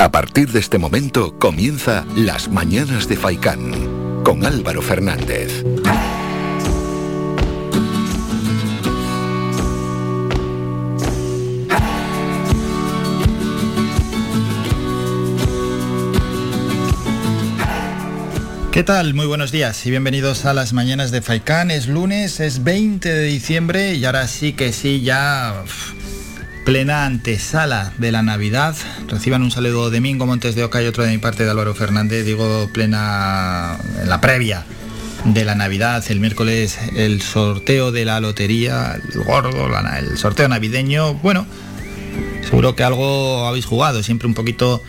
A partir de este momento comienza Las Mañanas de Faicán con Álvaro Fernández. ¿Qué tal? Muy buenos días y bienvenidos a las mañanas de Faicán. Es lunes, es 20 de diciembre y ahora sí que sí, ya plena antesala de la Navidad. Reciban un saludo de Mingo Montes de Oca y otro de mi parte de Álvaro Fernández. Digo plena en la previa de la Navidad. El miércoles el sorteo de la lotería, el gordo, el sorteo navideño. Bueno, seguro que algo habéis jugado, siempre un poquito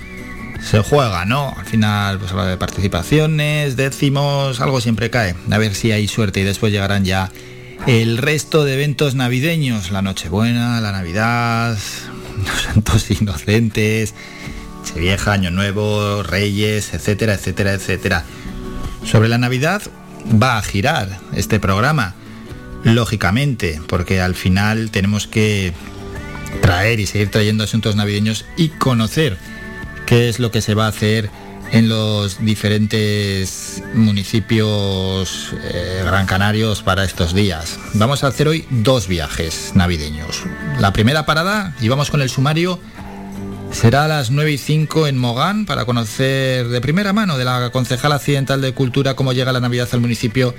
se juega, ¿no? Al final, pues de participaciones, décimos, algo siempre cae. A ver si hay suerte y después llegarán ya el resto de eventos navideños, la Nochebuena, la Navidad, los Santos Inocentes, Vieja, Año Nuevo, Reyes, etcétera, etcétera, etcétera. Sobre la Navidad va a girar este programa, lógicamente, porque al final tenemos que traer y seguir trayendo asuntos navideños y conocer qué es lo que se va a hacer en los diferentes municipios eh, gran canarios para estos días. Vamos a hacer hoy dos viajes navideños. La primera parada, y vamos con el sumario, será a las 9 y 5 en Mogán para conocer de primera mano de la concejala accidental de Cultura cómo llega la Navidad al municipio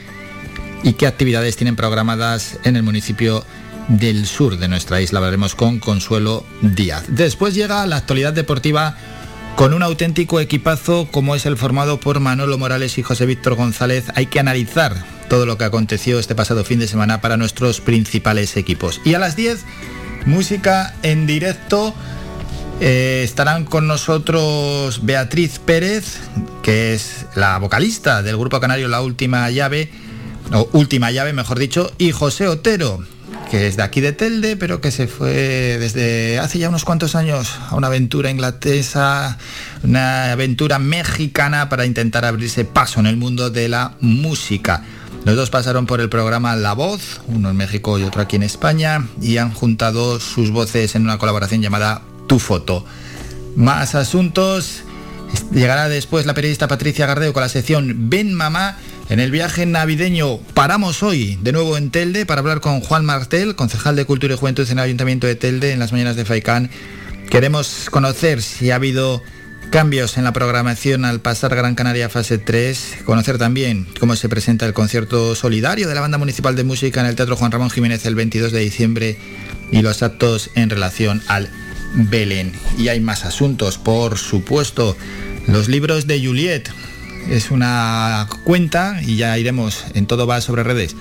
y qué actividades tienen programadas en el municipio del sur de nuestra isla. Hablaremos con Consuelo Díaz. Después llega la actualidad deportiva con un auténtico equipazo como es el formado por Manolo Morales y José Víctor González, hay que analizar todo lo que aconteció este pasado fin de semana para nuestros principales equipos. Y a las 10, música en directo. Eh, estarán con nosotros Beatriz Pérez, que es la vocalista del grupo canario La Última Llave, o Última Llave, mejor dicho, y José Otero, que es de aquí de Telde, pero que se fue desde hace ya unos cuantos años a una aventura inglesa, una aventura mexicana para intentar abrirse paso en el mundo de la música. Los dos pasaron por el programa La Voz, uno en México y otro aquí en España, y han juntado sus voces en una colaboración llamada Tu Foto. Más asuntos. Llegará después la periodista Patricia Gardeo con la sección Ven Mamá en el viaje navideño paramos hoy de nuevo en Telde para hablar con Juan Martel, concejal de Cultura y Juventud en el Ayuntamiento de Telde en las mañanas de Faicán. Queremos conocer si ha habido cambios en la programación al pasar Gran Canaria fase 3, conocer también cómo se presenta el concierto solidario de la Banda Municipal de Música en el Teatro Juan Ramón Jiménez el 22 de diciembre y los actos en relación al Belén. Y hay más asuntos, por supuesto. Los libros de Juliet, es una cuenta y ya iremos en todo va sobre redes.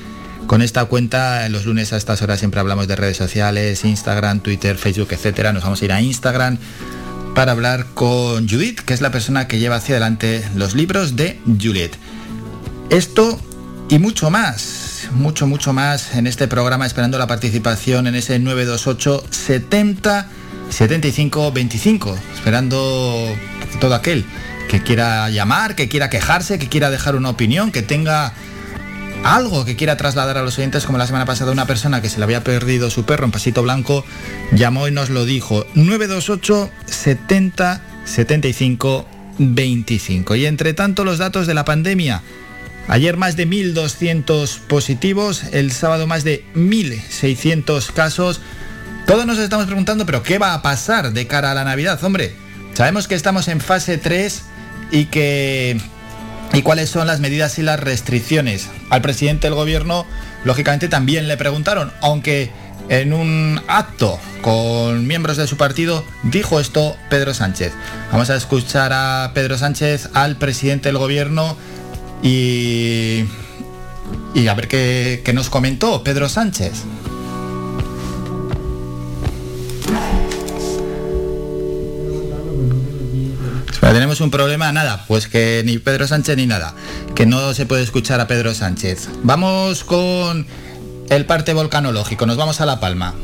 Con esta cuenta, los lunes a estas horas siempre hablamos de redes sociales, Instagram, Twitter, Facebook, etcétera. Nos vamos a ir a Instagram para hablar con Judith, que es la persona que lleva hacia adelante los libros de Juliet. Esto y mucho más, mucho, mucho más en este programa, esperando la participación en ese 928 70 75 25, esperando todo aquel que quiera llamar, que quiera quejarse, que quiera dejar una opinión, que tenga algo que quiera trasladar a los oyentes, como la semana pasada una persona que se le había perdido su perro en Pasito Blanco, llamó y nos lo dijo. 928 70 75 25. Y entre tanto los datos de la pandemia. Ayer más de 1.200 positivos, el sábado más de 1.600 casos. Todos nos estamos preguntando, pero ¿qué va a pasar de cara a la Navidad? Hombre, sabemos que estamos en fase 3 y y cuáles son las medidas y las restricciones. Al presidente del gobierno, lógicamente, también le preguntaron, aunque en un acto con miembros de su partido dijo esto Pedro Sánchez. Vamos a escuchar a Pedro Sánchez, al presidente del gobierno, y, y a ver qué nos comentó Pedro Sánchez. Tenemos un problema, nada, pues que ni Pedro Sánchez ni nada, que no se puede escuchar a Pedro Sánchez. Vamos con el parte volcanológico, nos vamos a La Palma.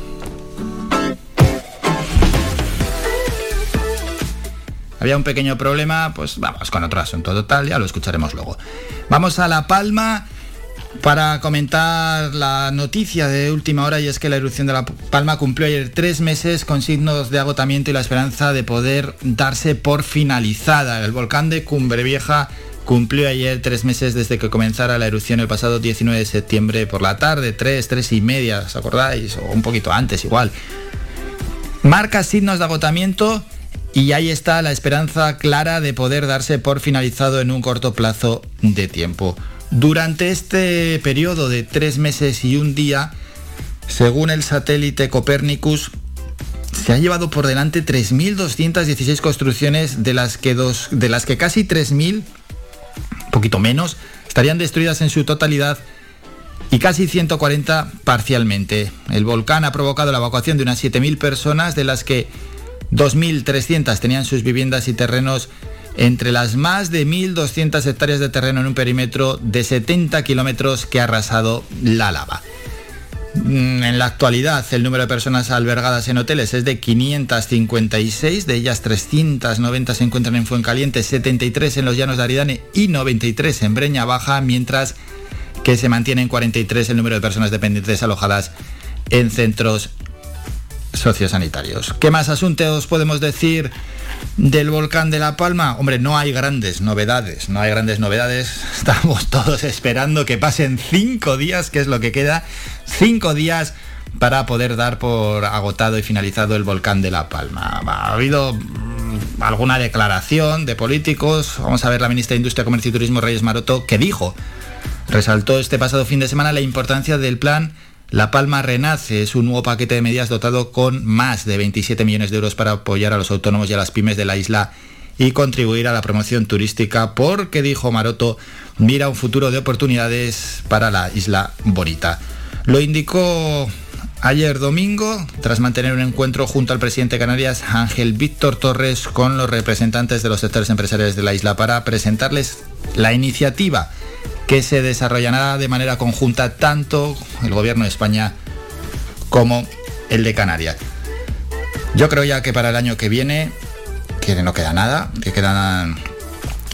Había un pequeño problema, pues vamos con otro asunto total, ya lo escucharemos luego. Vamos a La Palma para comentar la noticia de última hora y es que la erupción de La Palma cumplió ayer tres meses con signos de agotamiento y la esperanza de poder darse por finalizada. El volcán de Cumbre Vieja cumplió ayer tres meses desde que comenzara la erupción el pasado 19 de septiembre por la tarde, tres, tres y media, ¿os acordáis? O un poquito antes igual. Marca signos de agotamiento y ahí está la esperanza clara de poder darse por finalizado en un corto plazo de tiempo. Durante este periodo de tres meses y un día, según el satélite Copernicus, se ha llevado por delante 3.216 construcciones, de las que, dos, de las que casi 3.000, un poquito menos, estarían destruidas en su totalidad y casi 140 parcialmente. El volcán ha provocado la evacuación de unas 7.000 personas, de las que 2.300 tenían sus viviendas y terrenos entre las más de 1.200 hectáreas de terreno en un perímetro de 70 kilómetros que ha arrasado la lava. Mm, en la actualidad, el número de personas albergadas en hoteles es de 556, de ellas 390 se encuentran en Fuencaliente, 73 en los Llanos de Aridane y 93 en Breña Baja, mientras que se mantiene en 43 el número de personas dependientes alojadas en centros sociosanitarios. ¿Qué más asuntos podemos decir del volcán de La Palma? Hombre, no hay grandes novedades, no hay grandes novedades. Estamos todos esperando que pasen cinco días, que es lo que queda, cinco días para poder dar por agotado y finalizado el volcán de La Palma. Ha habido mm, alguna declaración de políticos. Vamos a ver la ministra de Industria, Comercio y Turismo, Reyes Maroto, que dijo, resaltó este pasado fin de semana la importancia del plan la Palma Renace es un nuevo paquete de medidas dotado con más de 27 millones de euros para apoyar a los autónomos y a las pymes de la isla y contribuir a la promoción turística porque, dijo Maroto, mira un futuro de oportunidades para la isla bonita. Lo indicó ayer domingo, tras mantener un encuentro junto al presidente de Canarias, Ángel Víctor Torres, con los representantes de los sectores empresariales de la isla para presentarles la iniciativa que se desarrollará de manera conjunta tanto el gobierno de España como el de Canarias. Yo creo ya que para el año que viene, que no queda nada, que quedan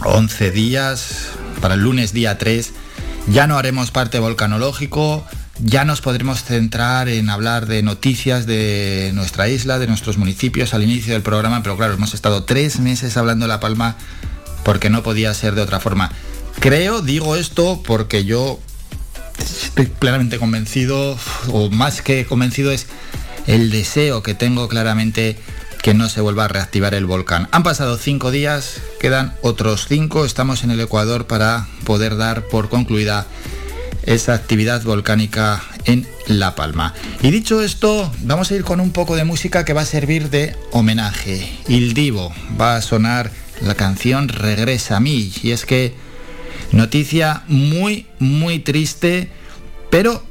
11 días, para el lunes día 3, ya no haremos parte volcanológico, ya nos podremos centrar en hablar de noticias de nuestra isla, de nuestros municipios al inicio del programa, pero claro, hemos estado tres meses hablando de La Palma porque no podía ser de otra forma. Creo, digo esto porque yo estoy plenamente convencido, o más que convencido es el deseo que tengo claramente que no se vuelva a reactivar el volcán. Han pasado cinco días, quedan otros cinco, estamos en el Ecuador para poder dar por concluida esa actividad volcánica en La Palma. Y dicho esto, vamos a ir con un poco de música que va a servir de homenaje. Il Divo va a sonar la canción Regresa a mí, y es que Noticia muy, muy triste, pero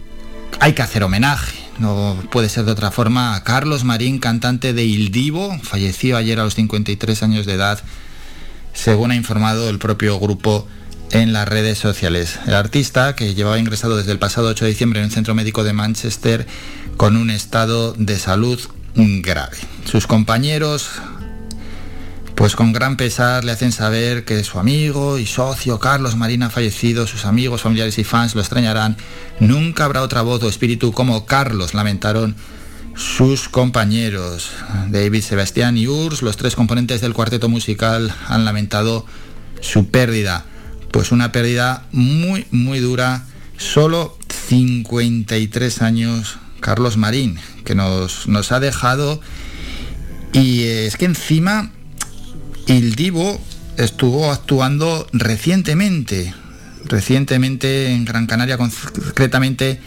hay que hacer homenaje. No puede ser de otra forma. Carlos Marín, cantante de Il Divo, falleció ayer a los 53 años de edad, según ha informado el propio grupo en las redes sociales. El artista, que llevaba ingresado desde el pasado 8 de diciembre en un centro médico de Manchester con un estado de salud grave. Sus compañeros pues con gran pesar le hacen saber que su amigo y socio Carlos Marín ha fallecido, sus amigos, familiares y fans lo extrañarán. Nunca habrá otra voz o espíritu como Carlos, lamentaron sus compañeros. David, Sebastián y Urs, los tres componentes del cuarteto musical, han lamentado su pérdida. Pues una pérdida muy, muy dura. Solo 53 años Carlos Marín, que nos, nos ha dejado. Y es que encima el Divo estuvo actuando recientemente, recientemente en Gran Canaria, concretamente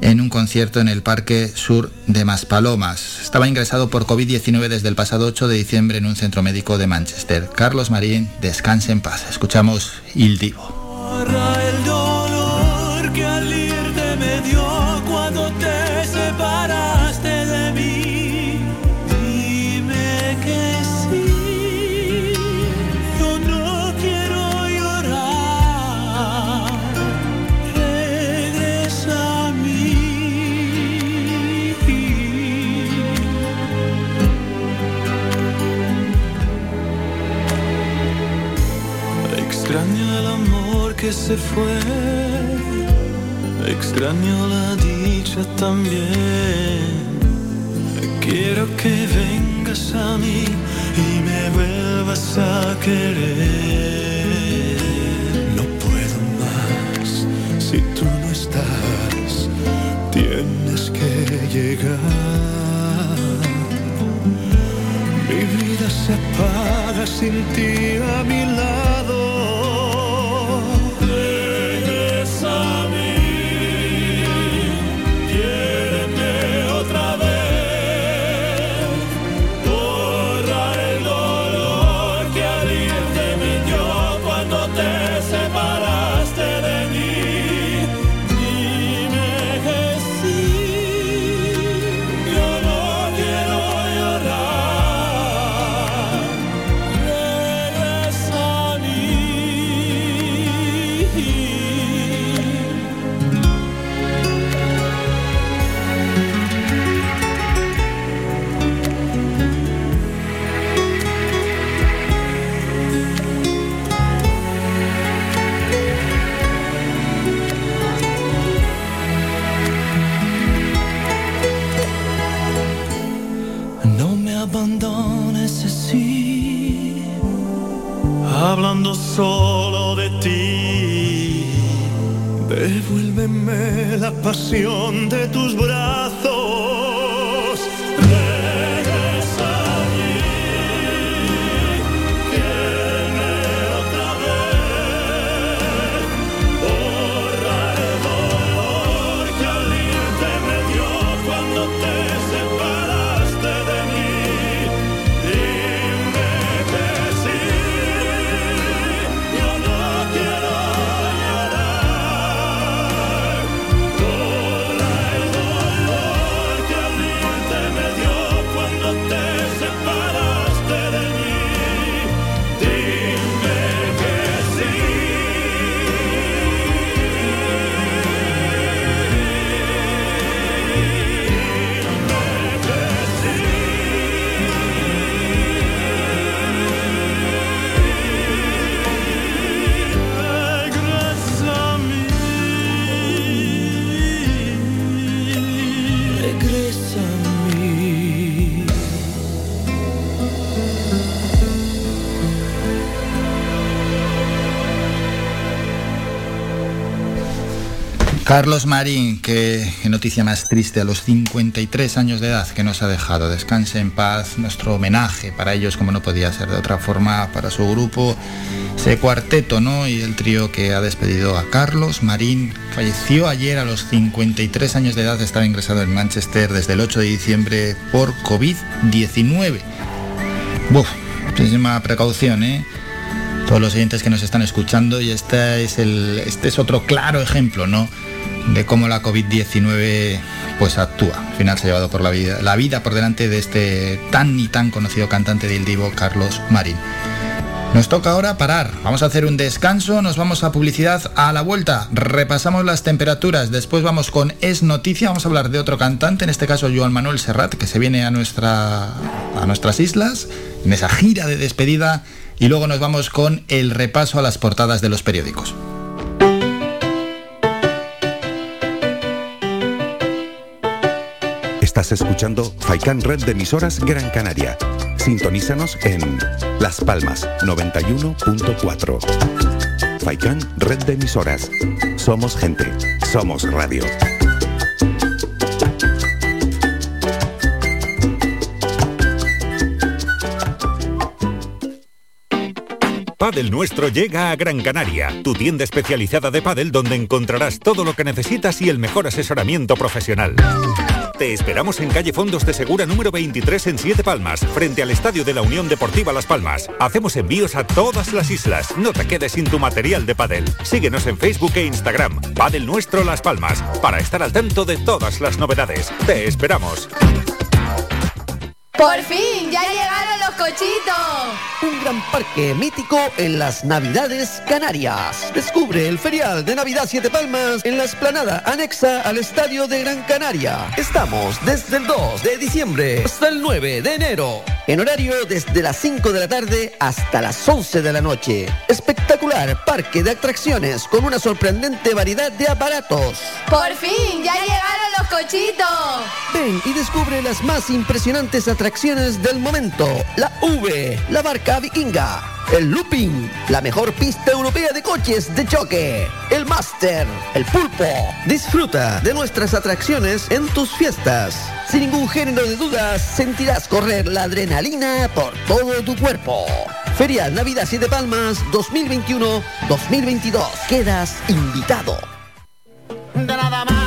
en un concierto en el Parque Sur de Maspalomas. Estaba ingresado por COVID-19 desde el pasado 8 de diciembre en un centro médico de Manchester. Carlos Marín, descanse en paz. Escuchamos Il Divo. Se fue extraño la dicha también. Quiero que vengas a mí y me vuelvas a querer. No puedo más si tú no estás, tienes que llegar. Mi vida se apaga sin ti a mi lado. La pasión de tus brazos Carlos Marín, qué, noticia más triste a los 53 años de edad que nos ha dejado. Descanse en paz, nuestro homenaje para ellos, como no podía ser de otra forma, para su grupo, ese cuarteto, ¿no? Y el trío que ha despedido a Carlos Marín. Falleció ayer a los 53 años de edad, estaba ingresado en Manchester desde el 8 de diciembre por COVID-19. Buf, muchísima precaución, ¿eh? Todos los oyentes que nos están escuchando y este es, el, este es otro claro ejemplo, ¿no? De cómo la COVID-19 pues actúa. Al final se ha llevado por la vida, la vida por delante de este tan y tan conocido cantante del divo Carlos Marín. Nos toca ahora parar. Vamos a hacer un descanso, nos vamos a publicidad a la vuelta. Repasamos las temperaturas, después vamos con Es Noticia, vamos a hablar de otro cantante, en este caso Joan Manuel Serrat, que se viene a, a nuestras islas, en esa gira de despedida, y luego nos vamos con el repaso a las portadas de los periódicos. Escuchando Faikan Red de emisoras Gran Canaria. Sintonízanos en Las Palmas 91.4. Faikan Red de emisoras. Somos gente. Somos radio. Padel Nuestro llega a Gran Canaria, tu tienda especializada de pádel donde encontrarás todo lo que necesitas y el mejor asesoramiento profesional. Te esperamos en calle Fondos de Segura número 23 en Siete Palmas, frente al Estadio de la Unión Deportiva Las Palmas. Hacemos envíos a todas las islas. No te quedes sin tu material de pádel. Síguenos en Facebook e Instagram. Padel Nuestro Las Palmas, para estar al tanto de todas las novedades. Te esperamos. ¡Por fin! ¡Ya llegaron los cochitos! Un gran parque mítico en las Navidades Canarias. Descubre el ferial de Navidad Siete Palmas en la esplanada anexa al Estadio de Gran Canaria. Estamos desde el 2 de diciembre hasta el 9 de enero. En horario desde las 5 de la tarde hasta las 11 de la noche. Espectacular parque de atracciones con una sorprendente variedad de aparatos. ¡Por fin! ¡Ya llegaron los cochitos! Ven y descubre las más impresionantes atracciones del momento. La V, la barca vikinga, el looping, la mejor pista europea de coches de choque, el Master, el pulpo. Disfruta de nuestras atracciones en tus fiestas. Sin ningún género de dudas, sentirás correr la adrenalina por todo tu cuerpo. Feria Navidad Siete Palmas 2021-2022. Quedas invitado. nada más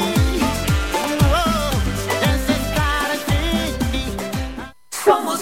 Somos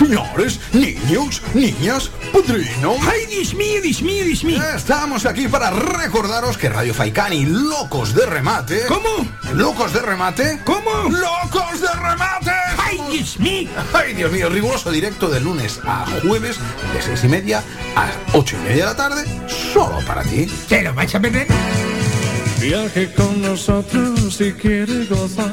señores, niños, niñas, padrinos. ¡Ay, Dios mío, Dios mío, Dios mío! Estamos aquí para recordaros que Radio Faikán y Locos de Remate. ¿Cómo? ¿Locos de Remate? ¿Cómo? ¡Locos de Remate! ¡Ay, Dios mío! ¡Ay, Dios mío! Riguroso directo de lunes a jueves, de seis y media a ocho y media de la tarde, solo para ti. ¿Te lo vais a perder? Viaje con nosotros si quiere gozar.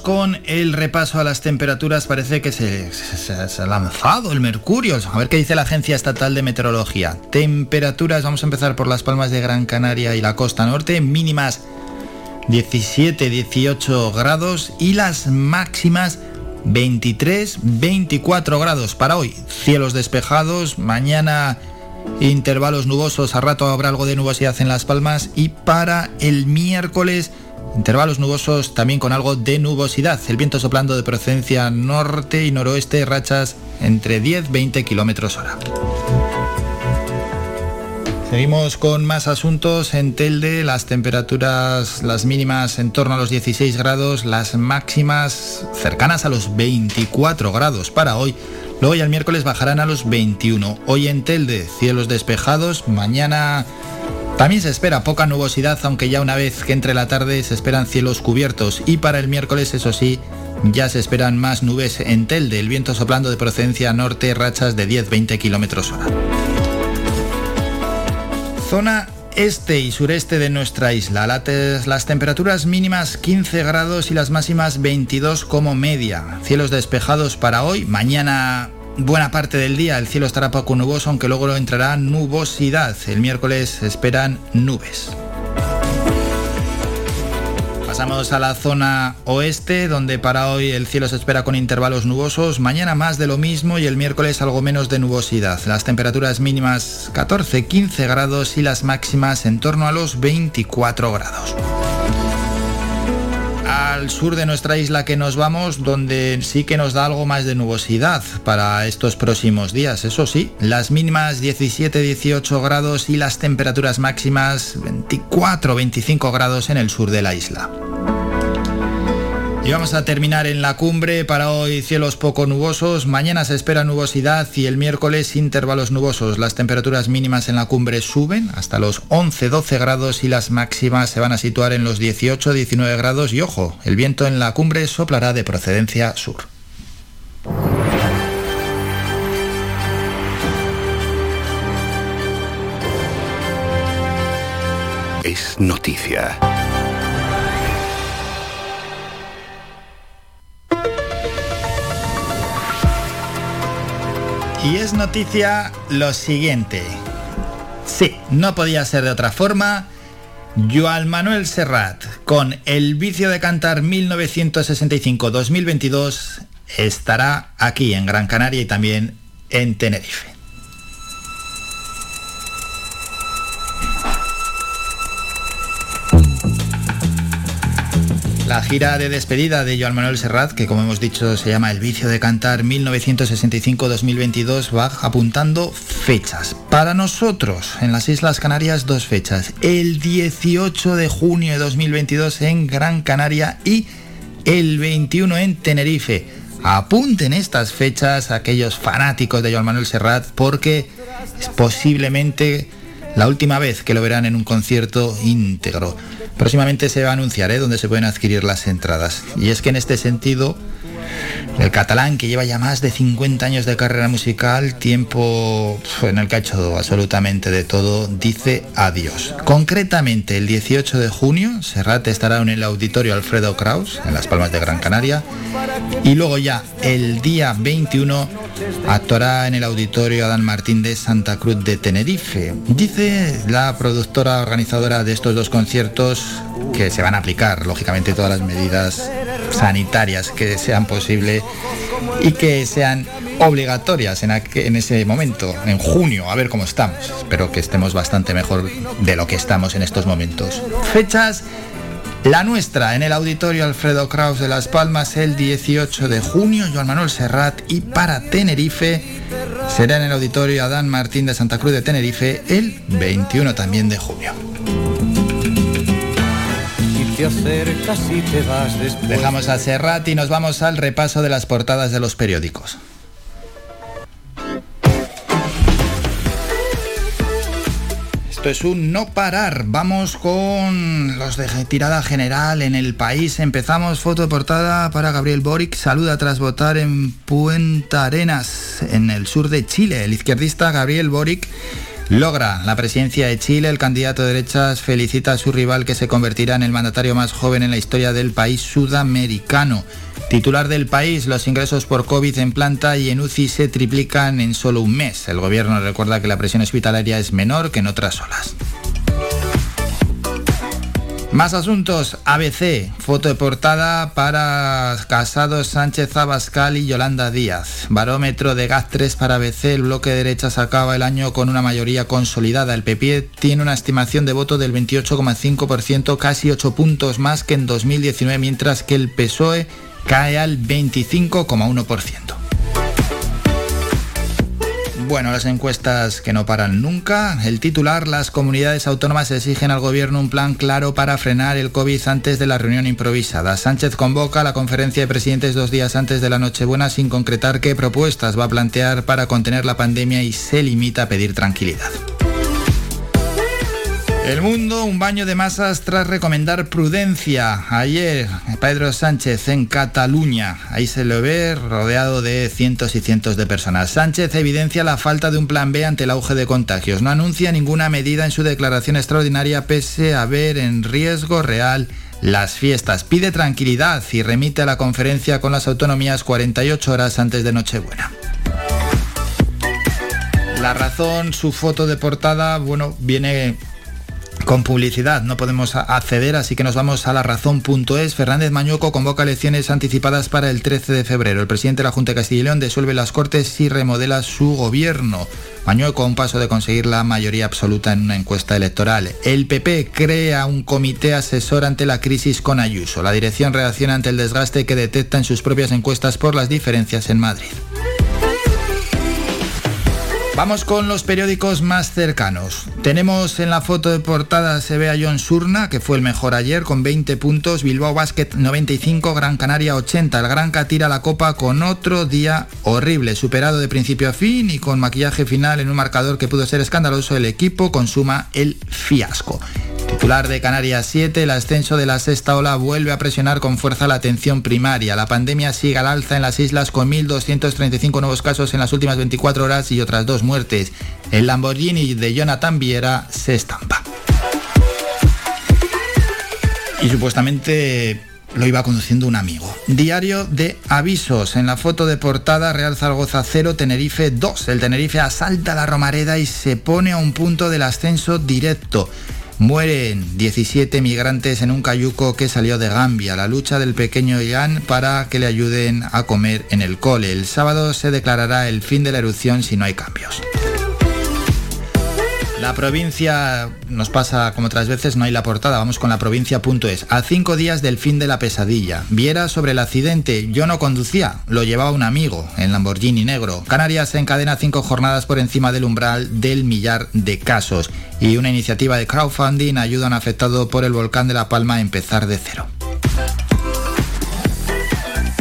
Con el repaso a las temperaturas. Parece que se, se- se ha lanzado el mercurio. A ver qué dice la Agencia Estatal de Meteorología. Temperaturas, vamos a empezar por las palmas de Gran Canaria y la costa norte. Mínimas 17, 18 grados y las máximas 23, 24 grados para hoy. Cielos despejados, mañana intervalos nubosos, a rato habrá algo de nubosidad en las palmas y para el miércoles intervalos nubosos también con algo de nubosidad. El viento soplando de procedencia norte y noroeste, rachas entre 10-20 kilómetros hora. Seguimos con más asuntos en Telde, las temperaturas, las mínimas en torno a los 16 grados, las máximas cercanas a los 24 grados para hoy. Luego ya el miércoles bajarán a los 21. Hoy en Telde, cielos despejados, mañana también se espera poca nubosidad, aunque ya una vez que entre la tarde se esperan cielos cubiertos y para el miércoles, eso sí, ya se esperan más nubes en Telde, el viento soplando de procedencia norte, rachas de 10-20 kilómetros hora. Zona este y sureste de nuestra isla. Las temperaturas mínimas 15 grados y las máximas 22 como media. Cielos despejados para hoy. Mañana buena parte del día el cielo estará poco nuboso, aunque luego entrará nubosidad. El miércoles esperan nubes. Pasamos a la zona oeste, donde para hoy el cielo se espera con intervalos nubosos, mañana más de lo mismo y el miércoles algo menos de nubosidad. Las temperaturas mínimas 14-15 grados y las máximas en torno a los 24 grados al sur de nuestra isla que nos vamos, donde sí que nos da algo más de nubosidad para estos próximos días. Eso sí, las mínimas 17-18 grados y las temperaturas máximas 24-25 grados en el sur de la isla. Y vamos a terminar en la cumbre. Para hoy cielos poco nubosos. Mañana se espera nubosidad y el miércoles intervalos nubosos. Las temperaturas mínimas en la cumbre suben hasta los 11-12 grados y las máximas se van a situar en los 18-19 grados. Y ojo, el viento en la cumbre soplará de procedencia sur. Es noticia. Y es noticia lo siguiente. Sí, no podía ser de otra forma. Joan Manuel Serrat, con El vicio de cantar 1965-2022, estará aquí en Gran Canaria y también en Tenerife. La gira de despedida de Joan Manuel Serrat, que como hemos dicho se llama El vicio de cantar 1965-2022, va apuntando fechas. Para nosotros, en las Islas Canarias, dos fechas. El 18 de junio de 2022 en Gran Canaria y el 21 en Tenerife. Apunten estas fechas aquellos fanáticos de Joan Manuel Serrat porque es posiblemente la última vez que lo verán en un concierto íntegro. Próximamente se va a anunciar ¿eh? dónde se pueden adquirir las entradas. Y es que en este sentido, el catalán, que lleva ya más de 50 años de carrera musical, tiempo en el que ha hecho absolutamente de todo, dice adiós. Concretamente, el 18 de junio, Serrat estará en el auditorio Alfredo Kraus, en Las Palmas de Gran Canaria, y luego ya el día 21 actuará en el auditorio Adán Martín de Santa Cruz de Tenerife. Dice la productora organizadora de estos dos conciertos que se van a aplicar, lógicamente, todas las medidas sanitarias que sean posibles y que sean obligatorias en, en, ese momento, en junio, a ver cómo estamos. Espero que estemos bastante mejor de lo que estamos en estos momentos. Fechas, la nuestra en el auditorio Alfredo Kraus de Las Palmas el 18 de junio, Joan Manuel Serrat y para Tenerife será en el auditorio Adán Martín de Santa Cruz de Tenerife el 21 también de junio. Dejamos a Serrat y nos vamos al repaso de las portadas de los periódicos. Es un no parar. Vamos con los de tirada general en el país. Empezamos foto portada para Gabriel Boric. Saluda tras votar en Puente Arenas, en el sur de Chile. El izquierdista Gabriel Boric Logra la presidencia de Chile, el candidato de derechas felicita a su rival que se convertirá en el mandatario más joven en la historia del país sudamericano. Titular del país, los ingresos por COVID en planta y en UCI se triplican en solo un mes. El gobierno recuerda que la presión hospitalaria es menor que en otras olas. Más asuntos. ABC. Foto de portada para Casado Sánchez Abascal y Yolanda Díaz. Barómetro de GAT 3 para ABC. El bloque de derechas acaba el año con una mayoría consolidada. El PP tiene una estimación de voto del 28,5%, casi 8 puntos más que en 2019, mientras que el PSOE cae al 25,1%. Bueno, las encuestas que no paran nunca. El titular, las comunidades autónomas exigen al gobierno un plan claro para frenar el COVID antes de la reunión improvisada. Sánchez convoca la conferencia de presidentes dos días antes de la Nochebuena sin concretar qué propuestas va a plantear para contener la pandemia y se limita a pedir tranquilidad. El mundo, un baño de masas tras recomendar prudencia. Ayer, Pedro Sánchez en Cataluña. Ahí se lo ve rodeado de cientos y cientos de personas. Sánchez evidencia la falta de un plan B ante el auge de contagios. No anuncia ninguna medida en su declaración extraordinaria pese a ver en riesgo real las fiestas. Pide tranquilidad y remite a la conferencia con las autonomías 48 horas antes de Nochebuena. La razón, su foto de portada, bueno, viene con publicidad no podemos acceder, así que nos vamos a la razón.es. Fernández Mañueco convoca elecciones anticipadas para el 13 de febrero. El presidente de la Junta de Castilla y León disuelve las Cortes y remodela su gobierno. Mañueco a un paso de conseguir la mayoría absoluta en una encuesta electoral. El PP crea un comité asesor ante la crisis con Ayuso. La dirección reacciona ante el desgaste que detecta en sus propias encuestas por las diferencias en Madrid. Vamos con los periódicos más cercanos. Tenemos en la foto de portada se ve a John Surna, que fue el mejor ayer con 20 puntos, Bilbao Basket 95, Gran Canaria 80. El Granca tira la copa con otro día horrible, superado de principio a fin y con maquillaje final en un marcador que pudo ser escandaloso, el equipo consuma el fiasco. Titular de Canarias 7, el ascenso de la sexta ola vuelve a presionar con fuerza la atención primaria. La pandemia sigue al alza en las islas con 1.235 nuevos casos en las últimas 24 horas y otras dos muertes. El Lamborghini de Jonathan Viera se estampa. Y supuestamente lo iba conduciendo un amigo. Diario de avisos. En la foto de portada, Real Zaragoza 0, Tenerife 2. El Tenerife asalta la Romareda y se pone a un punto del ascenso directo. Mueren 17 migrantes en un cayuco que salió de Gambia. La lucha del pequeño Ian para que le ayuden a comer en el cole. El sábado se declarará el fin de la erupción si no hay cambios. La provincia nos pasa como otras veces, no hay la portada, vamos con la provincia.es. A cinco días del fin de la pesadilla. Viera sobre el accidente, yo no conducía, lo llevaba un amigo en Lamborghini negro. Canarias encadena cinco jornadas por encima del umbral del millar de casos. Y una iniciativa de crowdfunding ayuda a un afectado por el volcán de La Palma a empezar de cero.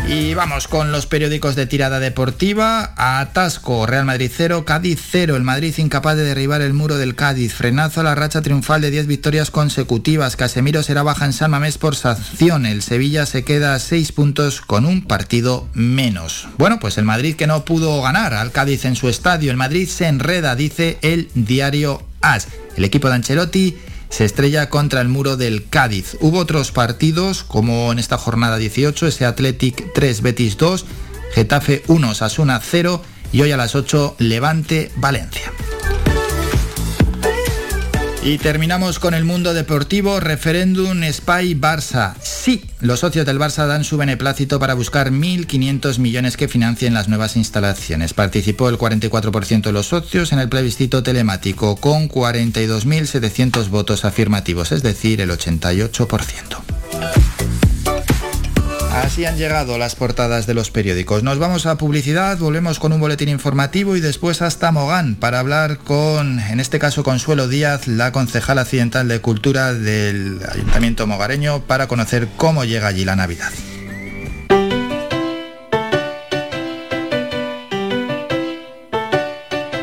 Y vamos con los periódicos de tirada deportiva. Atasco, Real Madrid 0, Cádiz 0. El Madrid incapaz de derribar el muro del Cádiz. Frenazo a la racha triunfal de 10 victorias consecutivas. Casemiro será baja en San Mamés por sanción. El Sevilla se queda a 6 puntos con un partido menos. Bueno, pues el Madrid que no pudo ganar al Cádiz en su estadio. El Madrid se enreda, dice el diario AS. El equipo de Ancelotti se estrella contra el muro del Cádiz. Hubo otros partidos, como en esta jornada 18, ese Athletic 3, Betis 2, Getafe 1, Sasuna 0 y hoy a las 8, Levante, Valencia. Y terminamos con el mundo deportivo, referéndum Spy Barça. Sí, los socios del Barça dan su beneplácito para buscar 1.500 millones que financien las nuevas instalaciones. Participó el 44% de los socios en el plebiscito telemático con 42.700 votos afirmativos, es decir, el 88%. Así han llegado las portadas de los periódicos. Nos vamos a publicidad, volvemos con un boletín informativo y después hasta Mogán para hablar con, en este caso, Consuelo Díaz, la concejala accidental de Cultura del Ayuntamiento Mogareño, para conocer cómo llega allí la Navidad.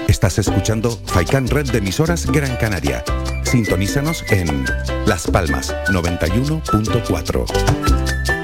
Estás escuchando Faikan Red de emisoras Gran Canaria. Sintonízanos en Las Palmas 91.4.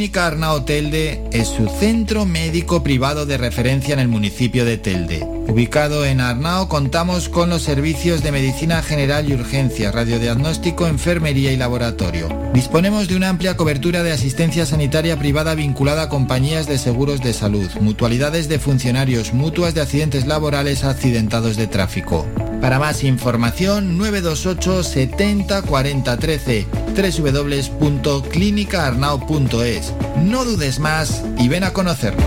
Clínica Arnao Telde es su centro médico privado de referencia en el municipio de Telde. Ubicado en Arnao contamos con los servicios de medicina general y urgencia, radiodiagnóstico, enfermería y laboratorio. Disponemos de una amplia cobertura de asistencia sanitaria privada vinculada a compañías de seguros de salud, mutualidades de funcionarios, mutuas de accidentes laborales accidentados de tráfico. Para más información 928 70 40 13 www.clinicaarnao.es. No dudes más y ven a conocernos.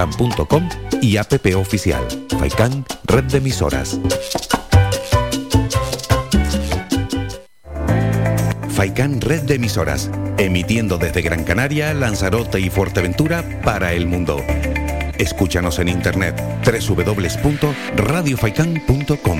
www.radiofaikan.com y app oficial Faikan Red de Emisoras. Faikan Red de Emisoras, emitiendo desde Gran Canaria, Lanzarote y Fuerteventura para el mundo. Escúchanos en internet www.radiofaikan.com.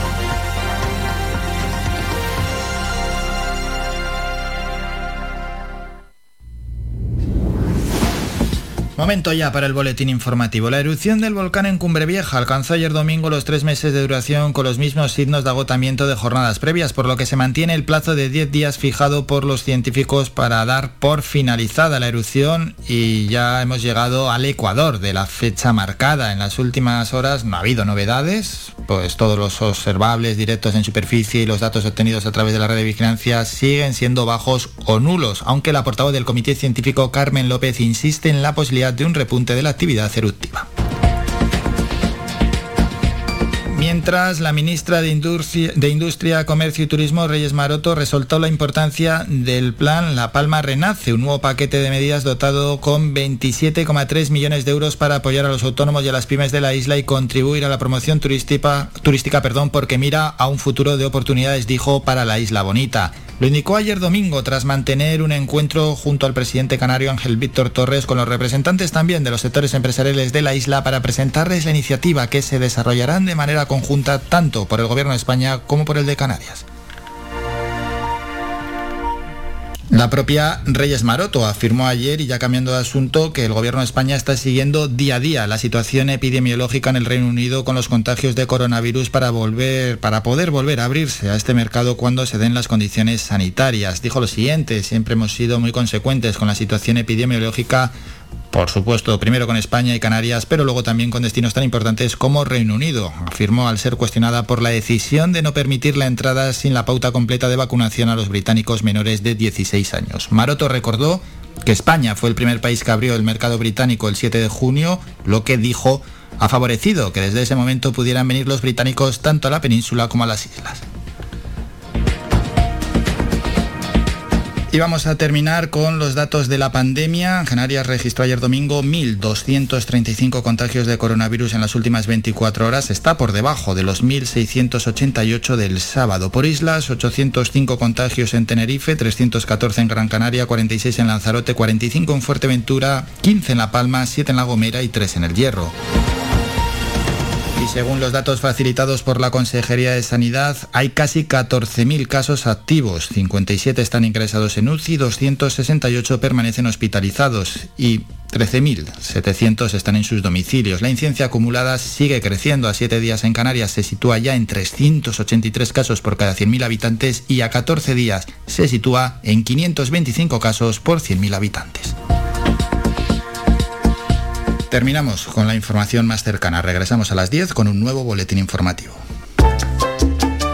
Momento ya para el boletín informativo. La erupción del volcán en Cumbre Vieja alcanzó ayer domingo los tres meses de duración con los mismos signos de agotamiento de jornadas previas, por lo que se mantiene el plazo de 10 días fijado por los científicos para dar por finalizada la erupción y ya hemos llegado al Ecuador de la fecha marcada. En las últimas horas no ha habido novedades, pues todos los observables directos en superficie y los datos obtenidos a través de la red de vigilancia siguen siendo bajos o nulos, aunque la portavoz del Comité Científico Carmen López insiste en la posibilidad de un repunte de la actividad eruptiva. Mientras, la ministra de Industria, de Industria, Comercio y Turismo, Reyes Maroto, resaltó la importancia del plan La Palma Renace, un nuevo paquete de medidas dotado con 27,3 millones de euros para apoyar a los autónomos y a las pymes de la isla y contribuir a la promoción turística, turística perdón, porque mira a un futuro de oportunidades, dijo, para la isla bonita. Lo indicó ayer domingo tras mantener un encuentro junto al presidente canario Ángel Víctor Torres con los representantes también de los sectores empresariales de la isla para presentarles la iniciativa que se desarrollarán de manera conjunta tanto por el gobierno de España como por el de Canarias. La propia Reyes Maroto afirmó ayer, y ya cambiando de asunto, que el gobierno de España está siguiendo día a día la situación epidemiológica en el Reino Unido con los contagios de coronavirus para volver, para poder volver a abrirse a este mercado cuando se den las condiciones sanitarias. Dijo lo siguiente: siempre hemos sido muy consecuentes con la situación epidemiológica por supuesto, primero con España y Canarias, pero luego también con destinos tan importantes como Reino Unido, afirmó al ser cuestionada por la decisión de no permitir la entrada sin la pauta completa de vacunación a los británicos menores de 16 años. Maroto recordó que España fue el primer país que abrió el mercado británico el 7 de junio, lo que dijo ha favorecido que desde ese momento pudieran venir los británicos tanto a la península como a las islas. Y vamos a terminar con los datos de la pandemia. Canarias registró ayer domingo 1.235 contagios de coronavirus en las últimas 24 horas. Está por debajo de los 1.688 del sábado. Por islas, 805 contagios en Tenerife, 314 en Gran Canaria, 46 en Lanzarote, 45 en Fuerteventura, 15 en La Palma, 7 en La Gomera y 3 en El Hierro. Y según los datos facilitados por la Consejería de Sanidad, hay casi 14.000 casos activos, 57 están ingresados en UCI, 268 permanecen hospitalizados y 13.700 están en sus domicilios. La incidencia acumulada sigue creciendo. A 7 días en Canarias se sitúa ya en 383 casos por cada 100.000 habitantes y a 14 días se sitúa en 525 casos por 100.000 habitantes. Terminamos con la información más cercana. Regresamos a las 10 con un nuevo boletín informativo.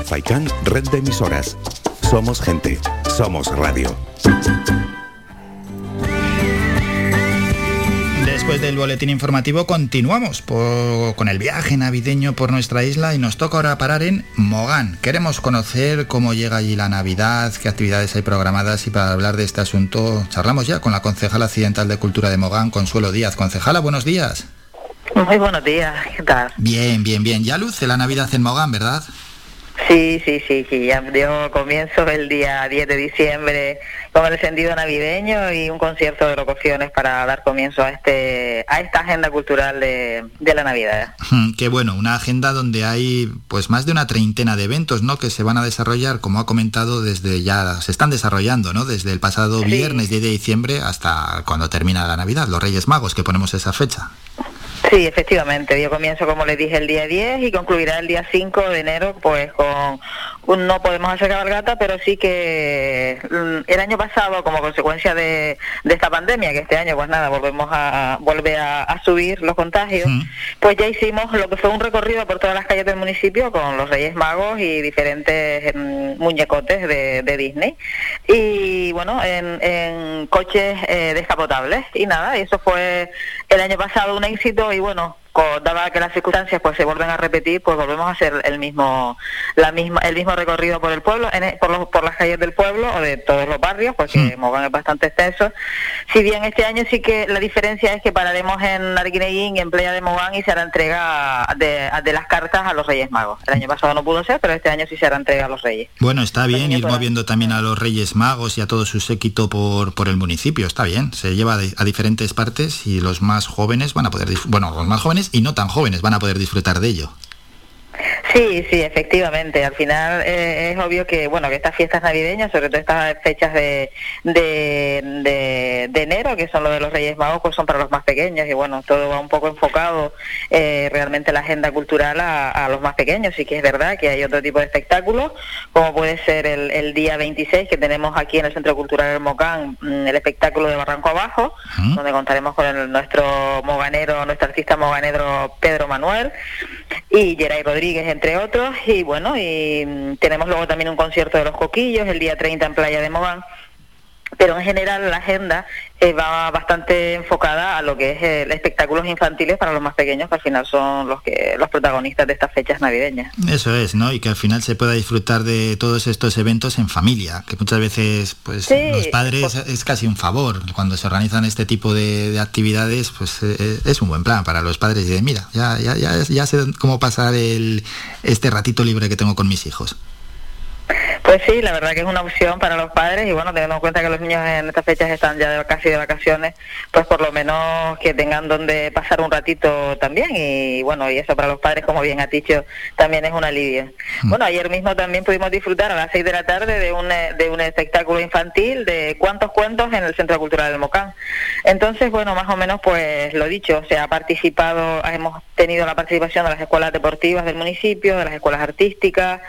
Faikan, red de emisoras. Somos gente. Somos radio. Después del boletín informativo continuamos con el viaje navideño por nuestra isla y nos toca ahora parar en Mogán. Queremos conocer cómo llega allí la Navidad, qué actividades hay programadas y para hablar de este asunto charlamos ya con la concejala accidental de Cultura de Mogán, Consuelo Díaz. Concejala, buenos días. Muy buenos días, ¿qué tal? Bien, bien, bien. Ya luce la Navidad en Mogán, ¿verdad? Sí, sí, sí, sí, ya dio comienzo el día 10 de diciembre con el encendido navideño y un concierto de locuciones para dar comienzo a este a esta agenda cultural de, de la Navidad. Qué bueno, una agenda donde hay pues más de una treintena de eventos, ¿no? Que se van a desarrollar, como ha comentado, desde ya se están desarrollando, ¿no? Desde el pasado Sí. viernes 10 de diciembre hasta cuando termina la Navidad, los Reyes Magos, que ponemos esa fecha. Sí, efectivamente, dio comienzo, como les dije, el día 10 y concluirá el día 5 de enero, pues con un- no podemos hacer cabalgata, pero sí que mm, el año pasado, como consecuencia de, de esta pandemia, que este año, pues nada, volvemos a, vuelve a, a subir los contagios, pues ya hicimos lo que fue un recorrido por todas las calles del municipio con los Reyes Magos y diferentes mm, muñecotes de, de Disney. Y bueno, en, en coches eh, descapotables. Y nada, eso fue el año pasado un éxito y bueno, dada que las circunstancias pues se vuelven a repetir, pues volvemos a hacer el mismo la misma el mismo recorrido por el pueblo, en e- por, los- por las calles del pueblo o de todos los barrios, porque Mogán es bastante extenso. Si bien este año sí que la diferencia es que pararemos en Arguineguín, en Playa de Mogán y se hará entrega de, de las cartas a los Reyes Magos. El año pasado no pudo ser, pero este año sí se hará entrega a los Reyes. Bueno, está bien ir moviendo también a los Reyes Magos y a todo su séquito por, por el municipio, está bien. Se lleva a diferentes partes y los más jóvenes van a poder, bueno, los más jóvenes y no tan jóvenes van a poder disfrutar de ello. Sí, sí, efectivamente. Al final eh, es obvio que, bueno, que estas fiestas navideñas, sobre todo estas fechas de, de, de- de enero, que son los de los Reyes Magos, pues son para los más pequeños y bueno, todo va un poco enfocado eh, realmente la agenda cultural a, a los más pequeños. Sí que es verdad que hay otro tipo de espectáculos, como puede ser el, el día 26 que tenemos aquí en el Centro Cultural del Mocán, mm, el espectáculo de Barranco Abajo, donde contaremos con el- nuestro moganero, nuestro artista moganero Pedro Manuel y Geray Rodríguez, entre otros. Y bueno, y mm, tenemos luego también un concierto de los Coquillos el día 30 en Playa de Mogán. Pero en general la agenda eh, va bastante enfocada a lo que es eh, espectáculos infantiles para los más pequeños, que al final son los que los protagonistas de estas fechas navideñas. Eso es, ¿no? Y que al final se pueda disfrutar de todos estos eventos en familia, que muchas veces, pues, Sí, los padres es casi un favor. Cuando se organizan este tipo de, de actividades, pues eh, es un buen plan para los padres. Y de, mira, ya, ya, ya, ya sé cómo pasar el, este ratito libre que tengo con mis hijos. Pues sí, la verdad que es una opción para los padres y bueno, teniendo en cuenta que los niños en estas fechas están ya de- casi de vacaciones, pues por lo menos que tengan donde pasar un ratito también y bueno, y eso para los padres, como bien ha dicho, también es un alivio. Bueno, ayer mismo también pudimos disfrutar a las seis de la tarde de un, eh, de un espectáculo infantil de cuantos cuentos en el Centro Cultural del Mocán. Entonces, bueno, más o menos pues lo dicho, se ha participado, hemos tenido la participación de las escuelas deportivas del municipio, de las escuelas artísticas,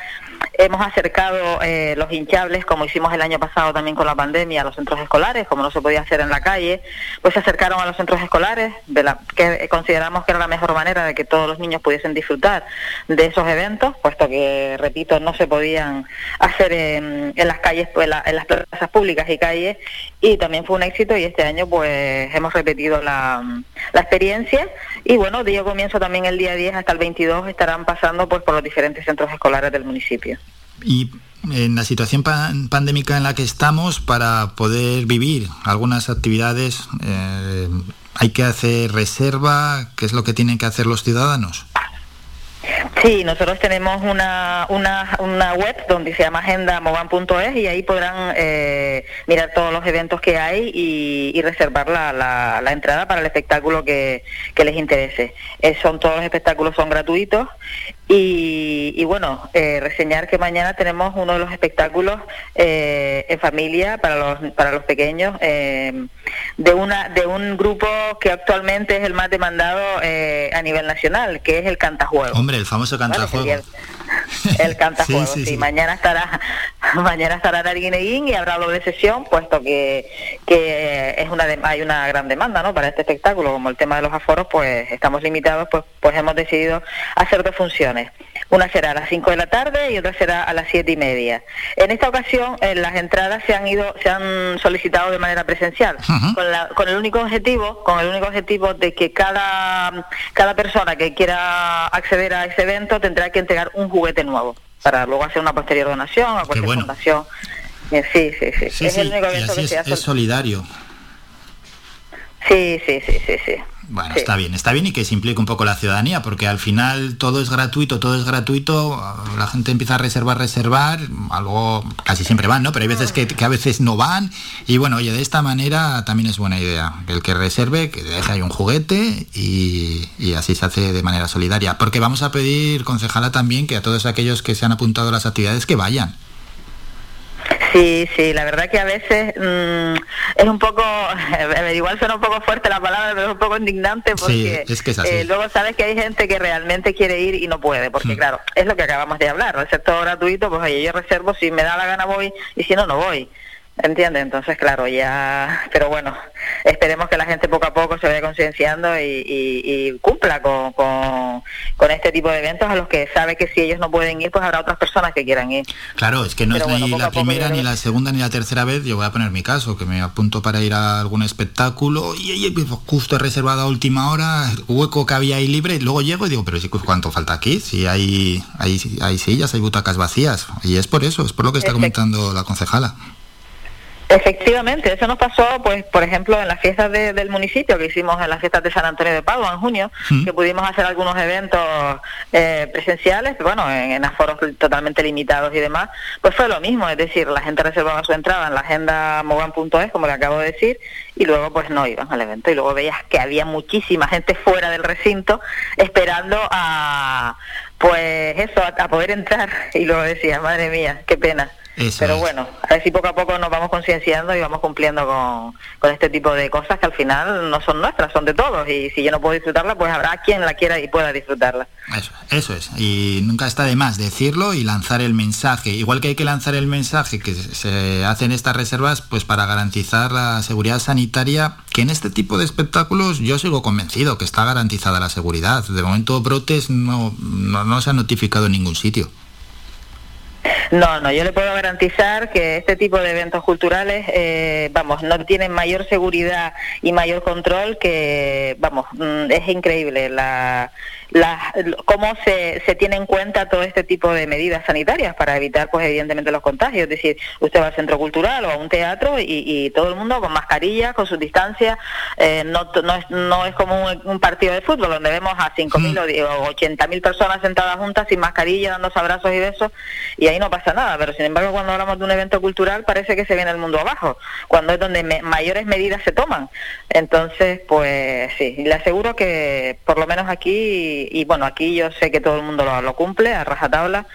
hemos acercado eh, los hinchables, como hicimos el año pasado también con la pandemia, a los centros escolares, como no se podía hacer en la calle, pues se acercaron a los centros escolares, de la, que consideramos que era la mejor manera de que todos los niños pudiesen disfrutar de esos eventos, puesto que, repito, no se podían hacer en, las calles, en, en las plazas públicas y calles, y también fue un éxito y este año pues hemos repetido la, la experiencia y bueno, dio comienzo también el día 10 hasta el 22 estarán pasando pues por los diferentes centros escolares del municipio. y en la situación pan- pandémica en la que estamos, para poder vivir algunas actividades, eh, hay que hacer reserva, ¿qué es lo que tienen que hacer los ciudadanos? Sí, nosotros tenemos una, una, una web donde se llama agendamovan.es y ahí podrán eh, mirar todos los eventos que hay y, reservar la, la- la entrada para el espectáculo que, que les interese. Eh, son Todos los espectáculos son gratuitos y, y bueno, eh, reseñar que mañana tenemos uno de los espectáculos eh, en familia para los, para los pequeños eh, de, una, de un grupo que actualmente es el más demandado eh, a nivel nacional, que es el Cantajuego. Hombre, el famoso cantajuego. El cantajuego, Sí, sí. Mañana estará mañana estará Narguineguín y habrá doble sesión, puesto que, que es una dem- hay una gran demanda ¿no? para este espectáculo. Como el tema de los aforos, pues estamos limitados, pues, pues hemos decidido hacer dos funciones. Una será a las 5 de la tarde y otra será a las siete y media. En esta ocasión, eh, las entradas se han ido, se han solicitado de manera presencial, con, la- con el único objetivo, con el único objetivo de que cada, cada persona que quiera acceder a ese evento tendrá que entregar un juguete nuevo para luego hacer una posterior donación a cualquier bueno. fundación. Eh, Sí, sí, sí. Sí, es sí, el único evento que es, se hace. es solidario. Sí, sí, sí, sí, sí. Bueno, Sí. está bien, está bien y que se implique un poco la ciudadanía, porque al final todo es gratuito, todo es gratuito, la gente empieza a reservar, reservar, algo casi siempre van, ¿no? Pero hay veces que, que a veces no van y bueno, oye, de esta manera también es buena idea, el que reserve, que deje ahí un juguete y, y así se hace de manera solidaria, porque vamos a pedir, concejala, también que a todos aquellos que se han apuntado a las actividades que vayan. Sí, sí, la verdad que a veces mm, es un poco, igual suena un poco fuerte la palabra, pero es un poco indignante porque es que es así. eh, luego sabes que hay gente que realmente quiere ir y no puede, porque claro, es lo que acabamos de hablar, al ser todo gratuito, pues oye, yo reservo, si me da la gana voy y si no, no voy. ¿Entiendes? Entonces, claro, ya... Pero bueno, esperemos que la gente poco a poco se vaya concienciando y, y- y cumpla con, con, con este tipo de eventos a los que sabe que si ellos no pueden ir, pues habrá otras personas que quieran ir. Claro, es que no Pero es bueno, ni la poco primera, ni la segunda, ni la tercera vez. Yo voy a poner mi caso, que me apunto para ir a algún espectáculo y, y- y justo he reservado a última hora, hueco que había ahí libre, y luego llego y digo, pero sí, pues, ¿cuánto falta aquí? Si hay, hay, hay sillas, hay butacas vacías. Y es por eso, es por lo que está comentando la concejala. Efectivamente, eso nos pasó, pues, por ejemplo, en las fiestas de- del municipio que hicimos en las fiestas de San Antonio de Padua en junio, que pudimos hacer algunos eventos eh, presenciales, bueno, en, en aforos totalmente limitados y demás, pues fue lo mismo, es decir, la gente reservaba su entrada en la agenda movan.es, como le acabo de decir, y luego pues no iban al evento y luego veías que había muchísima gente fuera del recinto esperando a, pues eso, a, a poder entrar y luego decías, madre mía, qué pena. Eso Pero bueno, a ver si poco a poco nos vamos concienciando y vamos cumpliendo con, con este tipo de cosas que al final no son nuestras, son de todos. Y si yo no puedo disfrutarla, pues habrá quien la quiera y pueda disfrutarla. Eso, eso es. Y nunca está de más decirlo y lanzar el mensaje. Igual que hay que lanzar el mensaje que se hacen estas reservas, pues para garantizar la seguridad sanitaria, que en este tipo de espectáculos yo sigo convencido que está garantizada la seguridad. De momento brotes no, no, no se han notificado en ningún sitio. No, no, yo le puedo garantizar que este tipo de eventos culturales, eh, vamos, no tienen mayor seguridad y mayor control que, vamos, mm, es increíble la, la, cómo se, se tiene en cuenta todo este tipo de medidas sanitarias para evitar, pues, evidentemente los contagios. Es decir, usted va al centro cultural o a un teatro y, y todo el mundo con mascarilla, con sus distancias. eh, no, no, es, no es como un, un partido de fútbol donde vemos a 5.000 o die- o 80.000 personas sentadas juntas sin mascarilla, dándose abrazos y besos, y ahí no pasa nada. Pero sin embargo, cuando hablamos de un evento cultural, parece que se viene el mundo abajo, cuando es donde me- mayores medidas se toman. Entonces, pues sí, le aseguro que por lo menos aquí, y bueno, aquí yo sé que todo el mundo lo, cumple a rajatabla.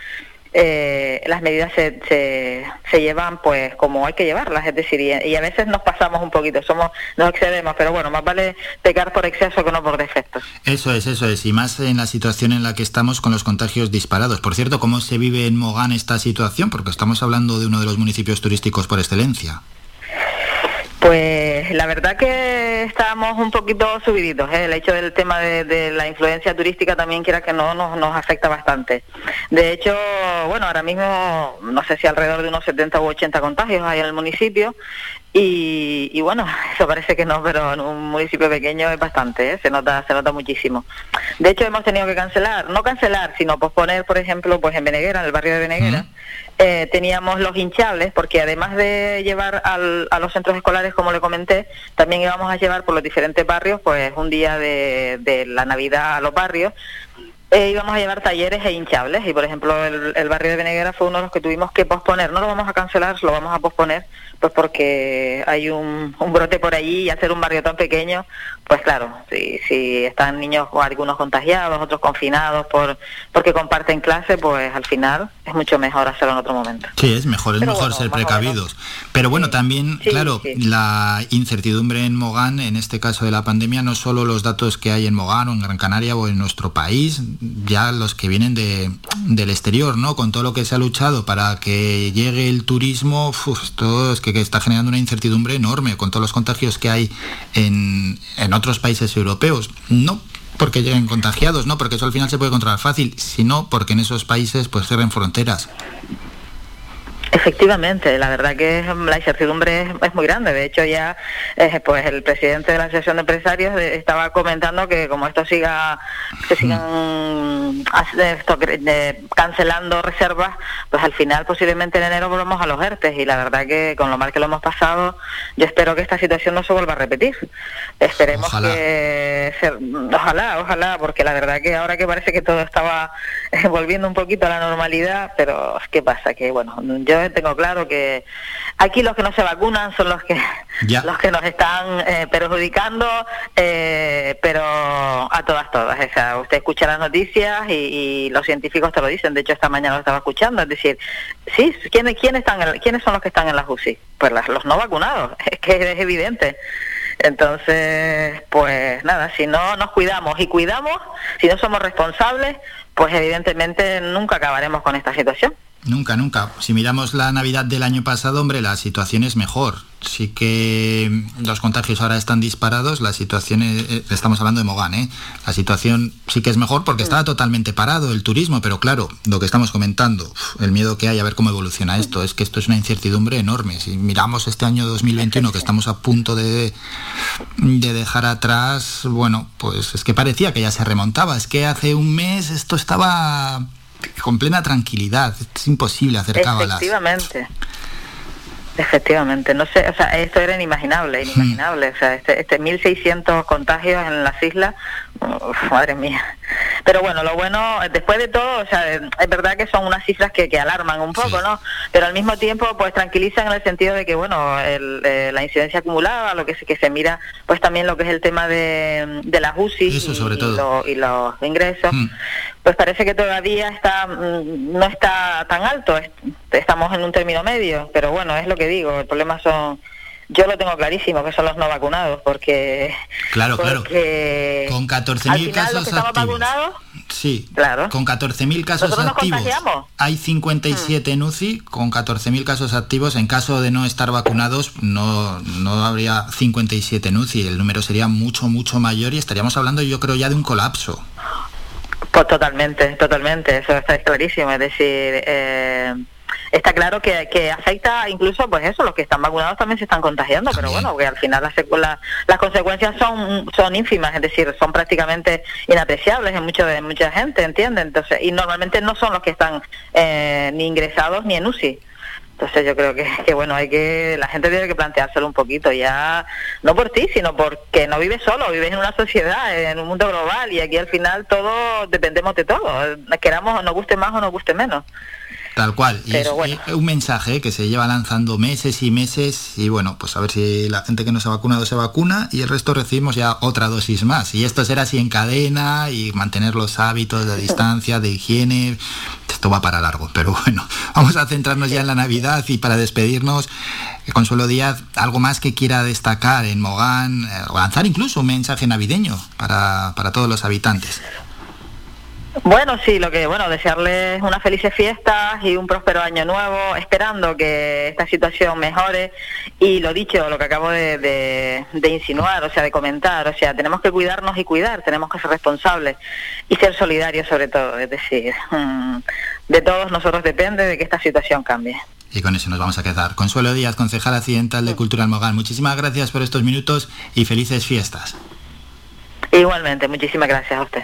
eh, las medidas se, se, llevan pues como hay que llevarlas, es decir, y, y a veces nos pasamos un poquito, somos nos excedemos, pero bueno, más vale pecar por exceso que no por defecto. Eso es, eso es. Y más en la situación en la que estamos con los contagios disparados. Por cierto, ¿cómo se vive en Mogán esta situación? Porque estamos hablando de uno de los municipios turísticos por excelencia. Pues la verdad que estábamos un poquito subiditos. ¿eh? El hecho del tema de, de la influencia turística también, quiera que no, nos, nos afecta bastante. De hecho, bueno, ahora mismo no sé si alrededor de unos 70 u 80 contagios hay en el municipio Y, y bueno, eso parece que no, pero en un municipio pequeño es bastante, ¿eh? se nota, se nota muchísimo. De hecho, hemos tenido que cancelar, no cancelar, sino posponer, por ejemplo, pues en Beneguera, en el barrio de Beneguera, eh, teníamos los hinchables, porque además de llevar al- a los centros escolares, como le comenté, también íbamos a llevar por los diferentes barrios, pues un día de, de la Navidad a los barrios, eh, íbamos a llevar talleres e hinchables y por ejemplo el, el barrio de Beneguera fue uno de los que tuvimos que posponer, no lo vamos a cancelar, lo vamos a posponer pues porque hay un, un brote por allí y hacer un barrio tan pequeño, pues claro, si, si están niños o algunos contagiados, otros confinados por porque comparten clase, pues al final es mucho mejor hacerlo en otro momento. Sí, es mejor, es Pero mejor bueno, ser precavidos. Pero bueno, también, Sí, claro, sí. la incertidumbre en Mogán, en este caso de la pandemia, no solo los datos que hay en Mogán o en Gran Canaria o en nuestro país, ya los que vienen de, del exterior, ¿no? Con todo lo que se ha luchado para que llegue el turismo, uf, esto es que, que está generando una incertidumbre enorme con todos los contagios que hay en, en otros países europeos. No porque lleguen contagiados, no, porque eso al final se puede controlar fácil, sino porque en esos países pues cierren fronteras. Efectivamente, la verdad que la incertidumbre es, es muy grande. De hecho, ya eh, pues el presidente de la Asociación de Empresarios eh, estaba comentando que como esto siga, se sigan hace- esto, eh, cancelando reservas, pues al final posiblemente en enero volvamos a los ERTES. Y la verdad que con lo mal que lo hemos pasado, yo espero que esta situación no se vuelva a repetir. Esperemos Ojalá. que se- ojalá, ojalá, porque la verdad que ahora que parece que todo estaba eh, volviendo un poquito a la normalidad, pero ¿qué pasa? Que bueno, yo tengo claro que aquí los que no se vacunan son los que Ya. los que nos están eh, perjudicando, eh, pero a todas todas. O sea, usted escucha las noticias y, y los científicos te lo dicen. De hecho, esta mañana lo estaba escuchando. Es decir, sí, ¿quiénes, quiénes, están en- ¿quiénes son los que están en las UCI? Pues las- los no vacunados. Es que es evidente. Entonces, pues nada, si no nos cuidamos y cuidamos, si no somos responsables, pues evidentemente nunca acabaremos con esta situación. Nunca, nunca. Si miramos la Navidad del año pasado, hombre, la situación es mejor. Sí que los contagios ahora están disparados, la situación, es- eh, estamos hablando de Mogán, ¿eh? La situación sí que es mejor porque estaba totalmente parado el turismo, pero claro, lo que estamos comentando, el miedo que hay a ver cómo evoluciona esto, es que esto es una incertidumbre enorme. Si miramos este año 2021 que estamos a punto de, de dejar atrás, bueno, pues es que parecía que ya se remontaba, es que hace un mes esto estaba con plena tranquilidad, es imposible hacer cábalas. Efectivamente. Efectivamente, no sé, o sea, esto era inimaginable, inimaginable, o sea, este, este 1.600 contagios en las islas, uf, madre mía. Pero bueno, lo bueno, después de todo, o sea, es verdad que son unas cifras que, que alarman un poco, ¿no? Pero al mismo tiempo, pues tranquilizan en el sentido de que, bueno, el, eh, la incidencia acumulada, lo que se, que se mira, pues también lo que es el tema de, de las UCI Eso, y- sobre y, todo. lo- y los ingresos, pues parece que todavía está mm, no está tan alto, es- estamos en un término medio, pero bueno, es lo que digo, el problema son, yo lo tengo clarísimo, que son los no vacunados, porque... Claro, claro. porque Con al 14.000 final los casos activos. vacunados, Sí, Claro. con 14.000 casos Nosotros activos. Hay 57 en UCI, con 14.000 casos activos. En caso de no estar vacunados, no, no habría 57 en UCI. El número sería mucho, mucho mayor y estaríamos hablando, yo creo, ya de un colapso. pues totalmente, totalmente, eso está clarísimo, es decir... eh, Está claro que, que afecta incluso, pues eso, los que están vacunados también se están contagiando, pero bueno, que al final las, secu- la- las consecuencias son son ínfimas, es decir, son prácticamente inapreciables en mucho de mucha gente, ¿entienden? Entonces, y normalmente no son los que están eh, ni ingresados ni en UCI. Entonces yo creo que, que bueno, hay que la gente tiene que planteárselo un poquito ya, no por ti, sino porque no vives solo, vives en una sociedad, en un mundo global y aquí al final todos dependemos de todo, queramos o nos guste más o nos guste menos. Tal cual. Y Pero es bueno. eh, un mensaje que se lleva lanzando meses y meses y bueno, pues a ver si la gente que no se ha vacunado se vacuna y el resto recibimos ya otra dosis más. Y esto será así en cadena y mantener los hábitos de distancia, de higiene. Esto va para largo, pero bueno, vamos a centrarnos ya en la Navidad y para despedirnos, eh, Consuelo Díaz, algo más que quiera destacar en Mogán, eh, lanzar incluso un mensaje navideño para, para todos los habitantes. Bueno, sí, lo que, bueno, desearles unas felices fiestas y un próspero año nuevo, esperando que esta situación mejore y lo dicho, lo que acabo de, de- de insinuar, o sea, de comentar, o sea, tenemos que cuidarnos y cuidar, tenemos que ser responsables y ser solidarios sobre todo, es decir, mm, de todos nosotros depende de que esta situación cambie. y con eso nos vamos a quedar. Consuelo Díaz, concejal accidental de Cultura Mogán, muchísimas gracias por estos minutos y felices fiestas. Igualmente, muchísimas gracias a usted.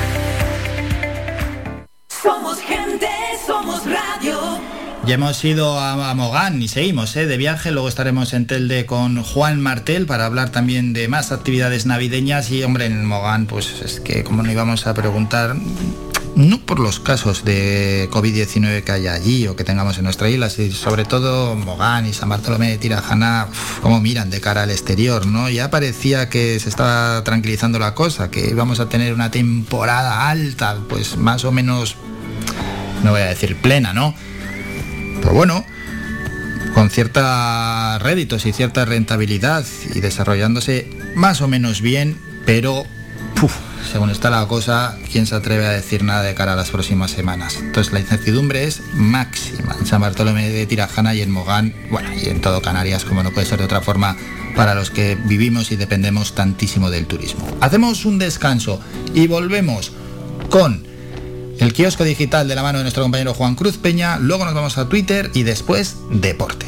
Ya hemos ido a, Mogán y seguimos ¿eh? de viaje, luego estaremos en Telde con Juan Martel para hablar también de más actividades navideñas y hombre en Mogán pues es que como no íbamos a preguntar no por los casos de COVID-19 que haya allí o que tengamos en nuestra isla, sino sobre todo Mogán y San Bartolomé de Tirajana, cómo miran de cara al exterior, ¿no? Ya parecía que se estaba tranquilizando la cosa, que íbamos a tener una temporada alta, pues más o menos, no voy a decir plena, ¿no? Pero bueno, con cierta réditos y cierta rentabilidad y desarrollándose más o menos bien, pero puf, según está la cosa, ¿quién se atreve a decir nada de cara a las próximas semanas? Entonces la incertidumbre es máxima en San Bartolomé de Tirajana y en Mogán, bueno, y en todo Canarias, como no puede ser de otra forma, para los que vivimos y dependemos tantísimo del turismo. Hacemos un descanso y volvemos con el kiosco digital de la mano de nuestro compañero Juan Cruz Peña, luego nos vamos a Twitter y después deporte.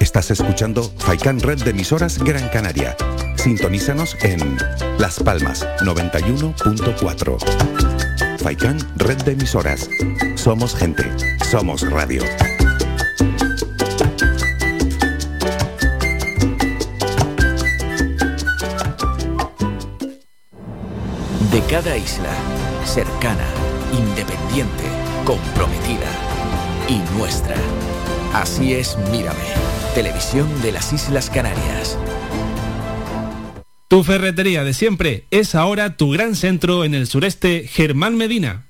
Estás escuchando Faikan Red de Emisoras Gran Canaria. Sintonízanos en Las Palmas 91.4. Faikan Red de Emisoras. Somos gente. Somos radio. De cada isla, cercana, independiente, comprometida y nuestra. Así es Mírame, televisión de las Islas Canarias. Tu ferretería de siempre es ahora tu gran centro en el sureste Germán Medina.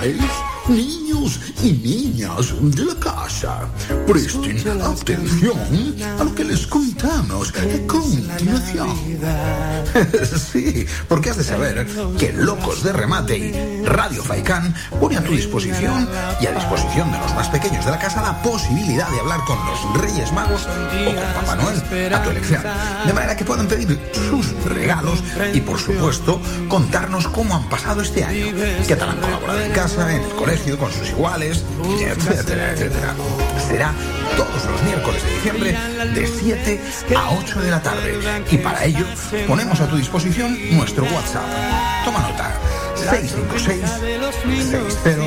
Señores, niños y niñas de la casa, presten atención a lo que les contamos a continuación. sí, porque has de saber que Locos de Remate y Radio Faicán pone a tu disposición y a disposición de los más pequeños de la casa la posibilidad de hablar con los Reyes Magos o con Papá Noel a tu elección. De manera que puedan pedir sus regalos y, por supuesto, contarnos cómo han pasado este año. ¿Qué tal han colaborado en casa, en el colegio, con sus iguales, etcétera, etcétera? Será todos los miércoles de diciembre de 7 a 8 de la tarde. Y para ello ponemos a tu disposición nuestro WhatsApp. Toma nota. 656 60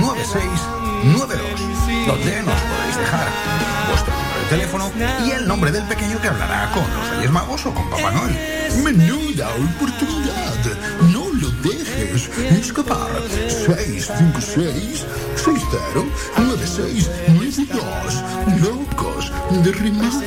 9692 donde nos podéis dejar vuestro número de teléfono y el nombre del pequeño que hablará con los Reyes Magos o con Papá Noel. Menuda oportunidad. Dejes escapar. 656 60 9692 Locos de remate.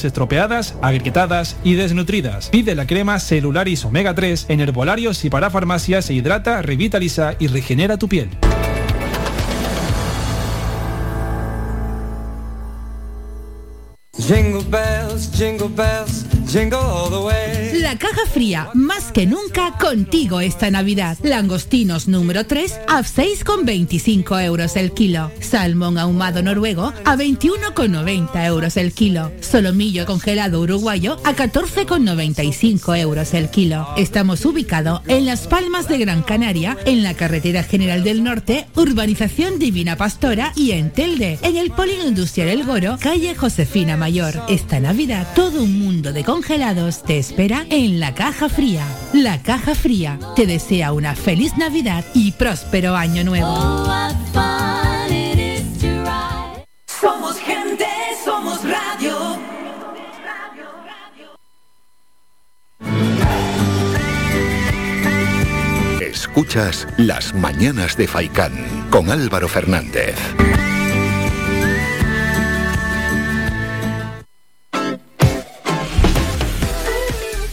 estropeadas, agrietadas y desnutridas. Pide la crema Celularis Omega 3 en herbolarios y para farmacias se hidrata, revitaliza y regenera tu piel. Jingle bells, jingle bells, La caja fría, más que nunca contigo esta Navidad. Langostinos número 3 a 6,25 euros el kilo. Salmón ahumado noruego a 21,90 euros el kilo. Solomillo congelado uruguayo a 14,95 euros el kilo. Estamos ubicados en Las Palmas de Gran Canaria, en la Carretera General del Norte, Urbanización Divina Pastora y en Telde, en el Polígono Industrial El Goro, calle Josefina Mayor. Esta Navidad todo un mundo de congelados te espera en la caja fría. La caja fría te desea una feliz Navidad y próspero año nuevo. Somos gente, somos radio. Escuchas Las Mañanas de Faicán con Álvaro Fernández.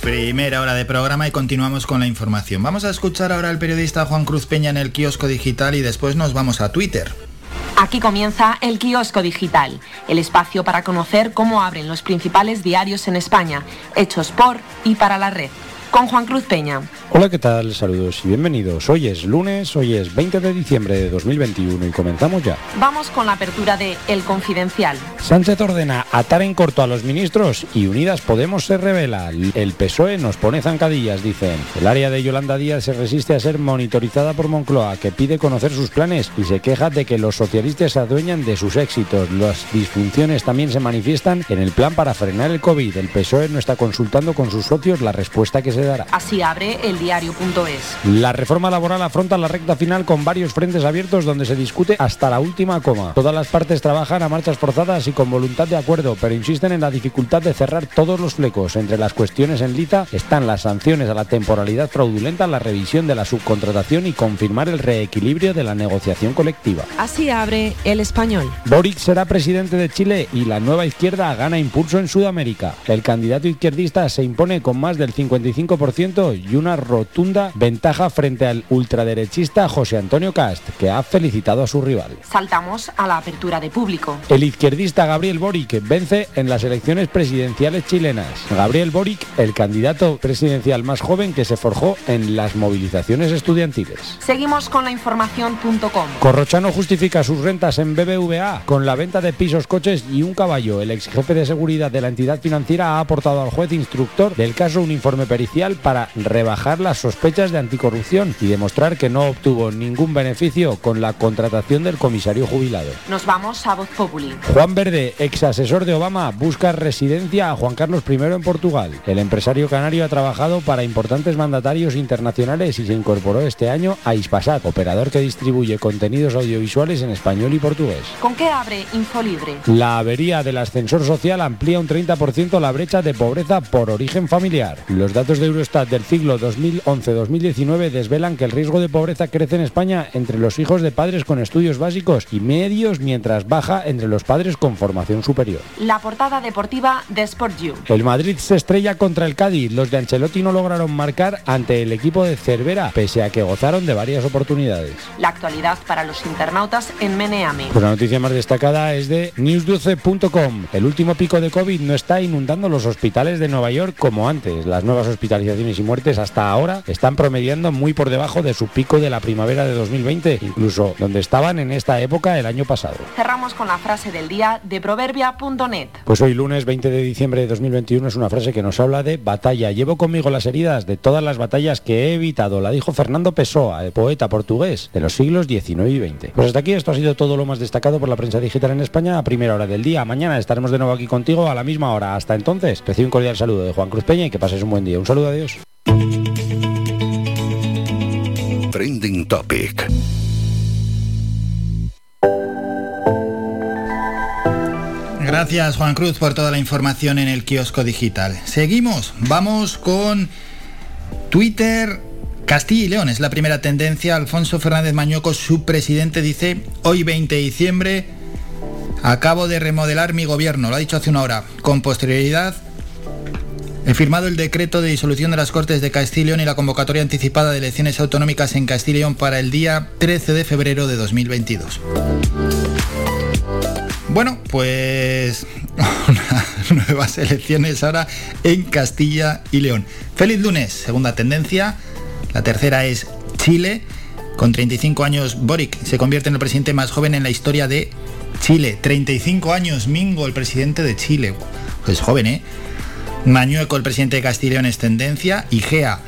Primera hora de programa y continuamos con la información. Vamos a escuchar ahora al periodista Juan Cruz Peña en el kiosco digital y después nos vamos a Twitter. Aquí comienza el kiosco digital, el espacio para conocer cómo abren los principales diarios en España, hechos por y para la red. Con Juan Cruz Peña. Hola, ¿qué tal? Saludos y bienvenidos. Hoy es lunes, hoy es 20 de diciembre de 2021 y comenzamos ya. Vamos con la apertura de El Confidencial. Sánchez ordena atar en corto a los ministros y Unidas Podemos se revela. El PSOE nos pone zancadillas, dicen. El área de Yolanda Díaz se resiste a ser monitorizada por Moncloa, que pide conocer sus planes y se queja de que los socialistas se adueñan de sus éxitos. Las disfunciones también se manifiestan en el plan para frenar el COVID. El PSOE no está consultando con sus socios la respuesta que se dará. Así abre el diario.es. La reforma laboral afronta la recta final con varios frentes abiertos donde se discute hasta la última coma. Todas las partes trabajan a marchas forzadas y con voluntad de acuerdo, pero insisten en la dificultad de cerrar todos los flecos. Entre las cuestiones en lita están las sanciones a la temporalidad fraudulenta, la revisión de la subcontratación y confirmar el reequilibrio de la negociación colectiva. Así abre el español. Boric será presidente de Chile y la nueva izquierda gana impulso en Sudamérica. El candidato izquierdista se impone con más del 55% y una rotunda ventaja frente al ultraderechista José Antonio Cast, que ha felicitado a su rival. Saltamos a la apertura de público. El izquierdista Gabriel Boric vence en las elecciones presidenciales chilenas. Gabriel Boric, el candidato presidencial más joven que se forjó en las movilizaciones estudiantiles. Seguimos con la información.com. Corrochano justifica sus rentas en BBVA con la venta de pisos, coches y un caballo. El ex jefe de seguridad de la entidad financiera ha aportado al juez instructor del caso un informe pericial para rebajar las sospechas de anticorrupción y demostrar que no obtuvo ningún beneficio con la contratación del comisario jubilado. Nos vamos a Voz Populi. Juan Verde, ex asesor de Obama, busca residencia a Juan Carlos I en Portugal. El empresario canario ha trabajado para importantes mandatarios internacionales y se incorporó este año a Ispasat, operador que distribuye contenidos audiovisuales en español y portugués. ¿Con qué abre Infolibre? La avería del ascensor social amplía un 30% la brecha de pobreza por origen familiar. Los datos de Eurostat del siglo 2011-2019 desvelan que el riesgo de pobreza crece en España entre los hijos de padres con estudios básicos y medios, mientras baja entre los padres con formación superior. La portada deportiva de Sport You. El Madrid se estrella contra el Cádiz. Los de Ancelotti no lograron marcar ante el equipo de Cervera, pese a que gozaron de varias oportunidades. La actualidad para los internautas en Meneame. Pues la noticia más destacada es de news12.com. El último pico de COVID no está inundando los hospitales de Nueva York como antes. Las nuevas hospitalizaciones y muertes hasta ahora están promediando muy por debajo de su pico de la primavera de 2020, incluso donde estaban en esta época el año pasado. Cerramos con la frase del día de proverbia.net. Pues hoy lunes 20 de diciembre de 2021 es una frase que nos habla de batalla. Llevo conmigo las heridas de todas las batallas que he evitado, la dijo Fernando Pessoa, el poeta portugués de los siglos XIX y XX. Pues hasta aquí esto ha sido todo lo más destacado por la prensa digital en España a primera hora del día. Mañana estaremos de nuevo aquí contigo a la misma hora. Hasta entonces, recibe un cordial saludo de Juan Cruz Peña y que pases un buen día. Un saludo, adiós. Trending Topic. Gracias Juan Cruz por toda la información en el kiosco digital. Seguimos, vamos con Twitter. Castilla y León es la primera tendencia. Alfonso Fernández Mañoco, su presidente, dice, hoy 20 de diciembre, Acabo de remodelar mi gobierno, lo ha dicho hace una hora. Con posterioridad He firmado el decreto de disolución de las Cortes de Castilla y la convocatoria anticipada de elecciones autonómicas en Castilla y León para el día 13 de febrero de 2022. Bueno, pues nuevas elecciones ahora en Castilla y León. Feliz lunes, segunda tendencia. La tercera es Chile. Con 35 años, Boric se convierte en el presidente más joven en la historia de Chile. 35 años, Mingo, el presidente de Chile. Es joven, ¿eh? Mañueco, el presidente de Castilla y León, es tendencia. Igea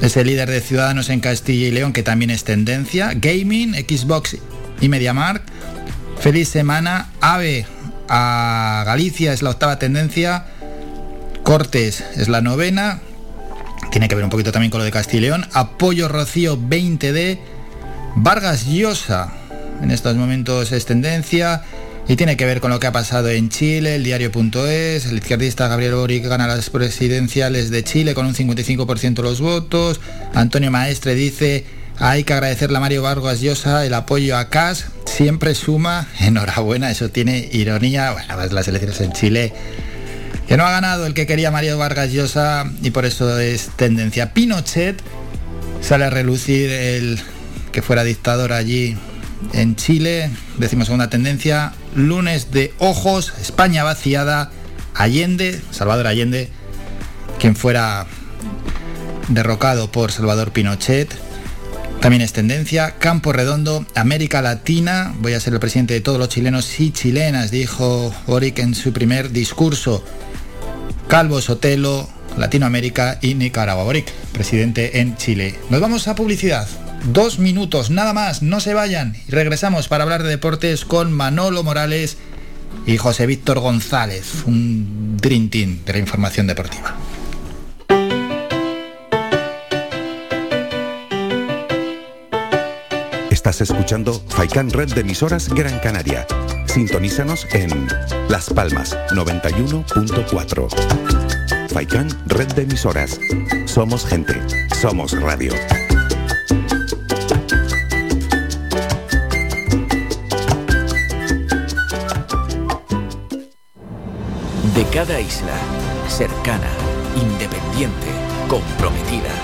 es el líder de Ciudadanos en Castilla y León, que también es tendencia. Gaming, Xbox y MediaMark. Feliz semana. AVE a Galicia es la octava tendencia. Cortes es la novena. Tiene que ver un poquito también con lo de Castilla y León. Apoyo Rocío 20D. Vargas Llosa en estos momentos es tendencia. Y tiene que ver con lo que ha pasado en Chile, el diario.es, el izquierdista Gabriel Boric gana las presidenciales de Chile con un 55% de los votos, Antonio Maestre dice hay que agradecerle a Mario Vargas Llosa el apoyo a CAS, siempre suma, enhorabuena, eso tiene ironía, bueno, las elecciones en Chile, que no ha ganado el que quería Mario Vargas Llosa y por eso es tendencia. Pinochet sale a relucir el que fuera dictador allí en Chile, decimos segunda tendencia, lunes de ojos, España vaciada, Allende, Salvador Allende, quien fuera derrocado por Salvador Pinochet. También es tendencia, Campo Redondo, América Latina, voy a ser el presidente de todos los chilenos y chilenas, dijo Boric en su primer discurso. Calvo Sotelo, Latinoamérica y Nicaragua. Boric, presidente en Chile. Nos vamos a publicidad. Dos minutos, nada más, no se vayan. Y regresamos para hablar de deportes con Manolo Morales y José Víctor González, un Dream Team de la información deportiva. Estás escuchando Faikan Red de emisoras Gran Canaria. Sintonízanos en Las Palmas 91.4. Faikan Red de emisoras. Somos gente, somos radio. De cada isla, cercana, independiente, comprometida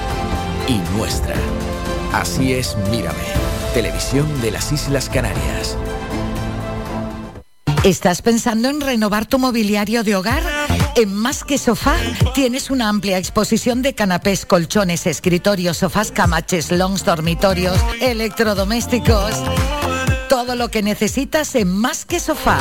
y nuestra. Así es Mírame, televisión de las Islas Canarias. ¿Estás pensando en renovar tu mobiliario de hogar? En Más que Sofá tienes una amplia exposición de canapés, colchones, escritorios, sofás, camaches, longs, dormitorios, electrodomésticos. Todo lo que necesitas en Más que Sofá.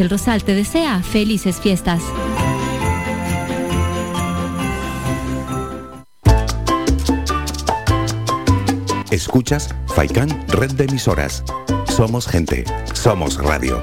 El Rosal te desea felices fiestas. Escuchas Faikan Red de emisoras. Somos gente, somos radio.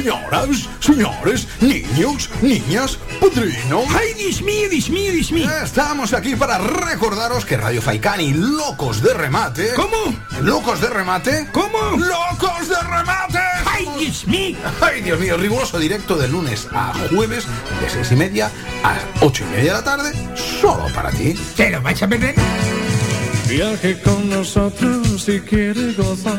Señoras, señores, niños, niñas, padrinos. ¡Ay, Dios mío, Dios mío, Dios mío! Estamos aquí para recordaros que Radio Faikán y Locos de Remate. ¿Cómo? ¿Locos de Remate? ¿Cómo? ¡Locos de Remate! ¡Ay, it's me. Ay, Dios mío, riguroso directo de lunes a jueves, de seis y media a ocho y media de la tarde, solo para ti. ¿Te lo vais a perder? Viaje con nosotros si quiere gozar.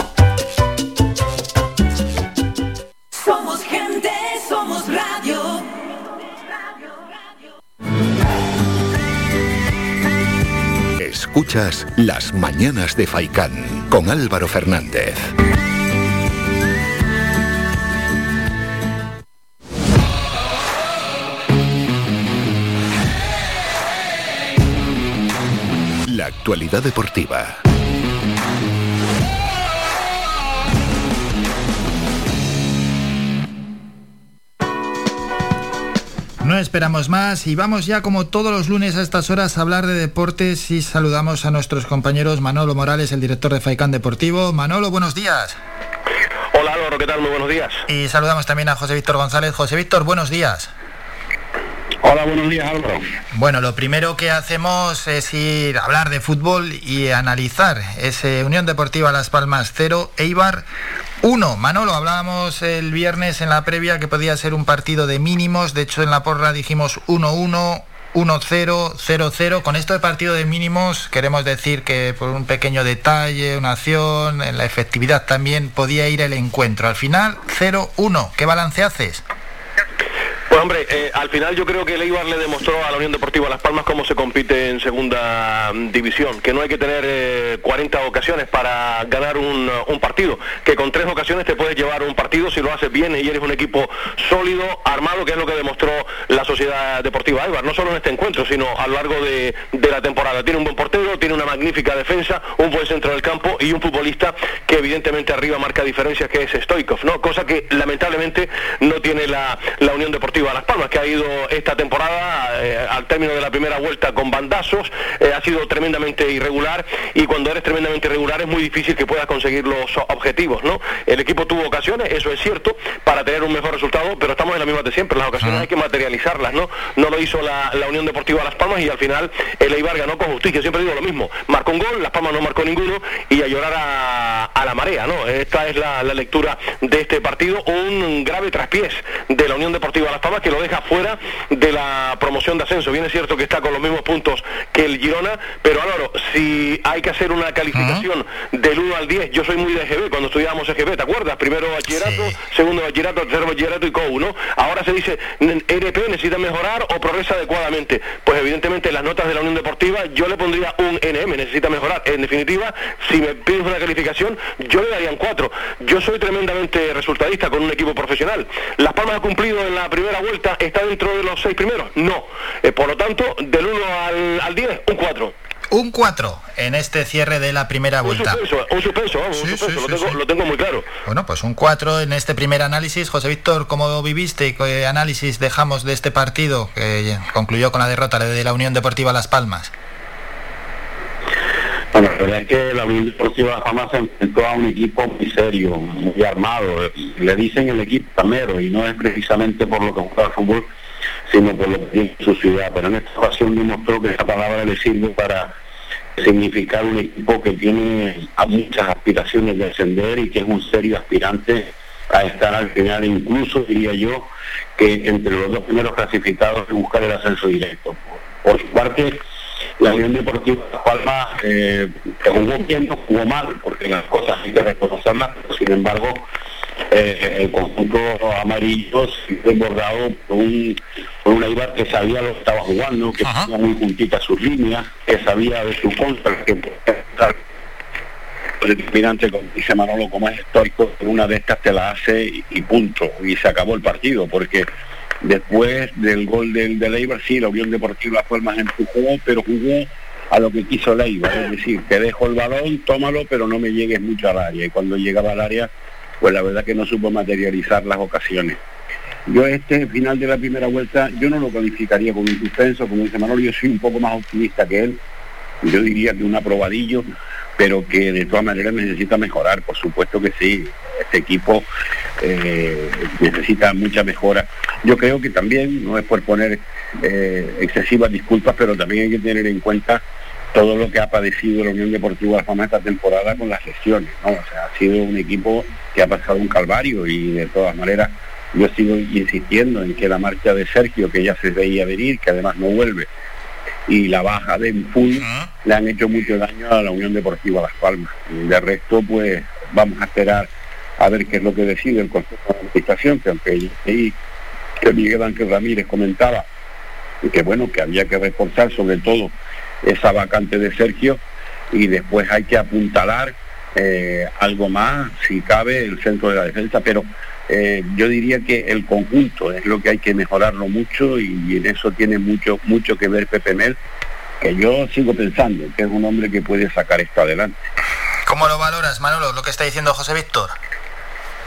Escuchas Las Mañanas de Faicán con Álvaro Fernández. La actualidad deportiva. No esperamos más y vamos ya como todos los lunes a estas horas a hablar de deportes y saludamos a nuestros compañeros Manolo Morales, el director de Faicán Deportivo. Manolo, buenos días. Hola Álvaro, ¿qué tal? Muy buenos días. Y saludamos también a José Víctor González. José Víctor, buenos días. Hola, buenos días Álvaro. Bueno, lo primero que hacemos es ir a hablar de fútbol y analizar ese Unión Deportiva Las Palmas 0, Eibar 1. Manolo, hablábamos el viernes en la previa que podía ser un partido de mínimos, de hecho en la porra dijimos 1-1. 1-0, 0-0. Con esto de partido de mínimos queremos decir que por un pequeño detalle, una acción, en la efectividad también podía ir el encuentro. Al final, 0-1. ¿Qué balance haces? Pues hombre, eh, al final yo creo que el Eibar le demostró a la Unión Deportiva Las Palmas cómo se compite en segunda mm, división, que no hay que tener eh, 40 ocasiones para ganar un, partido, que con tres ocasiones te puedes llevar un partido si lo haces bien y eres un equipo sólido, armado, que es lo que demostró la Sociedad Deportiva Eibar, no solo en este encuentro, sino a lo largo de, la temporada. Tiene un buen portero, tiene una magnífica defensa, un buen centro del campo y un futbolista que evidentemente arriba marca diferencias, que es Stoikov, ¿no? Cosa que lamentablemente no tiene la Unión Deportiva Las Palmas, que ha ido esta temporada eh, al término de la primera vuelta con bandazos, eh, ha sido tremendamente irregular y cuando eres tremendamente irregular es muy difícil que puedas conseguir los objetivos, ¿no? El equipo tuvo ocasiones, eso es cierto, para tener un mejor resultado, pero estamos en la misma de siempre, las ocasiones hay que materializarlas, ¿no? No lo hizo la, la Unión Deportiva Las Palmas y al final el Eibar ganó con justicia, siempre digo lo mismo, marcó un gol, Las Palmas no marcó ninguno y a llorar a, a la marea, ¿no? Esta es la, la lectura de este partido, un grave traspiés de la Unión Deportiva Las Palmas que lo deja fuera de la promoción de ascenso. Bien es cierto que está con los mismos puntos que el Girona, pero Álvaro, si hay que hacer una calificación del 1 al 10, yo soy muy de EGB, cuando estudiábamos EGB, ¿te acuerdas? Primero bachillerato, segundo bachillerato, tercero bachillerato y COU, ¿no? Ahora se dice, RP necesita mejorar o progresa adecuadamente. Pues evidentemente las notas de la Unión Deportiva yo le pondría un NM, necesita mejorar. En definitiva, si me pides una calificación, yo le daría un 4. Yo soy tremendamente resultadista con un equipo profesional. Las Palmas ha cumplido en la primera vuelta, está dentro de los seis primeros. No. Eh, por lo tanto, del 1 al, al 10, un 4. Un 4 en este cierre de la primera vuelta. Un suspenso, un suspenso, vamos, un Sí, suspenso, sí, lo, tengo, sí. lo tengo muy claro. Bueno, pues un 4 en este primer análisis. José Víctor, ¿cómo viviste y qué análisis dejamos de este partido que concluyó con la derrota de la Unión Deportiva Las Palmas? Bueno, la verdad es que la Unión Deportiva Las Palmas se enfrentó a un equipo muy serio, muy armado. Le dicen el equipo tamero y no es precisamente por lo que juega el fútbol, sino por lo que tiene en su ciudad. Pero en esta ocasión demostró que esa palabra le sirve para significar un equipo que tiene muchas aspiraciones de ascender y que es un serio aspirante a estar al final, incluso diría yo que entre los dos primeros clasificados y buscar el ascenso directo. Por su parte, la Unión Deportiva Las Palmas eh, que jugó bien, no jugó mal, porque las cosas hay que reconocerlas, pero sin embargo eh, el conjunto amarillo se vio desbordado por un, por un Eibar que sabía lo que estaba jugando, que tenía muy juntita sus líneas, que sabía de su contra, que determinante, como dice Manolo, como es histórico, una de estas te la hace y punto, y se acabó el partido, porque después del gol del, del Eibar, sí, la Unión Deportiva Las Palmas empujó, pero jugó a lo que quiso el Eibar, es decir, te dejo el balón, tómalo, pero no me llegues mucho al área, y cuando llegaba al área, pues la verdad que no supo materializar las ocasiones. Yo este final de la primera vuelta, yo no lo calificaría como un suspenso, como dice Manolo, yo soy un poco más optimista que él, yo diría que un aprobadillo, pero que de todas maneras necesita mejorar, por supuesto que sí, este equipo eh, necesita mucha mejora. Yo creo que también, no es por poner eh, excesivas disculpas, pero también hay que tener en cuenta todo lo que ha padecido la Unión Deportiva La Fama esta temporada con las lesiones, ¿no? O sea, ha sido un equipo que ha pasado un calvario y de todas maneras yo sigo insistiendo en que la marcha de Sergio, que ya se veía venir, que además no vuelve, y la baja de Full le han hecho mucho daño a la Unión Deportiva Las Palmas. De resto, pues vamos a esperar a ver qué es lo que decide el Consejo de Administración, que aunque leí que Miguel Ángel Ramírez comentaba y que bueno, que había que reforzar sobre todo esa vacante de Sergio y después hay que apuntalar eh, algo más, si cabe, el centro de la defensa, pero eh, yo diría que el conjunto es lo que hay que mejorarlo mucho y, en eso tiene mucho, mucho que ver Pepe Mel, que yo sigo pensando que es un hombre que puede sacar esto adelante. ¿Cómo lo valoras, Manolo, lo que está diciendo José Víctor?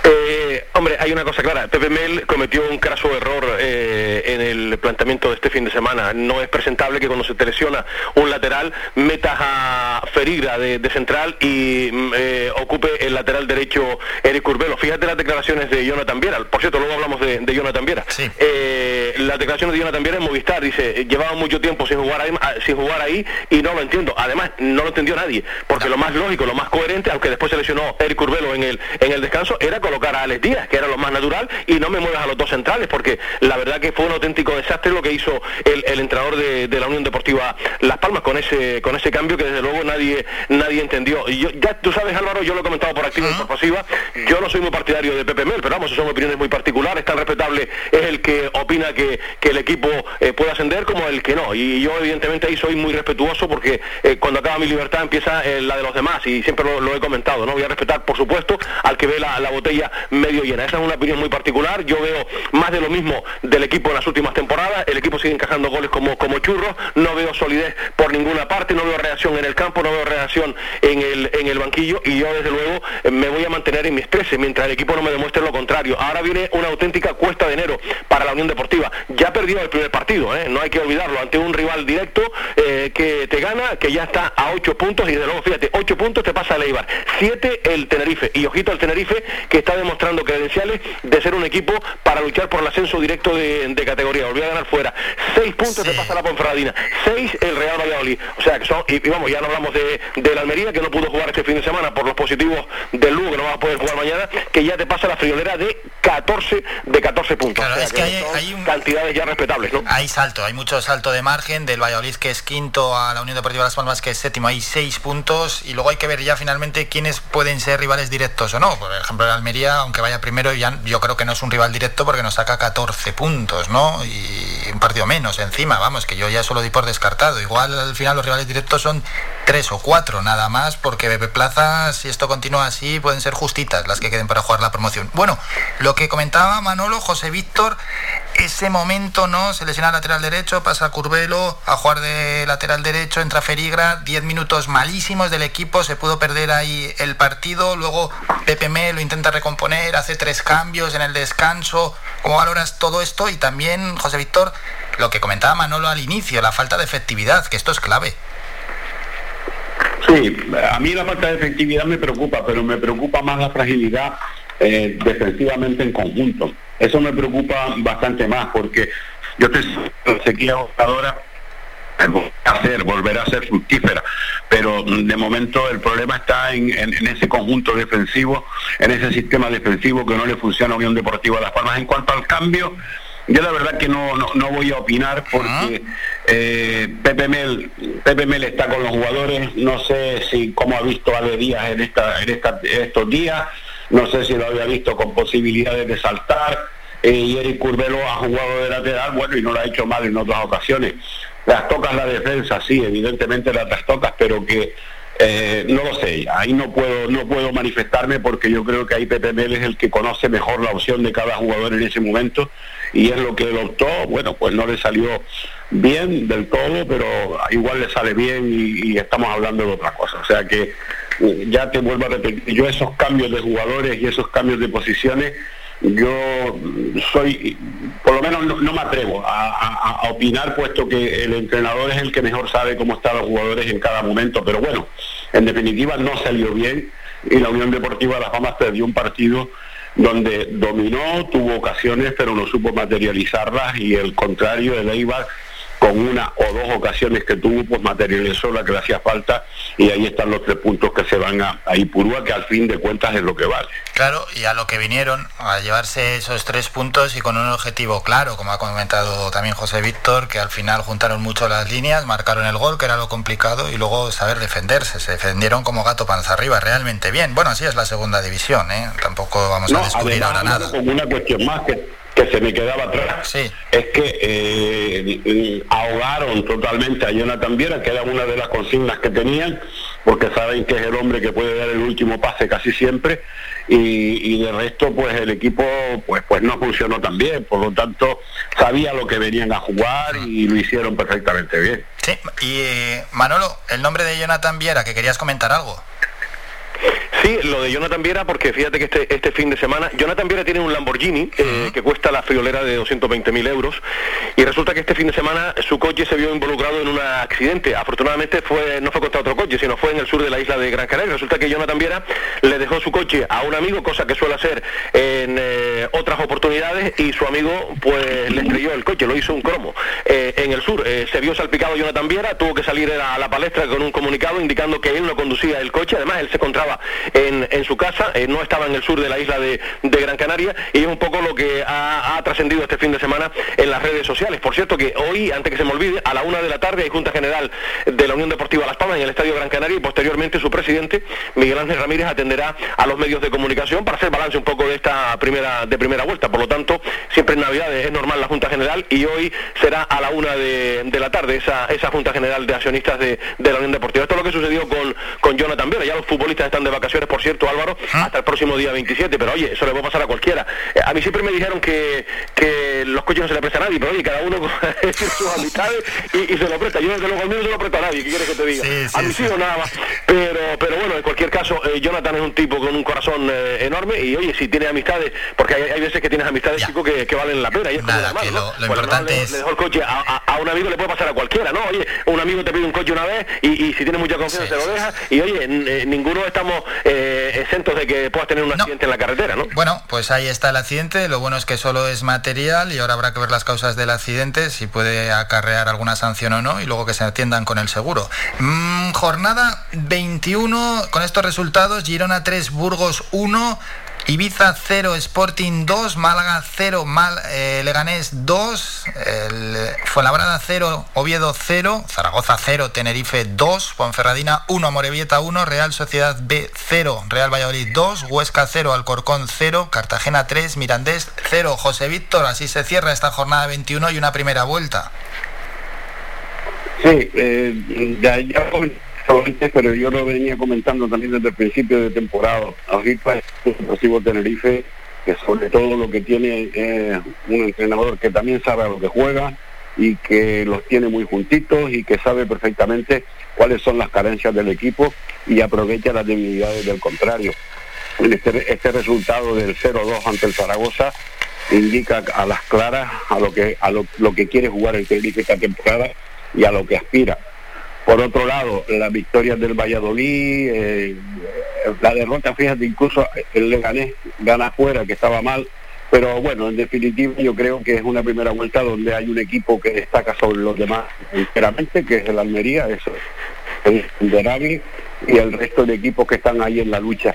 Eh, hombre, hay una cosa clara. Pepe Mel cometió un craso error eh, en el planteamiento de este fin de semana. No es presentable que cuando se te lesiona un lateral metas a Ferigra de, de central y mm, eh, ocupe el lateral derecho Eric Curbelo. Fíjate las declaraciones de Jonathan Viera. Por cierto, luego hablamos de, de Jonathan Viera. Eh, las declaraciones de Jonathan Viera en Movistar. Dice, llevaba mucho tiempo sin jugar, ahí, ah, sin jugar ahí y no lo entiendo. Además, no lo entendió nadie. Porque lo más lógico, lo más coherente, aunque después se lesionó Eric Curbelo en el, en el descanso, era colocar a Alex Díaz, que era lo más natural, y no me muevas a los dos centrales, porque la verdad que fue un auténtico desastre lo que hizo el, el entrenador de, de la Unión Deportiva Las Palmas con ese con ese cambio que desde luego nadie nadie entendió. Y yo, ya tú sabes Álvaro, yo lo he comentado por activa y por pasiva, yo no soy muy partidario de Pepe Mel, pero vamos, son opiniones muy particulares, tan respetable es el que opina que, que el equipo eh, puede ascender como el que no. Y yo evidentemente ahí soy muy respetuoso porque eh, cuando acaba mi libertad empieza eh, la de los demás y siempre lo, lo he comentado, ¿no? Voy a respetar, por supuesto, al que ve la, la botella medio llena. Esa es una opinión muy particular. Yo veo más de lo mismo del equipo en las últimas temporadas. El equipo sigue encajando goles como, como churros. No veo solidez por ninguna parte. No veo reacción en el campo. No veo reacción en el, en el banquillo. Y yo, desde luego, eh, me voy a mantener en mis 13 mientras el equipo no me demuestre lo contrario. Ahora viene una auténtica cuesta de enero para la Unión Deportiva. Ya perdió el primer partido, ¿eh? no hay que olvidarlo, ante un rival directo eh, que te gana, que ya está a 8 puntos. Y desde luego, fíjate, 8 puntos te pasa el Eibar. 7 el Tenerife. Y ojito al Tenerife que está demostrando credenciales de ser un equipo para luchar por el ascenso directo de, de categoría. Volvió a ganar fuera. 6 puntos te pasa la Ponferradina. 6 el Real Valladolid. O sea que son, y, y vamos, ya no hablamos de, de la Almería que no pudo jugar este fin de semana por los positivos del Lugo, que no va a poder jugar mañana, que ya te pasa la friolera de 14 de 14 puntos. Claro, O sea es que hay- son hay un- cantidades ya respetables, ¿no? Hay salto, hay mucho salto de margen del Valladolid que es quinto a la Unión Deportiva Las Palmas que es séptimo, hay seis puntos y luego hay que ver ya finalmente quiénes pueden ser rivales directos o no. Por ejemplo, el Almería, aunque vaya primero, ya yo creo que no es un rival directo porque nos saca 14 puntos, ¿no? Y un partido menos encima, vamos, que yo ya solo di por descartado. Igual al final los rivales directos son tres o cuatro, nada más, porque Pepe Plaza, si esto continúa así, pueden ser justitas las que queden para jugar la promoción. Bueno, lo que comentaba Manolo, José Víctor, ese momento, ¿no? Se lesiona lateral derecho, pasa Curvelo a jugar de lateral derecho, entra Ferigra, 10 minutos malísimos del equipo, se pudo perder ahí el partido, luego Pepe lo intenta recomponer, hace tres cambios en el descanso. ¿Cómo valoras todo esto? Y también, José Víctor, lo que comentaba Manolo al inicio, la falta de efectividad, que esto es clave. Sí, a mí la falta de efectividad me preocupa, pero me preocupa más la fragilidad eh, defensivamente en conjunto. Eso me preocupa bastante más porque yo te sequía jugadora a ser, volverá a ser fructífera, pero mm, de momento el problema está en, en- en ese conjunto defensivo, en ese sistema defensivo que no le funciona a Unión Deportiva Las Palmas. En cuanto al cambio, yo la verdad que no, no, no voy a opinar porque eh, Pepe Mel Pepe Mel está con los jugadores, no sé si cómo ha visto a De Díaz en esta, en esta, estos días, no sé si lo había visto con posibilidades de saltar, eh, y Eric Curvelo ha jugado de lateral, bueno, y no lo ha hecho mal en otras ocasiones. Las tocas la defensa, sí, evidentemente las trastocas, pero que Eh, no lo sé, ahí no puedo, no puedo manifestarme porque yo creo que ahí Pepe Mel es el que conoce mejor la opción de cada jugador en ese momento y es lo que él optó, bueno, pues no le salió bien del todo, pero igual le sale bien y, y estamos hablando de otra cosa. O sea que eh, ya te vuelvo a repetir, yo esos cambios de jugadores y esos cambios de posiciones yo soy, por lo menos no, me atrevo a, opinar, puesto que el entrenador es el que mejor sabe cómo están los jugadores en cada momento, pero bueno, en definitiva no salió bien y la Unión Deportiva de Las Palmas perdió un partido donde dominó, tuvo ocasiones, pero no supo materializarlas y el contrario, el Eibar con una o dos ocasiones que tuvo, pues materializó la que le hacía falta y ahí están los tres puntos que se van a, a Ipurúa, que al fin de cuentas es lo que vale. Claro, y a lo que vinieron, a llevarse esos tres puntos y con un objetivo claro, como ha comentado también José Víctor, que al final juntaron mucho las líneas, marcaron el gol, que era lo complicado, y luego saber defenderse. Se defendieron como gato panza arriba, realmente bien. Bueno, así es la segunda división, ¿eh? Tampoco vamos a descubrir ahora nada. Con una cuestión más que que se me quedaba atrás es que eh, ahogaron totalmente a Jonathan Viera, que era una de las consignas que tenían, porque saben que es el hombre que puede dar el último pase casi siempre, y, de resto pues el equipo pues pues no funcionó tan bien, por lo tanto sabía lo que venían a jugar y lo hicieron perfectamente bien. Sí, y eh, Manolo, el nombre de Jonathan Viera, que querías comentar algo. Sí, lo de Jonathan Viera, porque fíjate que este, este fin de semana, Jonathan Viera tiene un Lamborghini eh, que cuesta la friolera de 220.000 euros y resulta que este fin de semana su coche se vio involucrado en un accidente. Afortunadamente fue no fue contra otro coche, sino fue en el sur de la isla de Gran Canaria. Resulta que Jonathan Viera le dejó su coche a un amigo, cosa que suele hacer en eh, otras oportunidades, y su amigo pues le estrelló el coche, lo hizo un cromo. Eh, en el sur se vio salpicado Jonathan Viera, tuvo que salir a la palestra con un comunicado indicando que él no conducía el coche, además él se en, su casa, eh, no estaba en el sur de la isla de, Gran Canaria y es un poco lo que ha, trascendido este fin de semana en las redes sociales. Por cierto que hoy, antes que se me olvide, a la una de la tarde hay Junta General de la Unión Deportiva Las Palmas en el Estadio Gran Canaria y posteriormente su presidente, Miguel Ángel Ramírez, atenderá a los medios de comunicación para hacer balance un poco de esta primera, de primera vuelta. Por lo tanto, siempre en Navidades es normal la Junta General y hoy será a la una de, la tarde esa, esa Junta General de Accionistas de, la Unión Deportiva. Esto es lo que sucedió con, con Jonathan Viera. Ya los futbolistas están de vacaciones, por cierto, Álvaro, hasta el próximo día 27, pero oye, eso le a pasar a cualquiera. Eh, a mí siempre me dijeron que, que los coches no se le prestan a nadie, pero oye, cada uno sus amistades y, se lo presta. Yo desde luego al mío no se lo presto a nadie, ¿qué quieres que te diga? a mí sí, o nada más. Pero, pero bueno, en cualquier caso, eh, Jonathan es un tipo con un corazón eh, enorme y oye, si tiene amistades, porque hay, veces que tienes amistades, chicos, que, que, valen la pena. Y es como Nada, lo, pues importante es... le, dejó el coche a, a, un amigo, le puede pasar a cualquiera, ¿no? Oye, un amigo te pide un coche una vez y, y si tiene mucha confianza se lo deja y oye, ninguno estamos exentos de que puedas tener un accidente en la carretera, ¿no? Bueno, pues ahí está el accidente. Lo bueno es que solo es material y ahora habrá que ver las causas del accidente, si puede acarrear alguna sanción o no, y luego que se atiendan con el seguro. Mm, jornada 21, con estos resultados, Girona 3, Burgos 1. Ibiza 0, Sporting 2, Málaga 0, Mal, eh, Leganés 2, Fuenlabrada 0, Oviedo 0, Zaragoza 0, Tenerife 2, Ponferradina 1, Morevieta 1, Real Sociedad B 0, Real Valladolid 2, Huesca 0, Alcorcón 0, Cartagena 3, Mirandés 0. José Víctor, así se cierra esta jornada 21 y una primera vuelta. Eh, pero yo lo venía comentando también desde el principio de temporada. Ahorita es Tenerife, que sobre todo lo que tiene es un entrenador que también sabe a lo que juega y que los tiene muy juntitos y que sabe perfectamente cuáles son las carencias del equipo y aprovecha las debilidades del contrario. Este, este resultado del 0-2 ante el Zaragoza indica a las claras a lo que a lo, lo que quiere jugar el Tenerife esta temporada y a lo que aspira por otro lado, las victorias del Valladolid, eh, la derrota, fíjate, incluso el Leganés gana afuera, que estaba mal, pero bueno, en definitiva yo creo que es una primera vuelta donde hay un equipo que destaca sobre los demás enteramente, que es el Almería, eso es indudable, y el resto de equipos que están ahí en la lucha.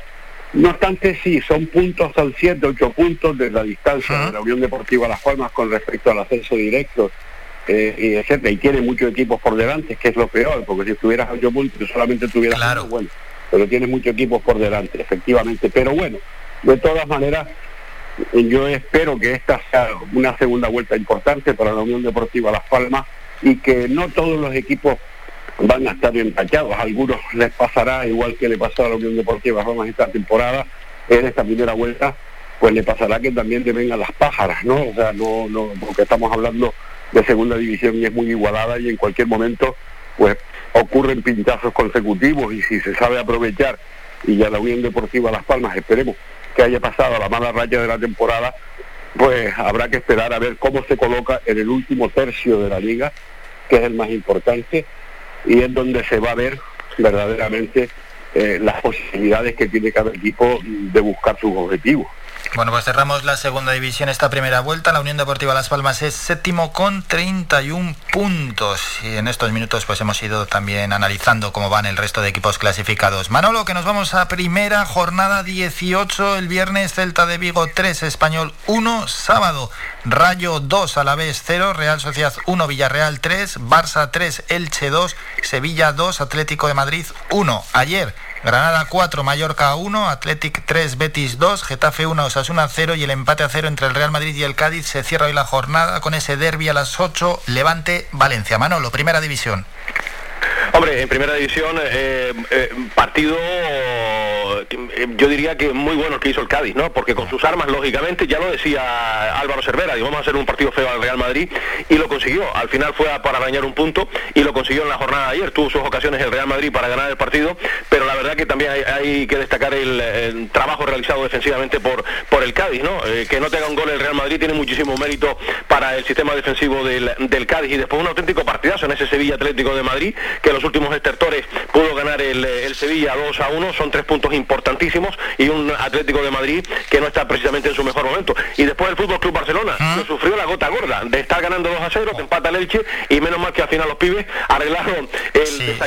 No obstante, sí, son puntos al 7, 8 puntos de la distancia de la Unión Deportiva Las Palmas con respecto al ascenso directo eh, y etcétera, y tiene muchos equipos por delante, que es lo peor, porque si estuvieras a 8 puntos solamente tuvieras claro. bueno, pero tiene muchos equipos por delante, efectivamente. Pero bueno, de todas maneras, yo espero que esta sea una segunda vuelta importante para la Unión Deportiva Las Palmas y que no todos los equipos van a estar empachados. A algunos les pasará igual que le pasó a la Unión Deportiva Roma esta temporada, en esta primera vuelta, pues le pasará que también te vengan las pájaras, ¿no? O sea, no, no, porque estamos hablando de segunda división y es muy igualada y en cualquier momento, pues ocurren pintazos consecutivos y si se sabe aprovechar y ya la Unión Deportiva Las Palmas, esperemos que haya pasado la mala raya de la temporada, pues habrá que esperar a ver cómo se coloca en el último tercio de la liga, que es el más importante, y es donde se va a ver verdaderamente eh, las posibilidades que tiene cada equipo de buscar sus objetivos. Bueno, pues cerramos la segunda división esta primera vuelta. La Unión Deportiva Las Palmas es séptimo con 31 puntos. Y en estos minutos pues hemos ido también analizando cómo van el resto de equipos clasificados. Manolo, que nos vamos a primera jornada 18. El viernes Celta de Vigo 3, Español 1. Sábado Rayo 2, a la vez 0. Real Sociedad 1, Villarreal 3. Barça 3, Elche 2. Sevilla 2, Atlético de Madrid 1. Ayer Granada 4, Mallorca 1, Athletic 3, Betis 2, Getafe 1, Osasuna 0 y el empate a 0 entre el Real Madrid y el Cádiz se cierra hoy la jornada con ese derby a las 8, Levante, Valencia. Manolo, primera división. Hombre, en primera división, eh, eh, partido, eh, yo diría que muy bueno el que hizo el Cádiz, ¿no? Porque con sus armas, lógicamente, ya lo decía Álvaro Cervera, y vamos a hacer un partido feo al Real Madrid, y lo consiguió. Al final fue para arañar un punto, y lo consiguió en la jornada ayer. Tuvo sus ocasiones el Real Madrid para ganar el partido, pero la verdad que también hay, que destacar el, trabajo realizado defensivamente por, por el Cádiz, ¿no? que no tenga un gol el Real Madrid tiene muchísimo mérito para el sistema defensivo del, del Cádiz, y después un auténtico partidazo en ese Sevilla Atlético de Madrid, que los últimos estertores pudo ganar el, Sevilla 2 a 1, son tres puntos importantísimos y un Atlético de Madrid que no está precisamente en su mejor momento. Y después el Fútbol Club Barcelona, que sufrió la gota gorda de estar ganando 2 a 0, te empata el Elche y menos mal que al final los pibes arreglaron el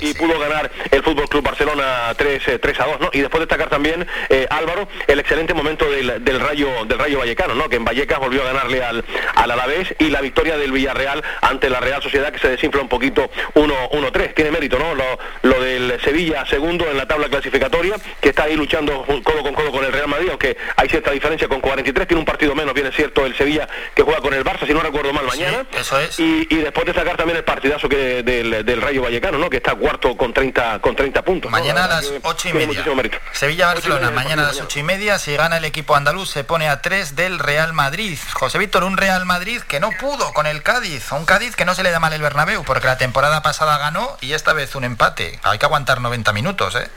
y pudo ganar el Fútbol Club Barcelona 3, 3 eh, a 2, ¿no? Y después destacar también eh, Álvaro el excelente momento del, Rayo del Rayo Vallecano, ¿no? Que en Vallecas volvió a ganarle al, al Alavés y la victoria del Villarreal ante la Real Sociedad que se desinfla un poquito 1-3 tiene mérito, ¿no? Lo, del Sevilla segundo en la tabla clasificatoria, que está ahí luchando codo con codo con el Real Madrid, aunque hay cierta diferencia con 43, tiene un partido menos, viene cierto el Sevilla que juega con el Barça, si no recuerdo mal, mañana. eso es. Y, después de sacar también el partidazo que del, Rayo Vallecano, ¿no? Que está cuarto con 30, con 30 puntos. Mañana a las ocho y media. Sevilla-Barcelona, mañana a las ocho y media, si gana el equipo andaluz se pone a 3 del Real Madrid. José Víctor, un Real Madrid que no pudo con el Cádiz, un Cádiz que no se le da mal el Bernabéu, porque la temporada pasada ganó y esta vez un empate. Hay que aguantar 90 minutos, ¿eh?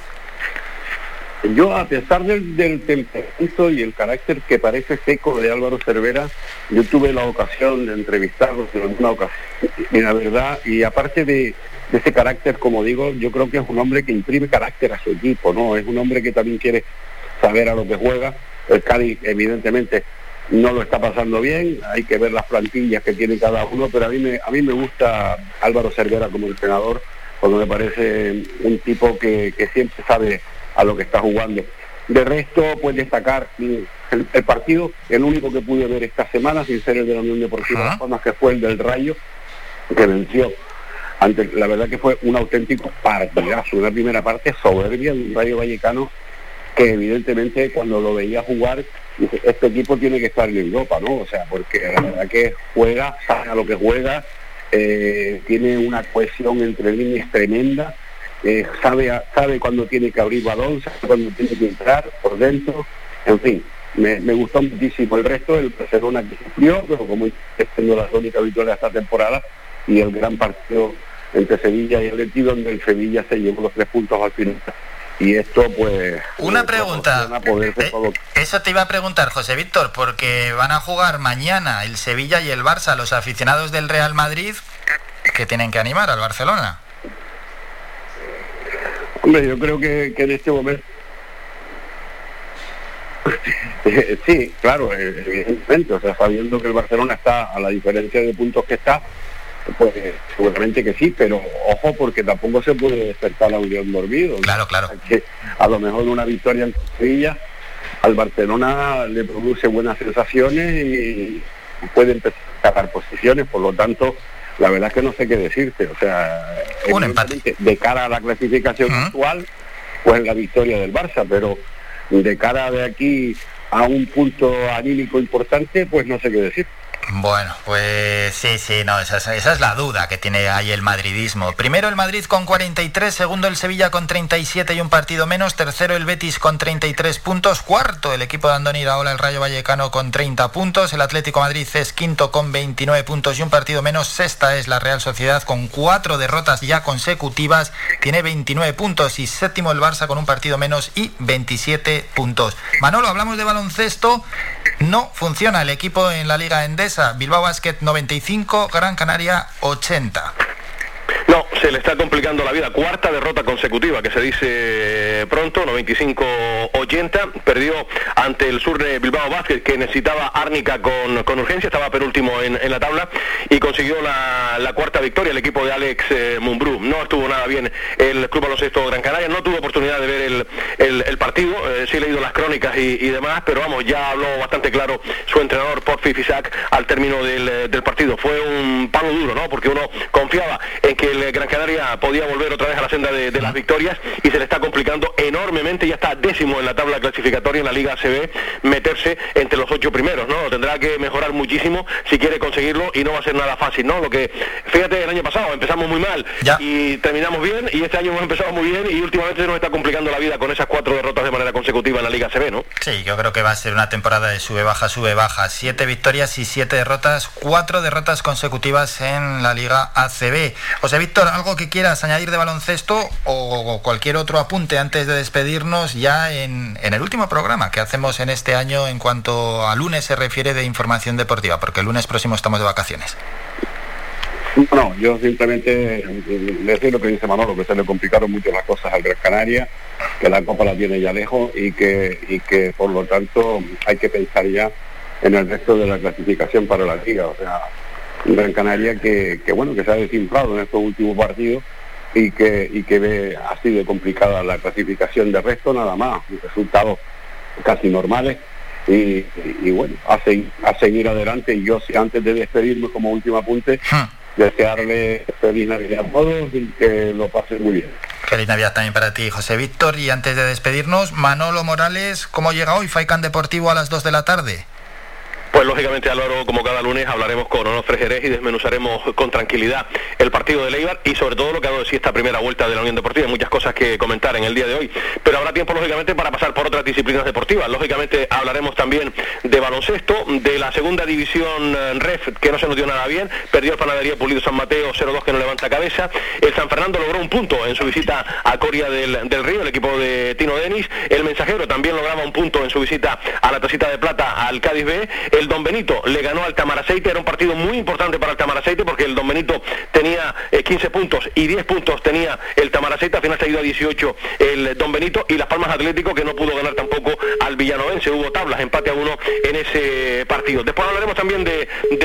Yo, a pesar del, del temperamento y el carácter que parece seco de Álvaro Cervera, yo tuve la ocasión de entrevistarlo en alguna ocasión. Y la verdad, y aparte de, ese carácter, como digo, yo creo que es un hombre que imprime carácter a su equipo, ¿no? Es un hombre que también quiere saber a lo que juega. El Cádiz, evidentemente, no lo está pasando bien, hay que ver las plantillas que tiene cada uno, pero a mí me, a mí me gusta Álvaro Cervera como entrenador porque me parece un tipo que, siempre sabe a lo que está jugando. De resto, pues destacar el, partido, el único que pude ver esta semana, sin ser el de la Unión Deportiva Las que fue el del Rayo, que venció. Ante, la verdad que fue un auténtico partidazo, una primera parte soberbia de un Rayo Vallecano que evidentemente cuando lo veía jugar, este equipo tiene que estar en Europa, ¿no? O sea, porque la verdad que juega, sabe a lo que juega, eh, tiene una cohesión entre líneas tremenda, eh, sabe, sabe cuando tiene que abrir balón, sabe cuando tiene que entrar por dentro, en fin, me, gustó muchísimo. El resto, el Barcelona que sufrió, pero como es la única victoria de esta temporada, y el gran partido entre Sevilla y el donde el Sevilla se llevó los tres puntos al final y esto pues una pregunta. eh, eso te iba a preguntar José Víctor porque van a jugar mañana el Sevilla y el Barça los aficionados del Real Madrid que tienen que animar al Barcelona. Hombre yo creo que, en este momento sí claro evidentemente o sea sabiendo que el Barcelona está a la diferencia de puntos que está pues seguramente que sí, pero ojo porque tampoco se puede despertar a un león dormido. Claro, claro. Que a lo mejor una victoria en Sevilla al Barcelona le produce buenas sensaciones y puede empezar a sacar posiciones, por lo tanto, la verdad es que no sé qué decirte. O sea, un empate. de cara a la clasificación actual, pues la victoria del Barça, pero de cara de aquí a un punto anímico importante, pues no sé qué decir. Bueno, pues sí, sí, no, esa, es la duda que tiene ahí el madridismo. Primero el Madrid con 43, segundo el Sevilla con 37 y un partido menos, tercero el Betis con 33 puntos, cuarto el equipo de Andoni Iraola, el Rayo Vallecano con 30 puntos, el Atlético Madrid es quinto con 29 puntos y un partido menos, sexta es la Real Sociedad con cuatro derrotas ya consecutivas, tiene 29 puntos y séptimo el Barça con un partido menos y 27 puntos. Manolo, hablamos de baloncesto, no funciona el equipo en la Liga Endesa Bilbao Basket 95, Gran Canaria 80. No, se le está complicando la vida. Cuarta derrota consecutiva, que se dice pronto, 95-80. Perdió ante el sur de Bilbao Basket, que necesitaba Árnica con, con urgencia, estaba penúltimo en, en la tabla, y consiguió la, la, cuarta victoria el equipo de Alex eh, Mumbrú. No estuvo nada bien el Club Baloncesto Gran Canaria, no tuvo oportunidad de ver el, el, partido, eh, sí he leído las crónicas y, demás, pero vamos, ya habló bastante claro su entrenador, Porfi Fisac, al término del, del partido. Fue un palo duro, ¿no? Porque uno confiaba en que el Gran Canaria podía volver otra vez a la senda de, de, las victorias y se le está complicando enormemente, ya está décimo en la tabla clasificatoria en la Liga ACB, meterse entre los ocho primeros, ¿no? Tendrá que mejorar muchísimo si quiere conseguirlo y no va a ser nada fácil, ¿no? Lo que, fíjate, el año pasado empezamos muy mal ya. y terminamos bien y este año hemos empezado muy bien y últimamente se nos está complicando la vida con esas cuatro derrotas de manera consecutiva en la Liga ACB, ¿no? Sí, yo creo que va a ser una temporada de sube-baja, sube-baja, siete victorias y siete derrotas, cuatro derrotas consecutivas en la Liga ACB. José Víctor, ¿algo que quieras añadir de baloncesto o cualquier otro apunte antes de despedirnos ya en, el último programa que hacemos en este año en cuanto a lunes se refiere de información deportiva? Porque el lunes próximo estamos de vacaciones. No, yo simplemente decir lo que dice Manolo, que se le complicaron mucho las cosas al Gran Canaria, que la Copa la tiene ya lejos y que, y que por lo tanto hay que pensar ya en el resto de la clasificación para la liga. O sea, Gran Canaria que, que, bueno que se ha desinflado en estos últimos partidos y que y que ve así de complicada la clasificación. De resto nada más. Resultados casi normales. Y, y, y bueno a, seguir, a seguir adelante. Y yo antes de despedirme como último apunte desearle feliz Navidad a todos y que lo pasen muy bien. Feliz Navidad también para ti, José Víctor. Y antes de despedirnos, Manolo Morales, ¿cómo llega hoy Faikan Deportivo a las 2 de la tarde? Pues lógicamente Álvaro, como cada lunes, hablaremos con Onofre Jerez y desmenuzaremos con tranquilidad el partido de Leibar y sobre todo lo que ha dado de sí esta primera vuelta de la Unión Deportiva. Hay muchas cosas que comentar en el día de hoy, pero habrá tiempo lógicamente para pasar por otras disciplinas deportivas. Lógicamente hablaremos también de baloncesto, de la segunda división REF, que no se nos dio nada bien, perdió el Panadería Pulido San Mateo 0-2 que no levanta cabeza. El San Fernando logró un punto en su visita a Coria del, del Río, el equipo de Tino Denis. El Mensajero también lograba un punto en su visita a la Tacita de Plata al Cádiz B. El Don Benito le ganó al Tamaraceite, era un partido muy importante para el Tamaraceite porque el Don Benito tenía eh, 15 puntos y 10 puntos tenía el Tamaraceite, al final se ha ido a 18 el Don Benito y Las Palmas Atlético que no pudo ganar tampoco al Villanovense, hubo tablas, empate a uno en ese partido. Después hablaremos también de, de,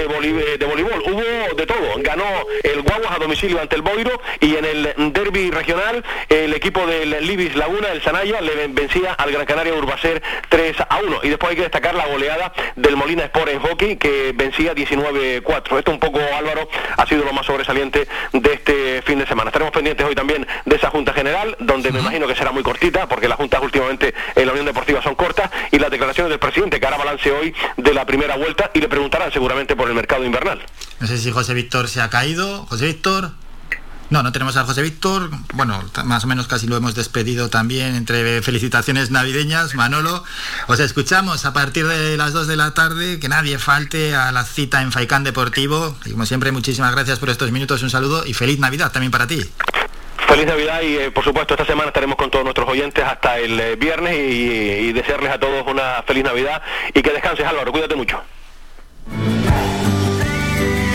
de voleibol, hubo de todo, ganó el Guaguas a domicilio ante el Boiro y en el derby regional el equipo del Libis Laguna, el Sanaya, le vencía al Gran Canaria Urbacer 3 a 1 y después hay que destacar la goleada del Molina Sport en hockey que vencía 19-4. Esto un poco, Álvaro, ha sido lo más sobresaliente de este fin de semana. Estaremos pendientes hoy también de esa Junta General, donde me imagino que será muy cortita, porque las juntas últimamente en la Unión Deportiva son cortas, y las declaraciones del presidente, que hará balance hoy de la primera vuelta, y le preguntarán seguramente por el mercado invernal. No sé si José Víctor se ha caído. José Víctor. No, no tenemos a José Víctor. Bueno, más o menos casi lo hemos despedido también entre felicitaciones navideñas. Manolo, os escuchamos a partir de las 2 de la tarde. Que nadie falte a la cita en Faicán Deportivo. Y como siempre, muchísimas gracias por estos minutos. Un saludo y feliz Navidad también para ti. Feliz Navidad y eh, por supuesto esta semana estaremos con todos nuestros oyentes hasta el eh, viernes y, y desearles a todos una feliz Navidad y que descanses Álvaro, cuídate mucho.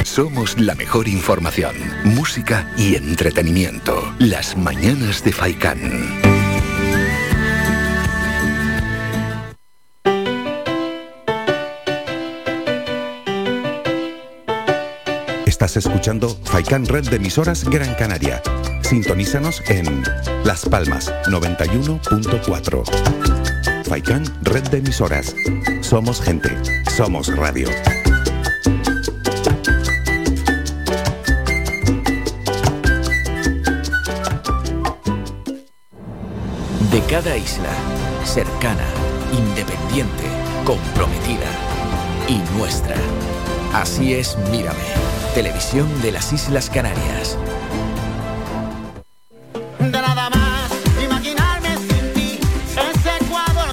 Somos la mejor información, música y entretenimiento. Las mañanas de Faikán. Estás escuchando Faikán Red de Emisoras Gran Canaria. Sintonízanos en Las Palmas 91.4. Faikán Red de Emisoras. Somos gente. Somos radio. De cada isla, cercana, independiente, comprometida y nuestra. Así es, mírame. Televisión de las Islas Canarias.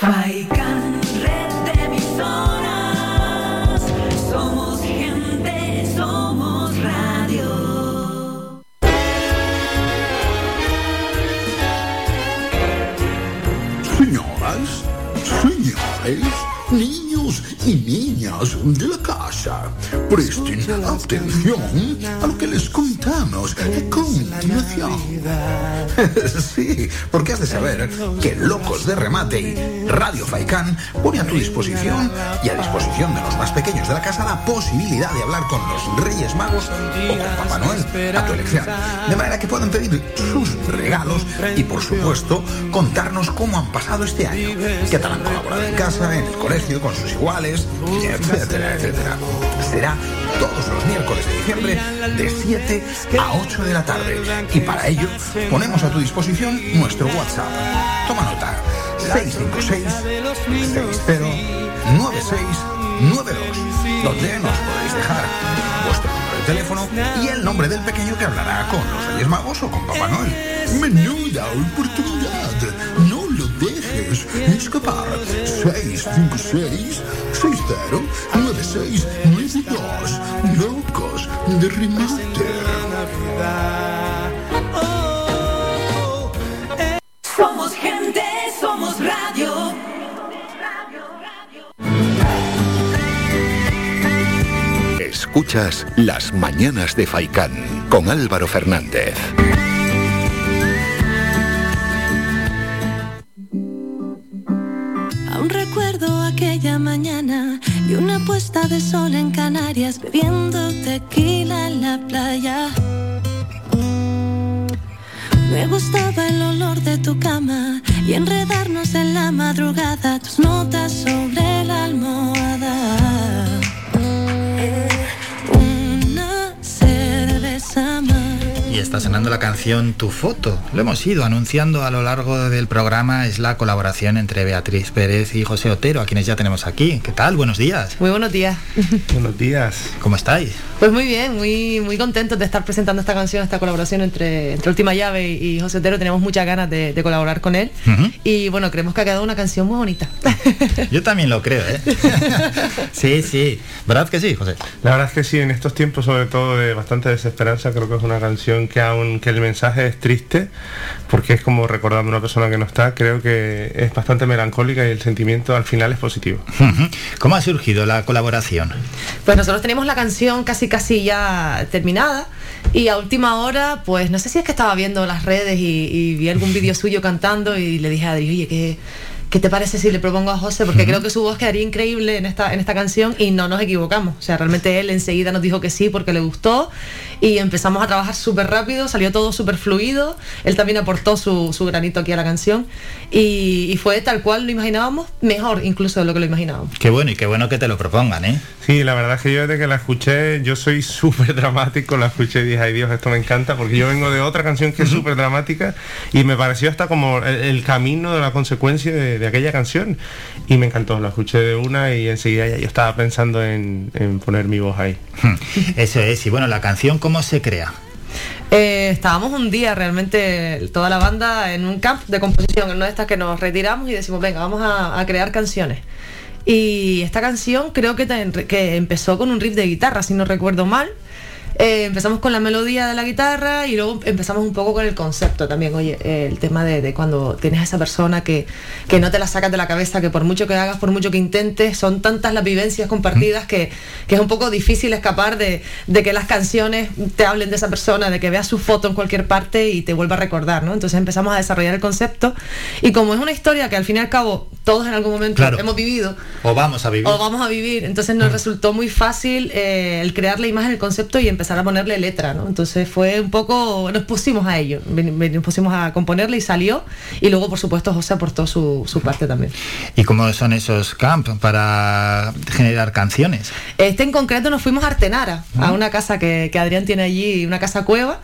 Faikan, red de emisoras. Somos gente, somos radio. Señoras, señores, niños y niñas de la casa, presten atención a lo que les contamos a continuación. Sí, porque has de saber que Locos de Remate y Radio Faicán pone a tu disposición y a disposición de los más pequeños de la casa la posibilidad de hablar con los Reyes Magos o con Papá Noel a tu elección. De manera que puedan pedir sus regalos y, por supuesto, contarnos cómo han pasado este año. ¿Qué tal han colaborado en casa, en el colegio, con sus iguales, etcétera, etcétera? Será todos los miércoles de diciembre de 7 a 8 de la tarde. Y para ello ponemos a tu disposición nuestro WhatsApp. Toma nota. 656 60 9692 donde nos podéis dejar vuestro número de teléfono y el nombre del pequeño que hablará con los Reyes Magos o con Papá Noel. Menuda oportunidad. Dejes escapar. 656 60 9692 Locos de remate. Somos gente, somos radio. Escuchas Las Mañanas de Faicán con Álvaro Fernández. Aquella mañana y una puesta de sol en Canarias bebiendo tequila en la playa. Me gustaba el olor de tu cama y enredarnos en la madrugada, tus notas sobre la almohada. Una cerveza más. Y está sonando la canción Tu Foto. Lo hemos ido anunciando a lo largo del programa. Es la colaboración entre Beatriz Pérez y José Otero, a quienes ya tenemos aquí. ¿Qué tal? Buenos días. Muy buenos días. Buenos días. ¿Cómo estáis? Pues muy bien, muy, muy contentos de estar presentando esta canción, esta colaboración entre, entre Última Llave y, y José Otero. Tenemos muchas ganas de, de colaborar con él. Y bueno, creemos que ha quedado una canción muy bonita. Yo también lo creo, ¿eh? sí, sí. ¿Verdad que sí, José? La verdad es que sí, en estos tiempos sobre todo de bastante desesperanza, creo que es una canción que aunque el mensaje es triste, porque es como recordando a una persona que no está, creo que es bastante melancólica y el sentimiento al final es positivo. ¿Cómo ha surgido la colaboración? Pues nosotros teníamos la canción casi casi ya terminada y a última hora, pues no sé si es que estaba viendo las redes y, y vi algún vídeo suyo cantando y le dije a Adri, oye, ¿qué, ¿qué te parece si le propongo a José? Porque creo que su voz quedaría increíble en esta, en esta canción y no nos equivocamos. O sea, realmente él enseguida nos dijo que sí porque le gustó y empezamos a trabajar súper rápido, salió todo súper fluido, él también aportó su, su granito aquí a la canción y, y fue tal cual lo imaginábamos, mejor incluso de lo que lo imaginábamos. Qué bueno y qué bueno que te lo propongan, ¿eh? Sí, la verdad es que yo desde que la escuché, yo soy súper dramático, la escuché y dije, ay Dios, esto me encanta, porque yo vengo de otra canción que es súper dramática y me pareció hasta como el, el camino de la consecuencia de, de aquella canción y me encantó, la escuché de una y enseguida ya yo estaba pensando en, en poner mi voz ahí. Eso es, y bueno, la canción, ¿cómo se crea? Eh, estábamos un día realmente toda la banda en un camp de composición, en una de estas que nos retiramos y decimos, venga, vamos a, crear canciones. Y esta canción creo que, que empezó con un riff de guitarra, si no recuerdo mal. Eh, empezamos con la melodía de la guitarra y luego empezamos un poco con el concepto también, oye, el tema de, de cuando tienes a esa persona que, que no te la sacas de la cabeza, que por mucho que hagas, por mucho que intentes, son tantas las vivencias compartidas que, que es un poco difícil escapar de, de que las canciones te hablen de esa persona, de que veas su foto en cualquier parte y te vuelva a recordar, ¿no? Entonces empezamos a desarrollar el concepto y como es una historia que al fin y al cabo todos en algún momento Claro. hemos vivido, O vamos a vivir. o vamos a vivir. Entonces nos resultó muy fácil eh, el crear la imagen, el concepto y empezar a ponerle letra, ¿no? Entonces fue un poco, nos pusimos a ello, nos pusimos a componerle y salió. Y luego, por supuesto, José aportó su, su parte también. ¿Y cómo son esos camp para generar canciones? Este en concreto nos fuimos a Artenara, a una casa que, que Adrián tiene allí, una casa cueva.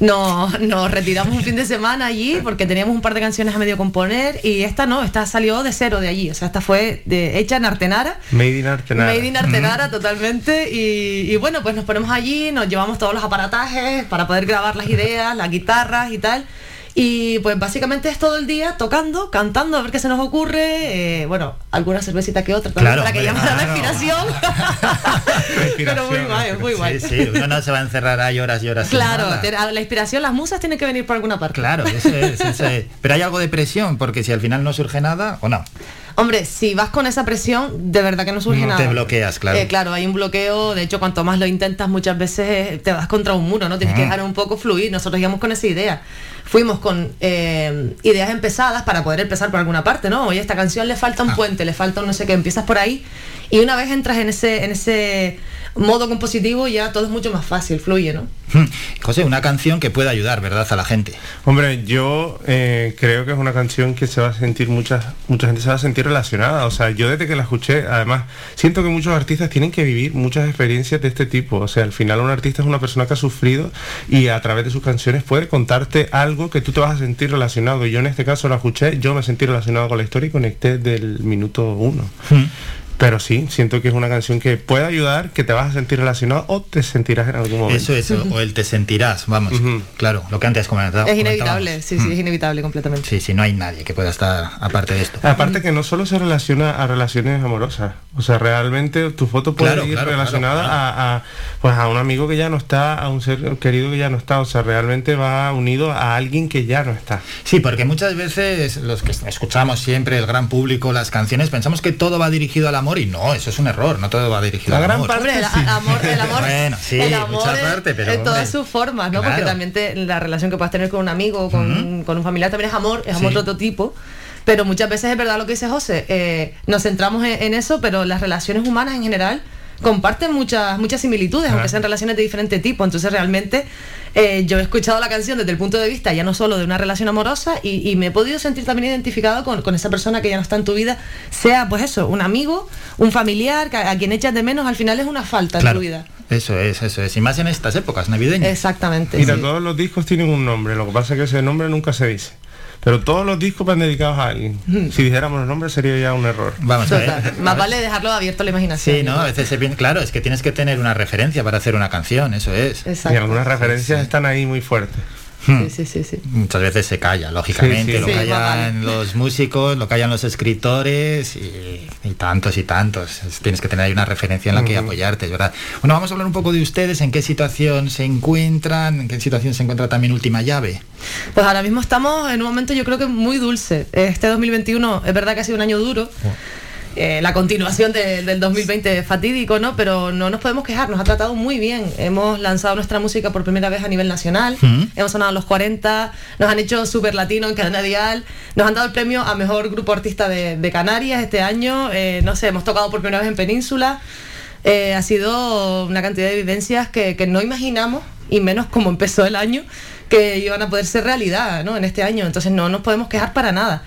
Nos, nos retiramos un fin de semana allí porque teníamos un par de canciones a medio componer y esta no, esta salió de cero de allí. O sea, esta fue de, hecha en Artenara. Made in Artenara. Made in Artenara totalmente y, y bueno pues nos ponemos allí, nos llevamos todos los aparatajes para poder grabar las ideas, las guitarras y tal y pues básicamente es todo el día tocando, cantando a ver qué se nos ocurre, eh, bueno alguna cervecita que otra también Claro, para que llame la respiración pero muy guay, muy guay. Sí, sí, uno no se va a encerrar ahí horas y horas. Claro, la inspiración, las musas tienen que venir por alguna parte. Claro, eso es, eso es. Pero hay algo de presión, porque si al final no surge nada, o no. Hombre, si vas con esa presión, de verdad que no surge No nada. te bloqueas, claro. Eh, claro, hay un bloqueo, de hecho, cuanto más lo intentas, muchas veces eh, te vas contra un muro, ¿no? Tienes que Mm. dejar un poco fluir. Nosotros íbamos con esa idea. Fuimos con eh, ideas empezadas para poder empezar por alguna parte, ¿no? Oye, esta canción le falta un Ah. puente, le falta un no sé qué, empiezas por ahí y una vez entras en ese, en ese modo compositivo ya todo es mucho más fácil, fluye, ¿no? Hmm. José, una canción que pueda ayudar, ¿verdad?, a la gente. Hombre, yo eh, creo que es una canción que se va a sentir mucha, mucha gente se va a sentir relacionada. O sea, yo desde que la escuché, además, siento que muchos artistas tienen que vivir muchas experiencias de este tipo. O sea, al final un artista es una persona que ha sufrido y a través de sus canciones puede contarte algo que tú te vas a sentir relacionado. Yo en este caso la escuché, yo me sentí relacionado con la historia y conecté del minuto uno. Pero sí, siento que es una canción que puede ayudar, que te vas a sentir relacionado o te sentirás en algún momento. Eso, eso, o el te sentirás, vamos. Claro, lo que antes comentaba. es inevitable, sí, sí, es inevitable completamente. Sí, sí, no hay nadie que pueda estar aparte de esto. Aparte que no solo se relaciona a relaciones amorosas, o sea, realmente tu foto puede Claro, ir claro, relacionada claro, claro. A, a, pues a un amigo que ya no está, a un ser querido que ya no está, o sea, realmente va unido a alguien que ya no está. Sí, porque muchas veces los que escuchamos siempre, el gran público, las canciones, pensamos que todo va dirigido al amor y no, eso es un error, no todo va dirigido La al gran amor. Hombre, el, a- amor, el amor, Bueno, sí, el amor mucha en- parte, pero, en todas sus formas, ¿no? Porque también te- la relación que puedas tener con un amigo, con, con un familiar, también es amor, es amor Sí. de otro tipo. Pero muchas veces es verdad lo que dice José, eh, nos centramos en, en eso, pero las relaciones humanas en general comparten muchas muchas similitudes, aunque sean relaciones de diferente tipo. Entonces realmente eh, yo he escuchado la canción desde el punto de vista ya no solo de una relación amorosa y, y me he podido sentir también identificado con, con esa persona que ya no está en tu vida, sea pues eso, un amigo, un familiar, que a, a quien echas de menos, al final es una falta Claro, en tu vida. eso es, eso es. Y más en estas épocas navideñas. Exactamente. Mira, sí. todos los discos tienen un nombre, lo que pasa es que ese nombre nunca se dice. Pero todos los discos van dedicados a alguien. Si dijéramos los nombres sería ya un error. Vamos a ver. Más vale dejarlo abierto a la imaginación. Sí, ¿no? A veces se piensa, claro, es que tienes que tener una referencia para hacer una canción, eso es. Exacto. Y algunas referencias están ahí muy fuertes. Hmm. Sí, sí, sí, sí. Muchas veces se calla, lógicamente, Sí, sí. lo callan los músicos, lo callan los escritores y, y tantos y tantos. Es- Tienes que tener ahí una referencia en la que apoyarte, ¿verdad? Bueno, vamos a hablar un poco de ustedes, en qué situación se encuentran, en qué situación se encuentra también Última Llave. Pues ahora mismo estamos en un momento yo creo que muy dulce. Este 2021 es verdad que ha sido un año duro. Eh, la continuación de- del 2020 es fatídico, ¿no? Pero no nos podemos quejar, nos ha tratado muy bien. Hemos lanzado nuestra música por primera vez a nivel nacional, Mm. hemos sonado a los 40, nos han hecho super latino en cadena dial, nos han dado el premio a mejor grupo artista de, de Canarias este año, eh, no sé, hemos tocado por primera vez en Península. Eh, ha sido una cantidad de vivencias que, que no imaginamos, y menos como empezó el año, que iban a poder ser realidad ¿no? en este año. Entonces no nos podemos quejar para nada.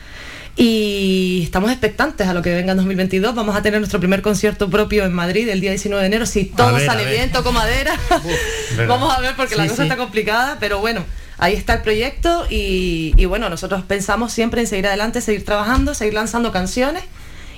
Y estamos expectantes a lo que venga en 2022. Vamos a tener nuestro primer concierto propio en Madrid el día 19 de enero. Si todo ver, sale bien, toco madera. Vamos a ver porque la cosa sí. está complicada, pero bueno, ahí está el proyecto y, y bueno, nosotros pensamos siempre en seguir adelante, seguir trabajando, seguir lanzando canciones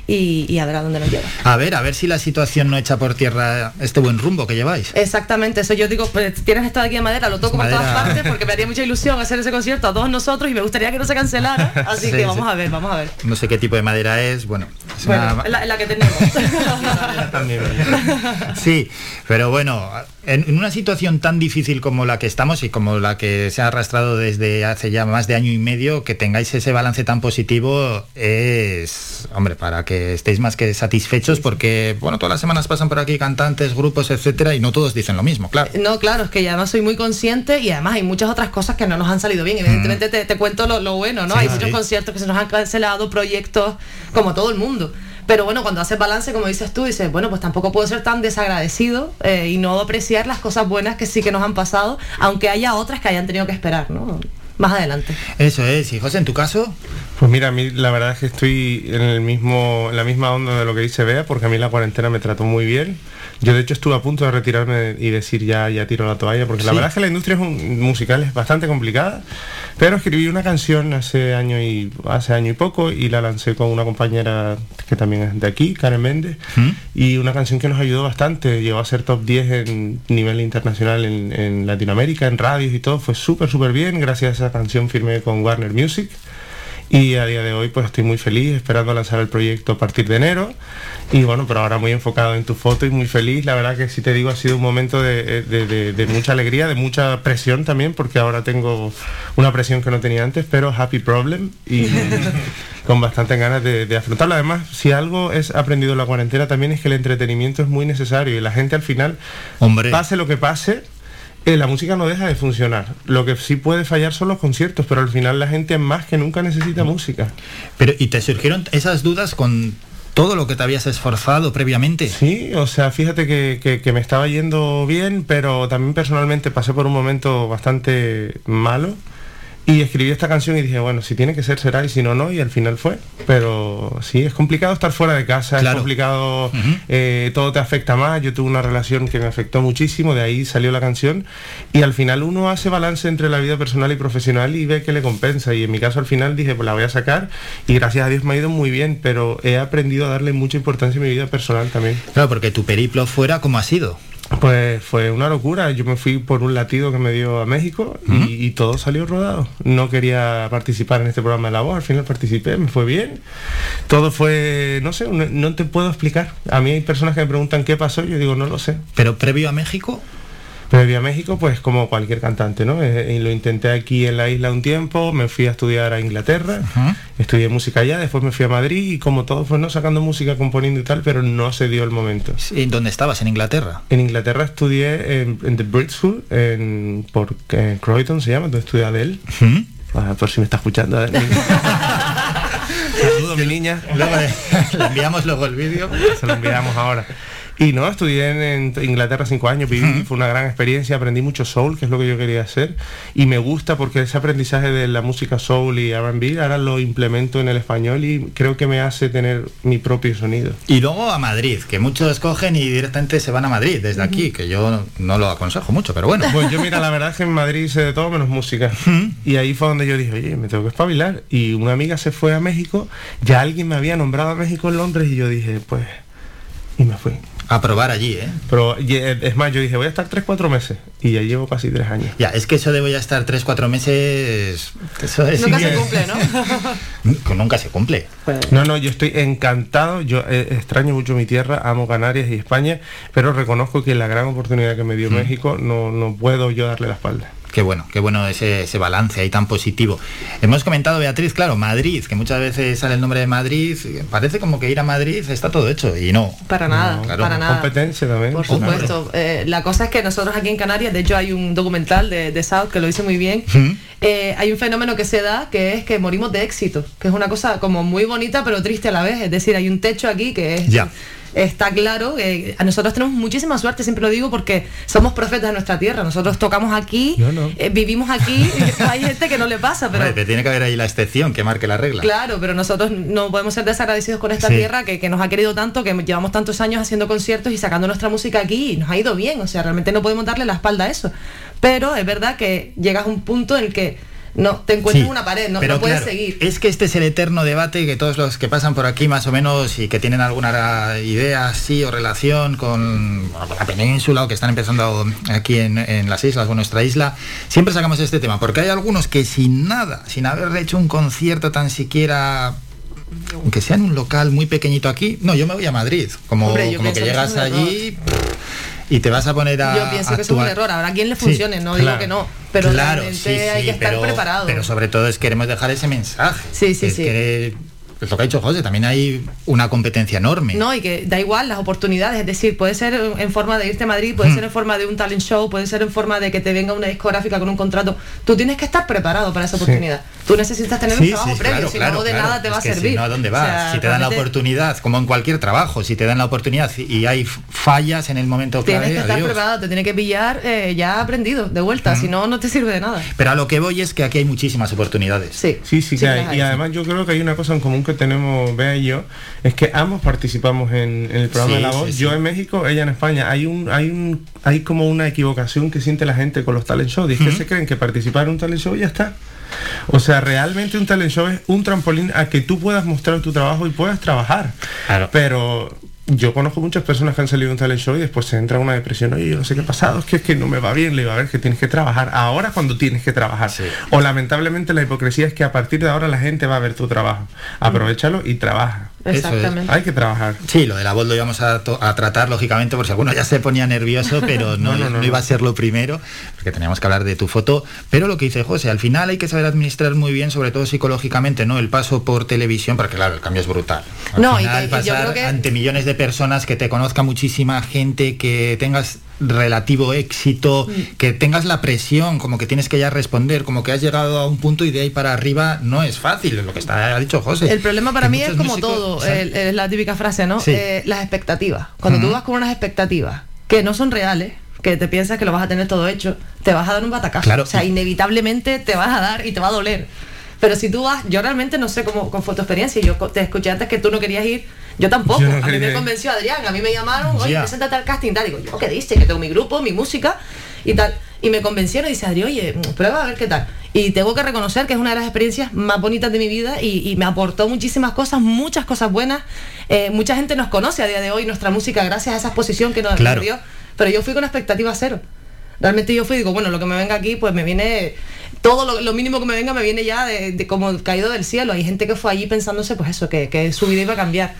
y, y a ver a dónde nos lleva. A ver, a ver si la situación no echa por tierra este buen rumbo que lleváis. Exactamente, eso yo digo, pues, tienes esto de aquí de madera, lo toco por Madera. todas partes porque me haría mucha ilusión hacer ese concierto a todos nosotros y me gustaría que no se cancelara, así Sí, que sí. vamos a ver, vamos a ver. No sé qué tipo de madera es, bueno. es Bueno, una- es la, que tenemos. Sí, pero bueno, en, en una situación tan difícil como la que estamos y como la que se ha arrastrado desde hace ya más de año y medio, que tengáis ese balance tan positivo es, hombre, para que estéis más que satisfechos porque, bueno, todas las semanas pasan por aquí cantantes, grupos, etcétera, y no todos dicen lo mismo, claro. No, claro, es que además soy muy consciente y además hay muchas otras cosas que no nos han salido bien. Evidentemente te, te cuento lo, lo bueno, ¿no? Sí, hay sí. muchos conciertos que se nos han cancelado, proyectos, como todo el mundo. Pero bueno, cuando haces balance, como dices tú, dices, bueno, pues tampoco puedo ser tan desagradecido eh, y no apreciar las cosas buenas que sí que nos han pasado, aunque haya otras que hayan tenido que esperar, ¿no? Más adelante. Eso es, y José, en tu caso, Pues mira, a mí la verdad es que estoy en el mismo, en la misma onda de lo que dice Bea, porque a mí la cuarentena me trató muy bien. Yo de hecho estuve a punto de retirarme y decir ya, ya tiro la toalla, porque la verdad es que la industria es un- musical es bastante complicada, pero escribí una canción hace año y hace año y poco y la lancé con una compañera que también es de aquí, Karen Méndez, y una canción que nos ayudó bastante, llegó a ser top 10 en nivel internacional en, en Latinoamérica, en radios y todo, fue súper súper bien, gracias a esa canción firmé con Warner Music. Y a día de hoy pues estoy muy feliz, esperando lanzar el proyecto a partir de enero. Y bueno, pero ahora muy enfocado en tu foto y muy feliz. La verdad que si te digo ha sido un momento de, de- de- de mucha alegría, de mucha presión también, porque ahora tengo una presión que no tenía antes, pero happy problem y con bastantes ganas de, de afrontarlo. Además, si algo es aprendido en la cuarentena también es que el entretenimiento es muy necesario y la gente al final, Hombre. pase lo que pase, eh, la música no deja de funcionar. Lo que sí puede fallar son los conciertos, pero al final la gente más que nunca necesita música. pero ¿y te surgieron esas dudas con todo lo que te habías esforzado previamente? Sí, o sea, fíjate que, que- que me estaba yendo bien, pero también personalmente pasé por un momento bastante malo. Y escribí esta canción y dije, bueno, si tiene que ser, será, y si no, no, y al final fue. Pero sí, es complicado estar fuera de casa, Claro. es complicado, eh, todo te afecta más. Yo tuve una relación que me afectó muchísimo, de ahí salió la canción. Y al final uno hace balance entre la vida personal y profesional y ve que le compensa. Y en mi caso al final dije, pues la voy a sacar. Y gracias a Dios me ha ido muy bien, pero he aprendido a darle mucha importancia a mi vida personal también. Claro, porque tu periplo fuera, ¿cómo ha sido? Pues fue una locura. Yo me fui por un latido que me dio a México y, y todo salió rodado. No quería participar en este programa de la voz, al final participé, me fue bien. Todo fue, no sé, no, no te puedo explicar. A mí hay personas que me preguntan qué pasó, yo digo, no lo sé. Pero previo a México, Previo a México, pues como cualquier cantante, ¿no? Eh, y lo intenté aquí en la isla un tiempo, me fui a estudiar a Inglaterra, estudié música allá, después me fui a Madrid y como todo fue no sacando música, componiendo y tal, pero no se dio el momento. ¿y dónde estabas? ¿En Inglaterra? En Inglaterra estudié en, en The Brit School, en, por eh, Croydon se llama, donde estudia Adele. Ah, por si me está escuchando Adele. Saludos, mi niña. Luego le, le enviamos luego el vídeo. Se lo enviamos ahora. Y no, estudié en, Inglaterra cinco años, viví, fue una gran experiencia, aprendí mucho soul, que es lo que yo quería hacer, y me gusta porque ese aprendizaje de la música soul y R&B ahora lo implemento en el español y creo que me hace tener mi propio sonido. Y luego a Madrid, que muchos cogen y directamente se van a Madrid desde aquí, que yo no lo aconsejo mucho, pero bueno. Pues yo mira, la verdad es que en Madrid sé de todo menos música. Y ahí fue donde yo dije, oye, me tengo que espabilar. Y una amiga se fue a México, ya alguien me había nombrado a México en Londres y yo dije, pues, y me fui. A probar allí, ¿eh? Pero eh, es más, yo dije, voy a estar 3-4 meses. Y ya llevo casi 3 años. Ya, es que eso de voy a estar 3-4 meses... Eso es Nunca se que- cumple, ¿no? que nunca se cumple. No, no, yo estoy encantado, yo eh, extraño mucho mi tierra, amo Canarias y España, pero reconozco que la gran oportunidad que me dio México no, no puedo yo darle la espalda. Qué bueno, qué bueno ese, ese balance ahí tan positivo. Hemos comentado, Beatriz, claro, Madrid, que muchas veces sale el nombre de Madrid, parece como que ir a Madrid está todo hecho, y no. Para nada, claro. para nada. Competencia también. Por supuesto. Eh, la cosa es que nosotros aquí en Canarias, de hecho hay un documental de, de South que lo dice muy bien, eh, hay un fenómeno que se da que es que morimos de éxito, que es una cosa como muy bonita pero triste a la vez. Es decir, hay un techo aquí que es... Ya. Está claro, que a nosotros tenemos muchísima suerte, siempre lo digo, porque somos profetas de nuestra tierra. Nosotros tocamos aquí, no. eh, vivimos aquí, y hay gente que no le pasa, pero tiene que haber ahí la excepción que marque la regla. Claro, pero nosotros no podemos ser desagradecidos con esta Sí. tierra que, que nos ha querido tanto, que llevamos tantos años haciendo conciertos y sacando nuestra música aquí y nos ha ido bien. O sea, realmente no podemos darle la espalda a eso. Pero es verdad que llegas a un punto en el que no te encuentras Sí, una pared, no, pero no puedes claro, seguir. Es que este es el eterno debate que todos los que pasan por aquí más o menos y que tienen alguna idea así o relación con la península o que están empezando aquí en, en las islas o en nuestra isla, siempre sacamos este tema, porque hay algunos que sin nada, sin haber hecho un concierto tan siquiera aunque sea en un local muy pequeñito aquí, no, yo me voy a Madrid, como, Hombre, como que llegas allí y te vas a poner a Yo pienso que es un error. Habrá quien le Sí, funcione, no digo claro. que no. Pero Claro, realmente sí, hay que estar pero- preparado. Pero sobre todo es queremos dejar ese mensaje. Sí, sí, Es sí. Lo que ha dicho José, también hay una competencia enorme. No, y que da igual las oportunidades, es decir, puede ser en forma de irte a Madrid, puede Mm. ser en forma de un talent show, puede ser en forma de que te venga una discográfica con un contrato. Tú tienes que estar preparado para esa Sí. oportunidad. Tú necesitas tener Sí, un trabajo sí, previo, claro, si claro, no de claro. nada te va Es que a servir. Si no, ¿a dónde O vas? sea, si te dan la oportunidad, como en cualquier trabajo, si te dan la oportunidad y hay fallas en el momento Tienes clave, que estar adiós. preparado, te tiene que pillar eh, ya aprendido, de vuelta, si no, no te sirve de nada. Pero a lo que voy es que aquí hay muchísimas oportunidades. Sí. Sí, sí, que hay. Y además yo creo que hay una cosa en común que tenemos Bea y yo, es que ambos participamos en, en el programa Sí, de La Voz. sí, sí. Yo en México, ella en España. Hay un, hay un, hay como una equivocación que siente la gente con los talent shows. y Es que se creen que participar en un talent show ya está. O sea, realmente un talent show es un trampolín a que tú puedas mostrar tu trabajo y puedas trabajar. Pero yo conozco muchas personas que han salido de un talent show y después se entra en una depresión. Oye, yo no sé qué ha pasado, es que, es que no me va bien. Le digo, a ver, que tienes que trabajar. Ahora cuando tienes que trabajar. O lamentablemente la hipocresía es que a partir de ahora la gente va a ver tu trabajo. Aprovechalo y trabaja. Exactamente. Hay que trabajar. Sí, lo de la voz lo íbamos a, tratar, lógicamente, por si alguno ya se ponía nervioso, pero no, No, no, no, no iba a ser lo primero, porque teníamos que hablar de tu foto. Pero lo que dice José, al final hay que saber administrar muy bien, sobre todo psicológicamente, ¿no? El paso por televisión, porque claro, el cambio es brutal. Al No, y final, que- y yo pasar creo que- ante millones de personas, que te conozca muchísima gente, que tengas relativo éxito, que tengas la presión, como que tienes que ya responder, como que has llegado a un punto y de ahí para arriba no es fácil, lo que está, ha dicho José. El problema para mí es como músicos- todo, el- es la típica frase, ¿no? Sí. Eh, las expectativas. Cuando tú vas con unas expectativas que no son reales, que te piensas que lo vas a tener todo hecho, te vas a dar un batacazo. Claro. O sea, inevitablemente te vas a dar y te va a doler. Pero si tú vas, yo realmente no sé cómo, cómo fue tu experiencia. Yo te escuché antes que tú no querías ir. Yo tampoco. Yo no a mí me convenció Adrián. A mí me llamaron, oye, Ya. preséntate al casting. Tal. Digo, yo qué dice, que tengo mi grupo, mi música y tal. Y me convencieron y dice, Adrián, oye, prueba a ver qué tal. Y tengo que reconocer que es una de las experiencias más bonitas de mi vida y, y me aportó muchísimas cosas, muchas cosas buenas. Eh, mucha gente nos conoce a día de hoy nuestra música gracias a esa exposición que nos, nos Claro. dio. Pero yo fui con expectativa cero. Realmente yo fui y digo, bueno, lo que me venga aquí, pues me viene, todo lo, lo mínimo que me venga me viene ya de, como caído del cielo. Hay gente que fue allí pensándose, pues eso, que, que su vida iba a cambiar.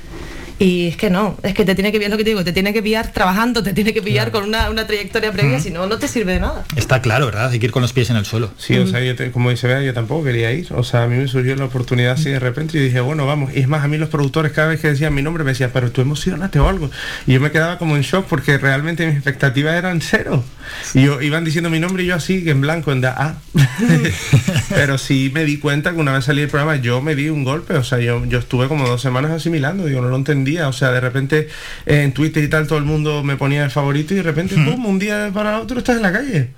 Y es que no, es que te tiene que pillar lo que te digo, te tiene que pillar trabajando, te tiene que pillar con una, una trayectoria previa, si no, no te sirve de nada. Está claro, ¿verdad? Hay que ir con los pies en el suelo. Sí, o sea, yo te- como dice Bea, yo tampoco quería ir. O sea, a mí me surgió la oportunidad así de repente y dije, bueno, vamos. Y es más, a mí los productores cada vez que decían mi nombre me decían, pero tú emocionate o algo. Y yo me quedaba como en shock porque realmente mis expectativas eran cero. Y yo, iban diciendo mi nombre y yo así, en blanco, en da ah. pero sí me di cuenta que una vez salí del programa yo me di un golpe. O sea, yo, yo estuve como dos semanas asimilando, digo, no lo entendía. O sea, de repente eh, en Twitter y tal todo el mundo me ponía el favorito y de repente, pum, un día para otro estás en la calle.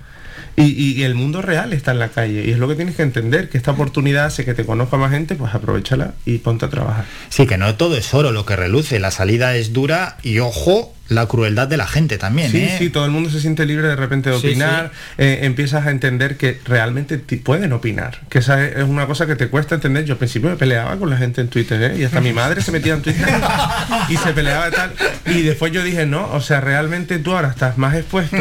Y, y- y el mundo real está en la calle. Y es lo que tienes que entender, que esta oportunidad hace que te conozca más gente, pues aprovechala y ponte a trabajar. Sí, que no todo es oro lo que reluce, la salida es dura y ojo, la crueldad de la gente también, Sí, ¿eh? sí, todo el mundo se siente libre de repente de Sí, opinar, eh, empiezas a entender que realmente pueden opinar, que esa es es una cosa que te cuesta entender. Yo al principio me peleaba con la gente en Twitter, ¿eh? y hasta mi madre se metía en Twitter y se peleaba y tal. Y después yo dije, no, o sea, realmente tú ahora estás más expuesto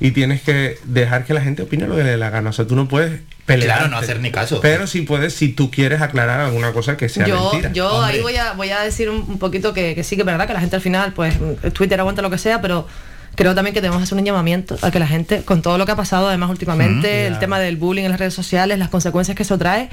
y tienes que dejar que la gente opine lo que le dé la gana. O sea, tú no puedes pelear. Claro, no hacer ni caso. Pero sí puedes, si tú quieres aclarar alguna cosa que sea Yo, mentira. yo ahí voy a, voy a decir un, un poquito que, que sí que es verdad que la gente al final, pues Twitter aguanta lo que sea, pero creo también que tenemos que hacer un llamamiento a que la gente, con todo lo que ha pasado además últimamente, Ujú. el tema del bullying en las redes sociales, las consecuencias que eso trae,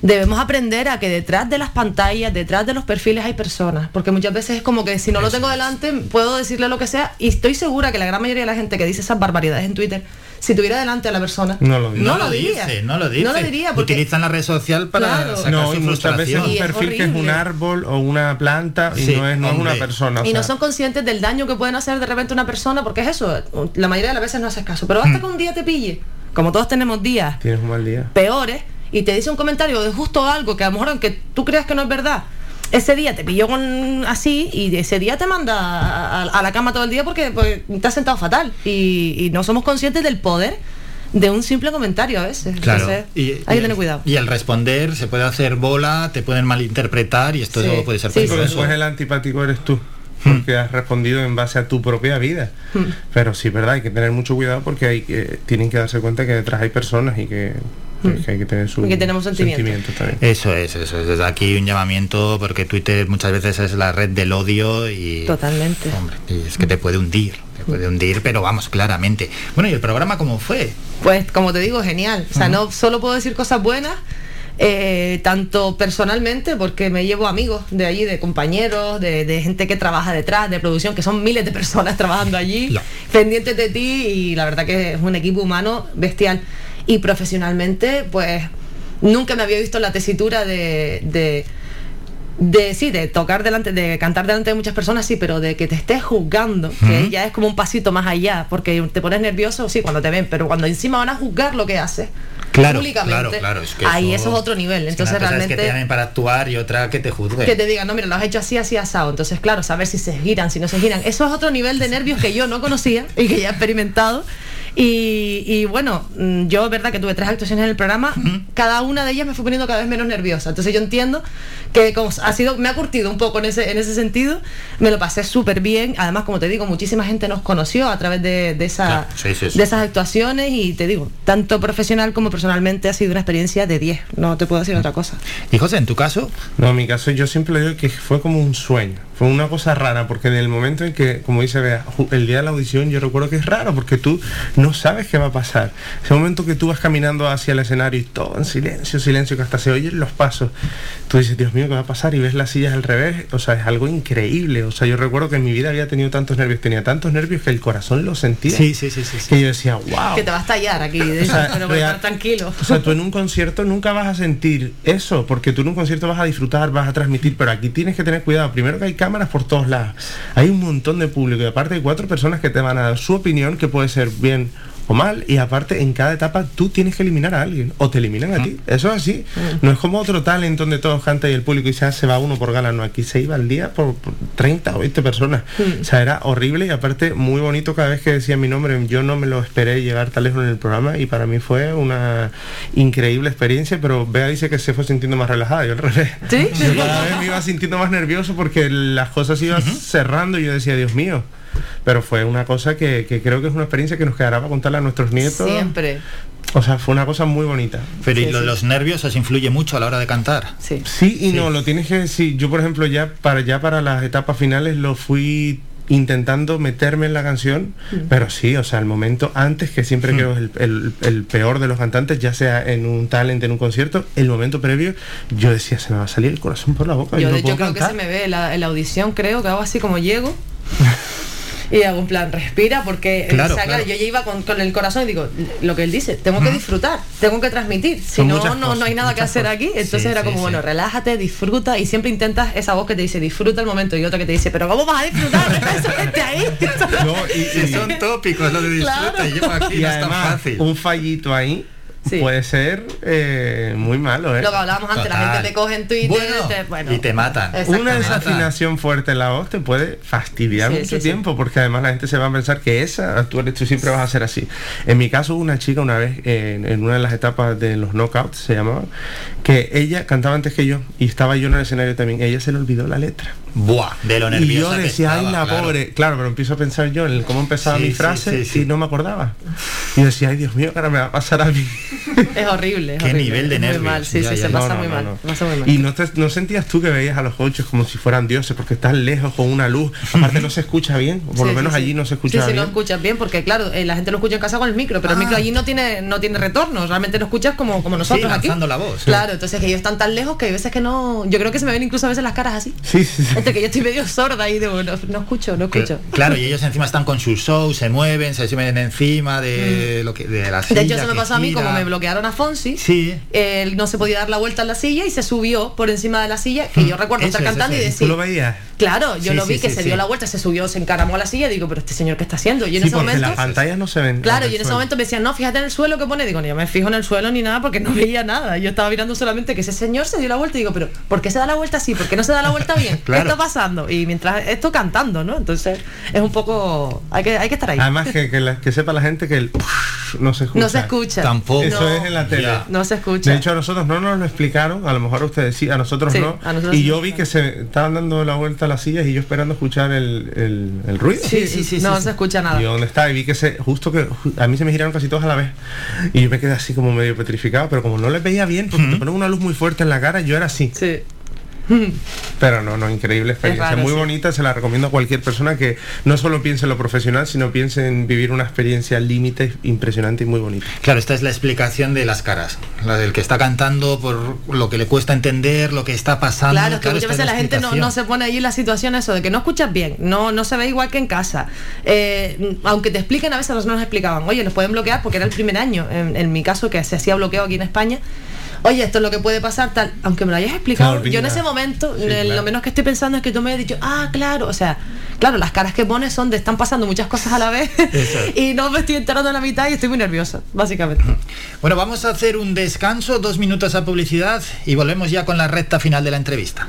debemos aprender a que detrás de las pantallas, detrás de los perfiles hay personas, porque muchas veces es como que si no lo tengo delante puedo decirle lo que sea y estoy segura que la gran mayoría de la gente que dice esas barbaridades en Twitter, si tuviera delante a la persona, No lo no No lo lo diría. dice, no lo dice. No lo diría porque Utilizan la red social para Claro. sacar No, su y muchas veces un es perfil que es un árbol o una planta y Sí, no es, no es una persona. o y no son conscientes del daño que pueden hacer de repente una persona, porque es eso, la mayoría de las veces no haces caso, pero Mm. basta que un día te pille, como todos tenemos días Tienes un mal día. peores, y te dice un comentario de justo algo que a lo mejor aunque tú creas que no es verdad, ese día te pilló con así y ese día te manda a, a la cama todo el día porque, porque te has sentado fatal y, y no somos conscientes del poder de un simple comentario a veces. Claro. Entonces, Y, hay que tener cuidado. Y el responder se puede hacer bola, te pueden malinterpretar y esto Sí. puede ser Sí, peligroso. después el antipático eres tú. Porque has respondido en base a tu propia vida. Pero sí, verdad, hay que tener mucho cuidado porque hay que, tienen que darse cuenta que detrás hay personas y que, que hay que tener su Y que tenemos sentimientos. también. Eso es, eso es. Desde aquí un llamamiento porque Twitter muchas veces es la red del odio y... Totalmente. Hombre, y es que te puede hundir. Te puede hundir, pero vamos, claramente. Bueno, ¿y el programa cómo fue? Pues como te digo, genial. O sea, no solo puedo decir cosas buenas, eh, tanto personalmente, porque me llevo amigos de allí, de compañeros, de, de gente que trabaja detrás, de producción, que son miles de personas trabajando allí, pendientes de ti, y la verdad que es un equipo humano bestial. Y profesionalmente, pues nunca me había visto la tesitura de, de de sí, de tocar delante, de cantar delante de muchas personas, sí, pero de que te estés juzgando, que ya es como un pasito más allá, porque te pones nervioso, sí, cuando te ven, pero cuando encima van a juzgar lo que haces, Claro, públicamente, claro, claro, es que ahí eso- eso es otro nivel. Entonces una cosa realmente es que te llamen para actuar y otra que te juzgue. que te digan, no, mira, lo has hecho así, así, asado. Entonces, claro, saber si se giran, si no se giran. Eso es otro nivel de nervios que yo no conocía y que ya he experimentado. Y, y bueno, mm, yo, verdad que tuve tres actuaciones en el programa, cada una de ellas me fue poniendo cada vez menos nerviosa. Entonces yo entiendo que como ha sido, me ha curtido un poco en ese, en ese sentido, me lo pasé súper bien. Además, como te digo, muchísima gente nos conoció a través de, de esa, Claro, sí, sí, sí. de esas actuaciones y te digo, tanto profesional como personalmente ha sido una experiencia de 10. No te puedo decir otra cosa. Y José, en tu caso, No, en mi caso yo siempre digo que fue como un sueño, fue una cosa rara, porque en el momento en que, como dice Bea, el día de la audición yo recuerdo que es raro, porque tú no sabes qué va a pasar. Ese momento que tú vas caminando hacia el escenario y todo en silencio, silencio, que hasta se oyen los pasos, tú dices, Dios mío, ¿qué va a pasar? Y ves las sillas al revés, o sea, es algo increíble. O sea, yo recuerdo que en mi vida había tenido tantos nervios, tenía tantos nervios que el corazón lo sentía. Sí, sí, sí, sí, sí. Que yo decía, wow. Que te va a estallar aquí, de O sea, pero estar tranquilo. O sea, tú en un concierto nunca vas a sentir eso, porque tú en un concierto vas a disfrutar, vas a transmitir, pero aquí tienes que tener cuidado. Primero que hay cámaras por todos lados. Hay un montón de público y aparte hay cuatro personas que te van a dar su opinión, que puede ser bien o mal, y aparte en cada etapa tú tienes que eliminar a alguien, o te eliminan a ti. Eso es así. No es como otro talent donde todos cantan y el público y se, se va uno por gala, no, aquí se iba al día por, por 30 o 20 personas. O sea, era horrible y aparte muy bonito cada vez que decía mi nombre. Yo no me lo esperé llegar tan lejos en el programa y para mí fue una increíble experiencia, pero Bea dice que se fue sintiendo más relajada, yo al revés. ¿Sí? Yo cada vez me iba sintiendo más nervioso porque las cosas iban cerrando y yo decía, Dios mío. Pero fue una cosa que, que creo que es una experiencia que nos quedará para contarle a nuestros nietos. Siempre. O sea, fue una cosa muy bonita. pero ¿y lo los nervios os influye mucho a la hora de cantar? Sí. Sí y no, lo tienes que decir. Yo, por ejemplo, ya para ya para las etapas finales lo fui intentando meterme en la canción, pero sí, o sea, el momento antes, que siempre creo es el, el- el peor de los cantantes, ya sea en un talent, en un concierto, el momento previo, yo decía, se me va a salir el corazón por la boca. y Yo no de hecho puedo creo que cantar". se me ve la- en la audición, creo que hago así como llego. Y hago un plan, respira, porque Claro, o sea, claro. claro, yo ya iba con, con el corazón y digo, lo que él dice, tengo que disfrutar, tengo que transmitir. Si Son no, no, cosas, no hay nada que hacer cosas. aquí. Entonces Sí, era sí, como, sí. bueno, relájate, disfruta y siempre intentas esa voz que te dice, disfruta el momento y otra que te dice, pero ¿cómo vas a disfrutar? Eso gente ahí. No, y, son tópicos lo de disfruta, Claro. y llevo aquí, y no es tan además, fácil. un fallito ahí Sí. puede ser eh, muy malo, ¿eh? Lo que hablábamos antes, la gente te coge en Twitter, Bueno, te- bueno, y te matan. Una desafinación fuerte en la voz te puede fastidiar Sí, mucho sí, tiempo porque además la gente se va a pensar que esa, tú, eres, tú siempre vas a ser así. En mi caso, una chica una vez eh, en, en una de las etapas de los knockouts, se llamaba, que ella cantaba antes que yo y estaba yo en el escenario también. Ella se le olvidó la letra. Buah, de lo Y nerviosa yo que decía, ay, estaba, la claro. pobre. Claro, pero empiezo a pensar yo en cómo empezaba Sí, mi sí, frase sí, sí. y no me acordaba. Y yo decía, ay, Dios mío, que ahora me va a pasar a mí. Es horrible. es Qué horrible, nivel de es muy nervios. mal, sí, Ya, sí, ya, se no, pasa no, muy no, mal. no. pasa muy mal. Y no, te- no sentías tú que veías a los coaches como si fueran dioses, porque están lejos con una luz. Aparte no se escucha bien, o por Sí, lo sí, menos sí. allí no se Sí, escuchaba sí, no bien. escuchas bien, porque claro, eh, la gente lo escucha en casa con el micro, pero el micro allí no tiene no tiene retorno, realmente lo escuchas como, como nosotros aquí. la voz. Claro, entonces que ellos están tan lejos que hay veces que no. Yo creo que se me ven incluso a veces las caras así. Sí, sí, sí. Que yo estoy medio sorda y digo, no, no escucho, no escucho. Claro, y ellos encima están con su show, se mueven, se suben encima de lo que de la Mm. De silla hecho, eso me pasó a mí, como me bloquearon a Fonsi. Sí. Él no se podía dar la vuelta en la silla y se subió por encima de la silla, que yo recuerdo Mm. Eso estar es, cantando eso y decir. ¿Tú lo veías? Claro, yo Sí, lo vi sí, que sí, se sí. dio la vuelta, se subió, se encaramó a la silla y digo, pero este señor, ¿qué está haciendo? Y en Sí, ese momento. las pantallas no se ven. Claro, y en ese momento me decían, no, fíjate en el suelo que pone. Digo, no, yo me fijo en el suelo ni nada porque no veía nada. Yo estaba mirando solamente que ese señor se dio la vuelta y digo, pero ¿por qué se da la vuelta así? ¿Por qué no se da la vuelta bien? Claro. ¿Qué está pasando? Y mientras esto cantando, ¿no? Entonces es un poco. Hay que, hay que estar ahí. Además que, que, la- que sepa la gente que el no se escucha. no se escucha. Tampoco. Eso No. es en la tele. No se escucha. De hecho, a nosotros no nos lo explicaron, a lo mejor a ustedes sí, a nosotros Sí, no. a nosotros y sí yo vi que se estaban dando la vuelta a las sillas y yo esperando escuchar el, el, el ruido. sí, sí, sí, no sí, se escucha nada. Y yo donde estaba y vi que se, justo que a mí se me giraron casi todos a la vez. Y yo me quedé así como medio petrificado, pero como no les veía bien, porque te ponen una luz muy fuerte en la cara, yo era así. Sí. Pero no, no, increíble experiencia. raro, muy sí. bonita, se la recomiendo a cualquier persona que no solo piense en lo profesional, sino piense en vivir una experiencia límite impresionante y muy bonita. Claro, esta es la explicación de las caras. La del que está cantando por lo que le cuesta entender, lo que está pasando. Claro, que muchas veces la gente no, no se pone allí en la situación eso de que no escuchas bien, no, no se ve igual que en casa. Eh, aunque te expliquen, a veces nos nos explicaban, oye, nos pueden bloquear porque era el primer año, en, en mi caso, que se hacía bloqueo aquí en España. Oye, esto es lo que puede pasar, tal. Aunque me lo hayas explicado, yo en ese momento, Sí, claro. lo menos que estoy pensando es que tú me has dicho, ah, claro, o sea, claro, las caras que pones son de están pasando muchas cosas a la vez y no me estoy enterando en la mitad y estoy muy nerviosa, básicamente. Bueno, vamos a hacer un descanso, dos minutos a publicidad y volvemos ya con la recta final de la entrevista.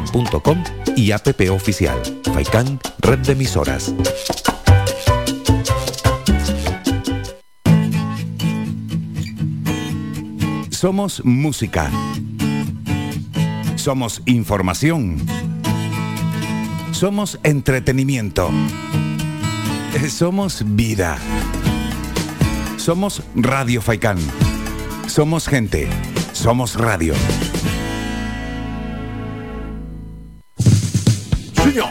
www.radiofaikan.com y app oficial Faikan Red de Emisoras. Somos música. Somos información. Somos entretenimiento. Somos vida. Somos Radio Faikán. Somos gente. Somos radio.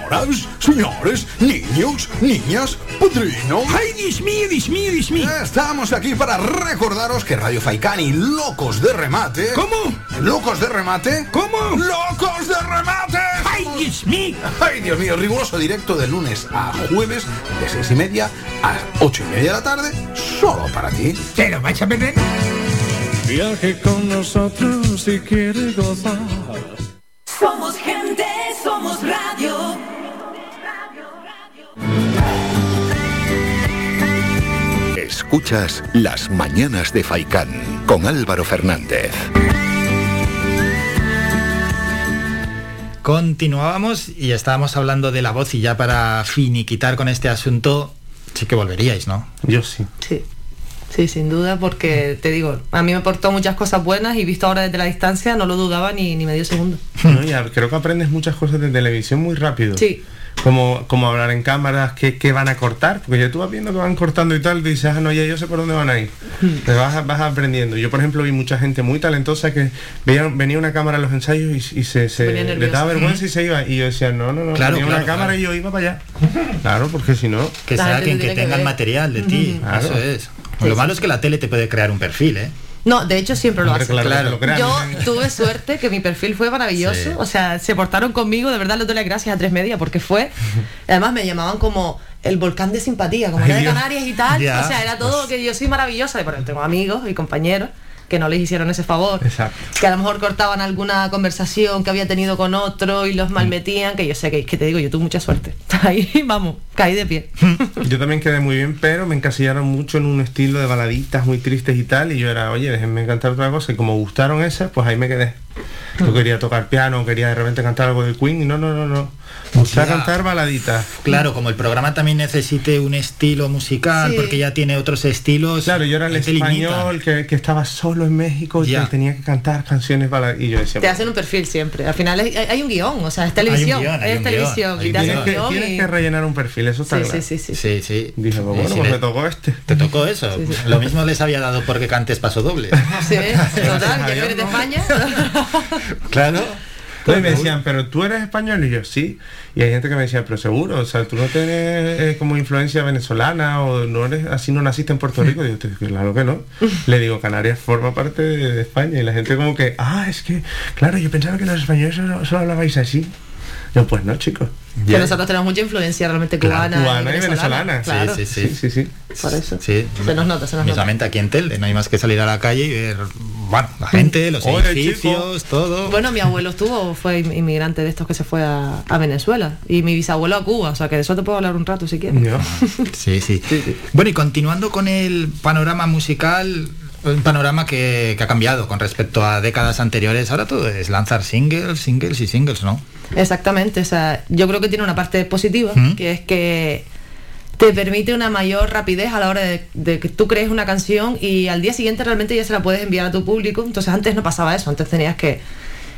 Señoras, señores, niños, niñas, padrinos. ¡Ay, Dios mío, Dios mío, Dios mío! Estamos aquí para recordaros que Radio Faikán y Locos de Remate. ¿Cómo? ¿Locos de Remate? ¿Cómo? ¡Locos de Remate! ¡Ay, Dios mío! ¡Ay, Dios mío! Riguroso directo de lunes a jueves, de seis y media a ocho y media de la tarde, solo para ti. ¿Te lo vais a perder? Viaje con nosotros si quiere gozar. Somos gente, somos radio. Escuchas Las Mañanas de Faicán con Álvaro Fernández. Continuábamos y estábamos hablando de la voz y ya para finiquitar con este asunto, sí que volveríais, ¿no? Yo sí. Sí. Sí, sin duda, porque te digo, a mí me aportó muchas cosas buenas y visto ahora desde la distancia no lo dudaba ni, ni medio segundo. No, y a- creo que aprendes muchas cosas de televisión muy rápido. Sí. Como, como hablar en cámaras, qué, qué van a cortar, porque ya tú vas viendo que van cortando y tal, dices, ah, no, ya yo sé por dónde van a ir. Hmm. Te vas, vas aprendiendo. Yo, por ejemplo, vi mucha gente muy talentosa que veía, venía una cámara a los ensayos y, y se, se- le daba vergüenza y se iba. Y yo decía, no, no, no, Claro, venía claro, una cámara claro. y yo iba para allá. Claro, porque si no... Que saquen, que que tengan ver. material de ti. Claro. Eso es. Sí, Lo sí. malo es que la tele te puede crear un perfil, ¿eh? No, de hecho siempre lo hacen. claro, Claro. Yo tuve suerte que mi perfil fue maravilloso. Sí. O sea, se portaron conmigo, de verdad les doy las gracias a tres media porque fue. Además me llamaban como el volcán de simpatía, como Ay, era de. Canarias y tal. Ya. O sea, era todo que yo soy maravillosa. Y bueno, tengo amigos y compañeros que no les hicieron ese favor. Exacto. Que a lo mejor cortaban alguna conversación que había tenido con otro y los malmetían, que yo sé que, que te digo, yo tuve mucha suerte. Ahí, vamos, caí de pie. Yo también quedé muy bien, pero me encasillaron mucho en un estilo de baladitas muy tristes y tal, y yo era, oye, déjenme cantar otra cosa, y como gustaron esas, pues ahí me quedé. Yo quería tocar piano, quería de repente cantar algo de Queen, y no, no, no, no. Me gusta cantar baladitas. Claro, como el programa también necesite un estilo musical, Sí. porque ya tiene otros estilos. Claro, yo era el español que, que estaba solo en México y Ya. que tenía que cantar canciones baladitas, y yo decía, Te hacen un perfil siempre. Al final hay, hay un guion, o sea, es televisión. guion, hay es un televisión. guion, hay y un te hacen guion. un Tienes que- tienes y- que rellenar un perfil, eso está Sí, claro. sí, sí, sí. Sí, sí. Dije, pues bueno, Sí, pues le- me tocó este. Te tocó eso. Lo mismo les había dado porque cantes paso doble. Sí, total, ya que eres de España. Claro. No, y me decían, pero tú eres español y yo sí. Y hay gente que me decía, pero seguro, o sea, tú no tienes eh, como influencia venezolana o no eres así, no naciste en Puerto Rico. Y yo, "Te- claro que no. Le digo, Canarias forma parte de, de España. Y la gente como que, ah, es que, claro, yo pensaba que los españoles solo, solo hablabais así. Yo, pues no, chicos. Que nosotros tenemos mucha influencia realmente cubana, cubana y venezolana. Claro. Sí, sí, sí. sí, Por eso. Sí. Se nos nota, se nos nota. Mismamente aquí en Telde, no hay más que salir a la calle y ver, bueno, la gente, los Oye, edificios, todo. Bueno, mi abuelo estuvo, fue inmigrante de estos que se fue a, a Venezuela. Y mi bisabuelo a Cuba. O sea, que de eso te puedo hablar un rato si quieres. Sí, sí. Bueno, y continuando con el panorama musical, un panorama que, que ha cambiado con respecto a décadas anteriores. Ahora todo es lanzar singles, singles y singles, ¿no? Exactamente, o sea, yo creo que tiene una parte positiva, Ujú. que es que te permite una mayor rapidez a la hora de, de que tú crees una canción y al día siguiente realmente ya se la puedes enviar a tu público. Entonces antes no pasaba eso, antes tenías que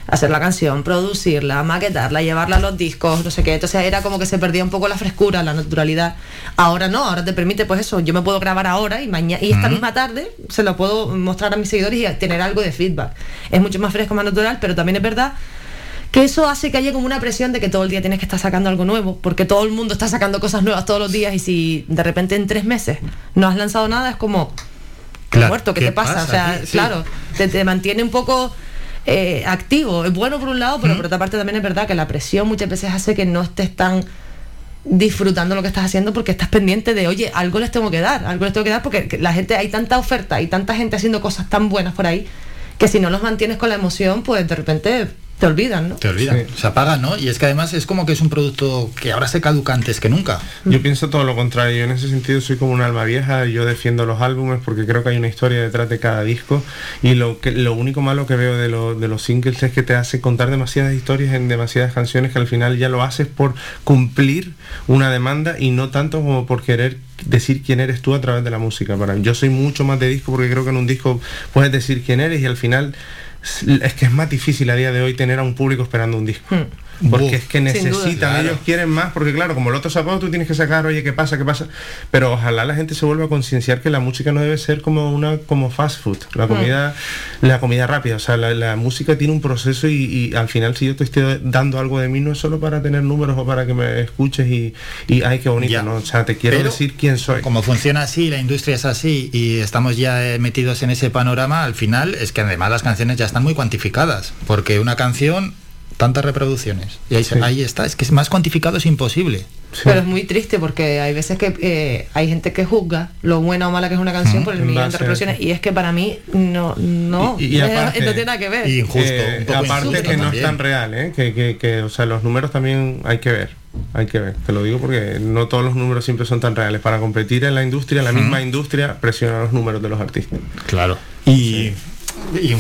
hacer la canción, producirla, maquetarla, llevarla a los discos, no sé qué. Entonces era como que se perdía un poco la frescura, la naturalidad. Ahora no, ahora te permite pues eso, yo me puedo grabar ahora y mañana y esta Ujú. misma tarde se lo puedo mostrar a mis seguidores y tener algo de feedback. Es mucho más fresco, más natural, pero también es verdad que eso hace que haya como una presión de que todo el día tienes que estar sacando algo nuevo, porque todo el mundo está sacando cosas nuevas todos los días y si de repente en tres meses no has lanzado nada es como Claro, muerto, ¿qué, ¿qué te pasa? pasa O sea? Sí. claro, te, te mantiene un poco eh, activo. Es bueno por un lado, pero por otra parte también es verdad que la presión muchas veces hace que no estés tan disfrutando lo que estás haciendo porque estás pendiente de, oye, algo les tengo que dar, algo les tengo que dar porque que la gente, hay tanta oferta, hay tanta gente haciendo cosas tan buenas por ahí, que si no los mantienes con la emoción, pues de repente te olvidan, ¿no? Te olvidan, se apaga, ¿no? Y es que además es como que es un producto que ahora se caduca antes que nunca. Yo pienso todo lo contrario, yo en ese sentido soy como un alma vieja, yo defiendo los álbumes porque creo que hay una historia detrás de cada disco y lo que lo único malo que veo de, lo- de los singles es que te hace contar demasiadas historias en demasiadas canciones que al final ya lo haces por cumplir una demanda y no tanto como por querer decir quién eres tú a través de la música. Para mí, yo soy mucho más de disco porque creo que en un disco puedes decir quién eres y al final es que es más difícil a día de hoy tener a un público esperando un disco. Porque es que necesitan, Claro. ellos quieren más, porque claro, como el otro sacó, tú tienes que sacar, oye, ¿qué pasa? ¿Qué pasa? Pero ojalá la gente se vuelva a concienciar que la música no debe ser como una como fast food, la Mm. comida, la comida rápida. O sea, la, la música tiene un proceso y, y al final si yo te estoy dando algo de mí no es solo para tener números o para que me escuches y, y ay, qué bonito, Ya. ¿no? O sea, te quiero Pero- decir quién soy. Como funciona así, la industria es así y estamos ya eh, metidos en ese panorama, al final es que además las canciones ya están muy cuantificadas, porque una canción, tantas reproducciones. Y ahí, se- Sí. ahí está, es que es más cuantificado es imposible. Pero es muy triste porque hay veces que eh, hay gente que juzga lo buena o mala que es una canción por el millón de reproducciones y es que para mí no, no, Y- y aparte- no tiene nada que ver. Eh, aparte que no es tan real, ¿eh? que, que, que, o sea, los números también hay que ver. Hay que ver, te lo digo porque no todos los números siempre son tan reales. Para competir en la industria, en la misma industria, presiona los números de los artistas. Claro. Y, y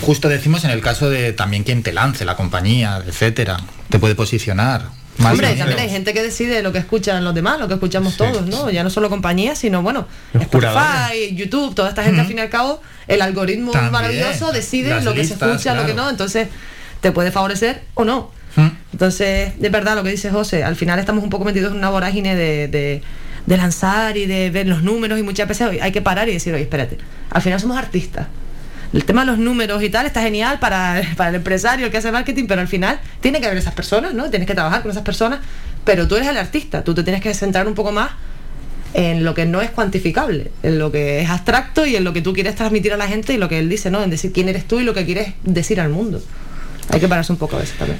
justo decimos en el caso de también quien te lance, la compañía, etcétera, te puede posicionar. Más Hombre, también hay gente que decide lo que escuchan los demás, lo que escuchamos todos, ¿no? Ya no solo compañías, sino bueno, Los Spotify, YouTube, toda esta gente al fin y al cabo, el algoritmo También. maravilloso decide lo que listas, se escucha, lo que no, entonces te puede favorecer o no. Entonces, de verdad lo que dice José, al final estamos un poco metidos en una vorágine de, de- de lanzar y de ver los números y muchas veces hay que parar y decir, oye, espérate, al final somos artistas. El tema de los números y tal está genial para, para el empresario, el que hace marketing, pero al final tiene que haber esas personas, ¿no? Tienes que trabajar con esas personas, pero tú eres el artista, tú te tienes que centrar un poco más en lo que no es cuantificable, en lo que es abstracto y en lo que tú quieres transmitir a la gente y lo que él dice, ¿no? En decir quién eres tú y lo que quieres decir al mundo. Hay que pararse un poco de eso también.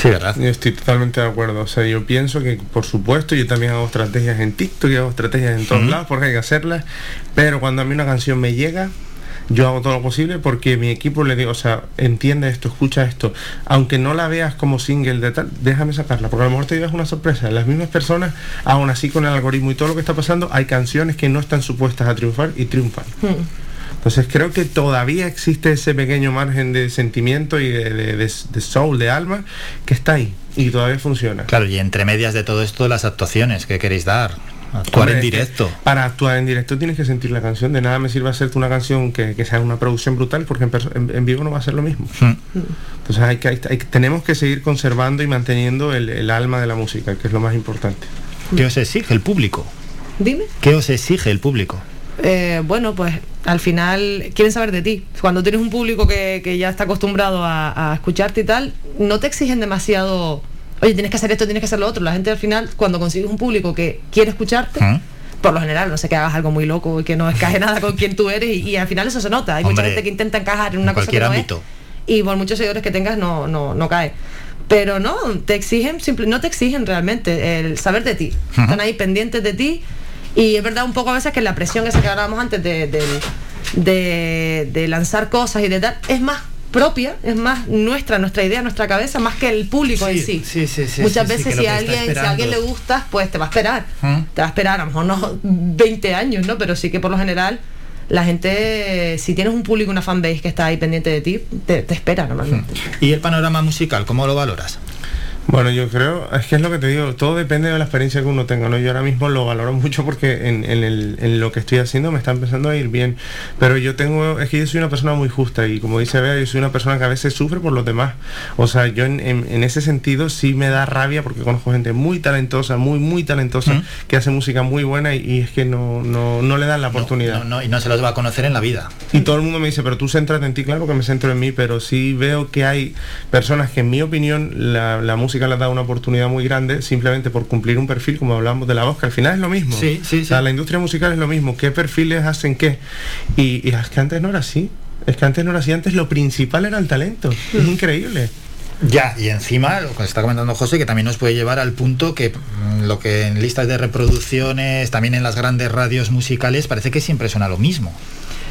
Sí, ¿verdad? Yo estoy totalmente de acuerdo. O sea, yo pienso que, por supuesto, yo también hago estrategias en TikTok y hago estrategias en todos lados porque hay que hacerlas. Pero cuando a mí una canción me llega, yo hago todo lo posible porque mi equipo le digo, o sea, entiende esto, escucha esto. Aunque no la veas como single de tal, déjame sacarla, porque a lo mejor te llevas una sorpresa. Las mismas personas, aún así con el algoritmo y todo lo que está pasando, hay canciones que no están supuestas a triunfar y triunfan. Entonces creo que todavía existe ese pequeño margen de sentimiento y de, de- de- de soul, de alma, que está ahí y todavía funciona. Claro, y entre medias de todo esto, las actuaciones que queréis dar. Actuar en es que directo. Para actuar en directo tienes que sentir la canción. De nada me sirve hacerte una canción que, que sea una producción brutal porque en, perso- en- en vivo no va a ser lo mismo. Entonces hay que, hay- tenemos que seguir conservando y manteniendo el, el alma de la música, que es lo más importante. ¿Qué os exige el público? Dime. ¿Qué os exige el público? Eh, bueno, pues al final quieren saber de ti. Cuando tienes un público que, que ya está acostumbrado a, a escucharte y tal, no te exigen demasiado, oye, tienes que hacer esto, tienes que hacer lo otro. La gente al final, cuando consigues un público que quiere escucharte, por lo general, no sé que hagas algo muy loco y que no encaje nada con quien tú eres y, y al final eso se nota. Hay mucha gente que intenta encajar en una en cosa que no ámbito. es y por muchos seguidores que tengas no, no, no cae. Pero no, te exigen, simple, no te exigen realmente el saber de ti. Están ahí pendientes de ti y es verdad un poco a veces que la presión esa que hablábamos antes de, de, de lanzar cosas y de tal, es más propia, es más nuestra, nuestra idea, nuestra cabeza, más que el público en sí. Sí, sí, sí. Muchas veces si a alguien, si a alguien le gusta, pues te va a esperar. ¿Mm? Te va a esperar, a lo mejor no 20 años, ¿no? Pero sí que por lo general la gente, si tienes un público, una fanbase que está ahí pendiente de ti, te, te espera normalmente. ¿Y el panorama musical, cómo lo valoras? Bueno, yo creo, es que es lo que te digo, todo depende de la experiencia que uno tenga, ¿no? Yo ahora mismo lo valoro mucho porque en, en el- en lo que estoy haciendo me está empezando a ir bien, pero yo tengo, es que yo soy una persona muy justa y como dice Bea, yo soy una persona que a veces sufre por los demás, o sea, yo en, en- ese sentido sí me da rabia porque conozco gente muy talentosa, muy, muy talentosa, que hace música muy buena y, y es que no, no, no le dan la oportunidad. No, no, y no se los va a conocer en la vida. Y todo el mundo me dice, pero tú céntrate en ti, claro que me centro en mí, pero sí veo que hay personas que en mi opinión la, la música les da una oportunidad muy grande simplemente por cumplir un perfil, como hablamos de la voz, que al final es lo mismo. Sí, sí, O sea, la industria musical es lo mismo, qué perfiles hacen qué. Y, y es que antes no era así. Es que antes no era así, antes lo principal era el talento. Es increíble. Ya, y encima, lo que está comentando José, que también nos puede llevar al punto que mm, lo que en listas de reproducciones, también en las grandes radios musicales, parece que siempre suena lo mismo.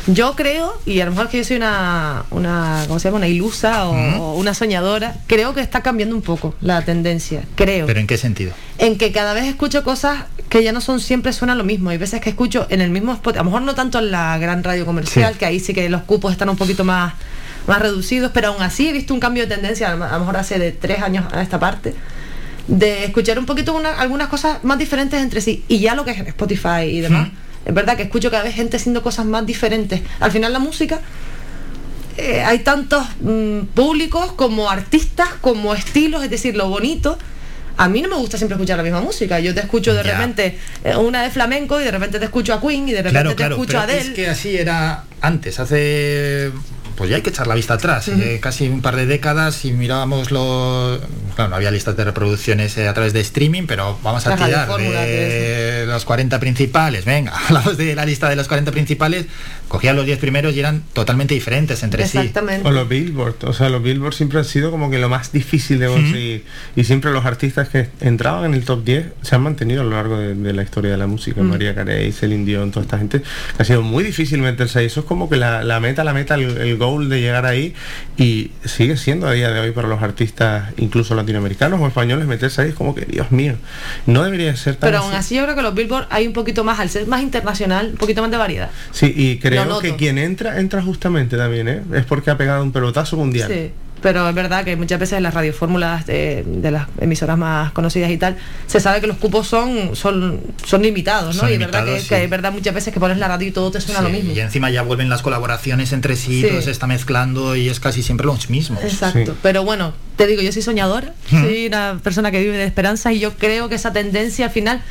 Yo creo, y a lo mejor es que yo soy una, una ¿cómo se llama? Una ilusa o, o una soñadora, creo que está cambiando un poco la tendencia, creo. ¿Pero en qué sentido? en que cada vez escucho cosas que ya no son siempre suenan lo mismo. Hay veces que escucho en el mismo spot, a lo mejor no tanto en la gran radio comercial, Sí. que ahí sí que los cupos están un poquito más, más reducidos, pero aún así he visto un cambio de tendencia, a lo a lo mejor hace de tres años a esta parte, de escuchar un poquito una- algunas cosas más diferentes entre sí. Y ya lo que es Spotify y demás, es verdad que escucho cada vez gente haciendo cosas más diferentes. Al final la música eh, hay tantos mm, públicos como artistas, como estilos, es decir, lo bonito. A mí no me gusta siempre escuchar la misma música. Yo te escucho de Ya. repente eh, una de flamenco y de repente te escucho a Queen y de repente Claro, te claro, escucho a Adele. es que así era antes, hace pues ya hay que echar la vista atrás, eh, casi un par de décadas y mirábamos los claro, no había listas de reproducciones eh, a través de streaming, pero vamos a tirar radiofórmulas, de los 40 principales, venga, hablamos de la lista de los 40 principales, cogían los 10 primeros y eran totalmente diferentes entre sí. O los Billboard, o sea, los Billboard siempre han sido como que lo más difícil de conseguir. Y siempre los artistas que entraban en el top 10 se han mantenido a lo largo de, de la historia de la música. Mm. María Carey, Celine Dion, toda esta gente. Ha sido muy difícil meterse ahí. Eso es como que la, la meta, la meta, el, el goal de llegar ahí. Y sigue siendo a día de hoy para los artistas, incluso latinoamericanos o españoles, meterse ahí es como que, Dios mío, no debería ser tan Pero aún así yo creo que los Billboard hay un poquito más, al ser más internacional, un poquito más de variedad. Sí, y creo que noto. quien entra, entra justamente también, ¿eh? Es porque ha pegado un pelotazo mundial. Sí, pero es verdad que muchas veces en las radiofórmulas de, de las emisoras más conocidas y tal, se sabe que los cupos son son, son limitados, ¿no? Son y es verdad que, limitados, que sí. es verdad muchas veces que pones la radio y todo te suena Sí, lo mismo. Y encima ya vuelven las colaboraciones entre sí, Sí. todo se está mezclando y es casi siempre los mismos. Exacto. Pero bueno, te digo, yo soy soñadora, soy una persona que vive de esperanza y yo creo que esa tendencia al final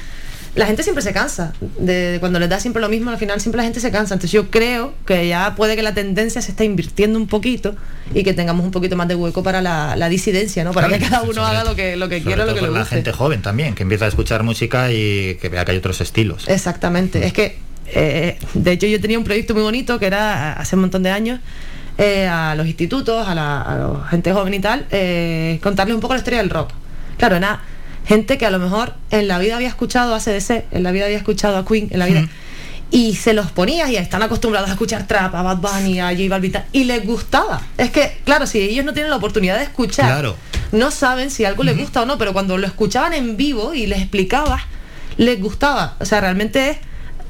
la gente siempre se cansa. De, de cuando les da siempre lo mismo, al final siempre la gente se cansa. Entonces yo creo que ya puede que la tendencia se esté invirtiendo un poquito y que tengamos un poquito más de hueco para la, la disidencia, ¿no? Para Claro, que cada uno haga lo que, lo que quiera, lo que le con la guste. gente joven también, que empieza a escuchar música y que vea que hay otros estilos. Exactamente. Es que, eh, de hecho, yo tenía un proyecto muy bonito que era hace un montón de años. eh, a los institutos, a la, a la gente joven y tal, eh, contarles un poco la historia del rock. Claro, era gente que a lo mejor en la vida había escuchado a CDC, en la vida había escuchado a Queen, en la vida. Y se los ponías y están acostumbrados a escuchar trap, a Bad Bunny, a J Balvin, y les gustaba. Es que, claro, si ellos no tienen la oportunidad de escuchar, Claro. no saben si algo les gusta o no, pero cuando lo escuchaban en vivo y les explicabas, les gustaba. O sea, realmente es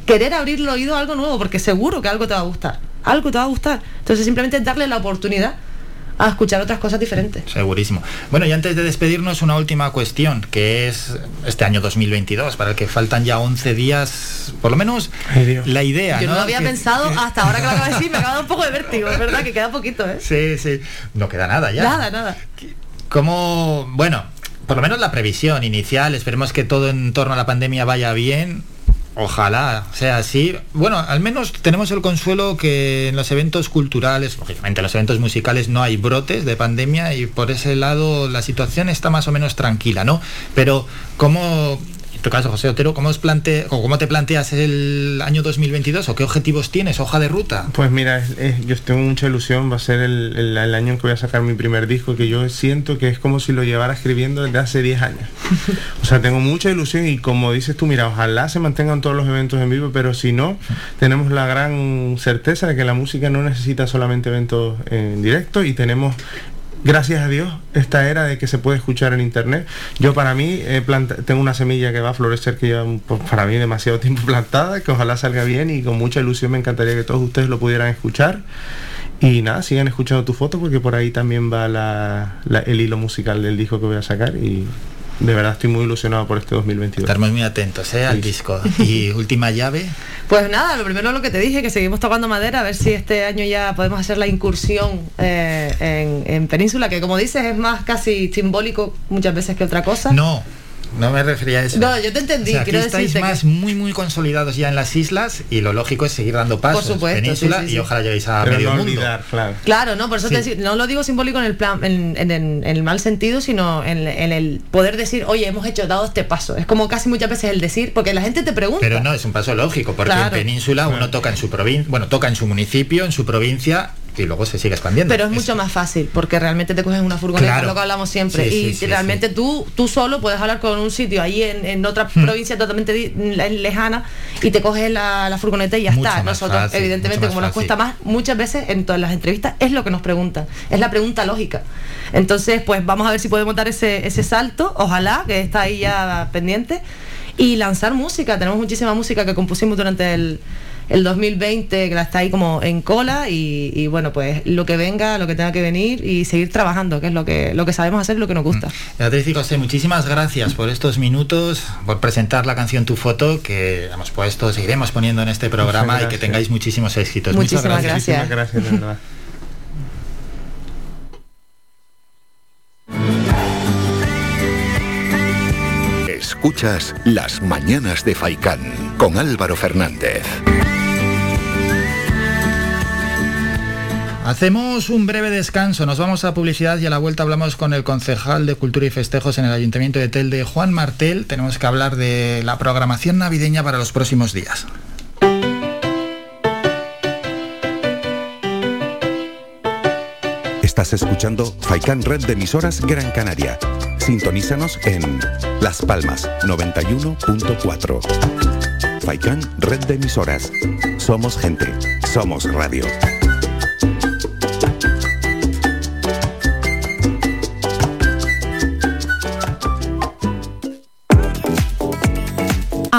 querer abrir el oído a algo nuevo, porque seguro que algo te va a gustar. Algo te va a gustar. Entonces simplemente darle la oportunidad a escuchar otras cosas diferentes. Segurísimo. Bueno, y antes de despedirnos, una última cuestión, que es este año 2022, para el que faltan ya 11 días, por lo menos la idea, Yo no, ¿no? lo había Que- pensado hasta ahora que lo acabo de decir, me acaba de dar un poco de vértigo, es verdad que queda poquito, ¿eh? Sí, sí. No queda nada ya. Nada, nada. ¿Cómo, bueno, por lo menos la previsión inicial, esperemos que todo en torno a la pandemia vaya bien. Ojalá sea así. Bueno, al menos tenemos el consuelo que en los eventos culturales, lógicamente en los eventos musicales no hay brotes de pandemia y por ese lado la situación está más o menos tranquila, ¿no? Pero ¿cómo, tu caso José Otero, cómo, os plante, o cómo te planteas el año 2022 o qué objetivos tienes, hoja de ruta? Pues mira, yo tengo mucha ilusión, va a ser el año en que voy a sacar mi primer disco, que yo siento que es como si lo llevara escribiendo desde hace 10 años. O sea, tengo mucha ilusión y como dices tú, mira, ojalá se mantengan todos los eventos en vivo, pero si no, tenemos la gran certeza de que la música no necesita solamente eventos en directo y tenemos gracias a Dios, esta era de que se puede escuchar en internet. Yo para mí tengo una semilla que va a florecer que lleva pues, para mí demasiado tiempo plantada, que ojalá salga bien y con mucha ilusión me encantaría que todos ustedes lo pudieran escuchar. Y nada, sigan escuchando tu foto porque por ahí también va la- el hilo musical del disco que voy a sacar y de verdad estoy muy ilusionado por este 2022. Estaremos muy atentos ¿eh? al disco. Y última llave. Pues nada, lo primero lo que te dije, que seguimos tocando madera, a ver si este año ya podemos hacer la incursión eh, en, en Península, que como dices es más casi simbólico muchas veces que otra cosa. No, no me refería a eso. No, yo te entendí, O sea, aquí estáis más que- muy muy consolidados ya en las islas y lo lógico es seguir dando pasos. Por supuesto, Península sí, sí, y ojalá lleguéis a Pero medio no mundo. olvidar, claro. Claro, no, por eso Sí. te no lo digo simbólico en el plan, en, en- en- en el mal sentido, sino en, en el poder decir, oye, hemos hecho dado este paso. Es como casi muchas veces el decir, porque la gente te pregunta. Pero no, es un paso lógico, porque Claro. en Península uno toca en su provincia, bueno, toca en su municipio, en su provincia y luego se sigue expandiendo. Pero es mucho más fácil, porque realmente te coges una furgoneta, Claro. lo que hablamos siempre. Sí, y sí, sí, realmente tú tú solo puedes hablar con un sitio ahí en, en otra Hmm. provincia totalmente lejana y te coges la, la furgoneta y ya Mucho está. Nosotros, fácil, evidentemente, como nos cuesta más, muchas veces en todas las entrevistas es lo que nos preguntan. Es la pregunta lógica. Entonces, pues vamos a ver si podemos dar ese, ese salto, ojalá, que está ahí ya pendiente. Y lanzar música. Tenemos muchísima música que compusimos durante el, el 2020, que la está ahí como en cola. Y, y bueno, pues lo que venga, lo que tenga que venir y seguir trabajando, que es lo que, lo que sabemos hacer y lo que nos gusta. Beatriz y José, muchísimas gracias por estos minutos, por presentar la canción Tu Foto, que hemos puesto, seguiremos poniendo en este programa y que gracias. tengáis muchísimos éxitos. Muchísimas Muchas gracias. Muchísimas gracias, de verdad. Escuchas Las Mañanas de Faicán con Álvaro Fernández. Hacemos un breve descanso, nos vamos a publicidad y a la vuelta hablamos con el concejal de Cultura y Festejos en el Ayuntamiento de Telde, Juan Martel. Tenemos que hablar de la programación navideña para los próximos días. Estás escuchando Faikan Red de emisoras Gran Canaria. Sintonízanos en Las Palmas 91.4. Faikan Red de emisoras. Somos gente. Somos radio.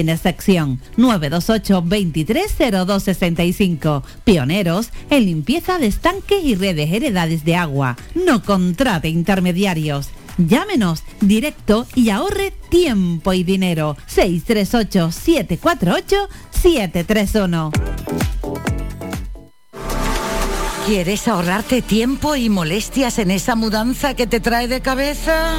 sin excepción. 928 230265. Pioneros en limpieza de estanques y redes heredades de agua. No contrate intermediarios. Llámenos directo y ahorre tiempo y dinero. 638 748 731. ¿Quieres ahorrarte tiempo y molestias en esa mudanza que te trae de cabeza?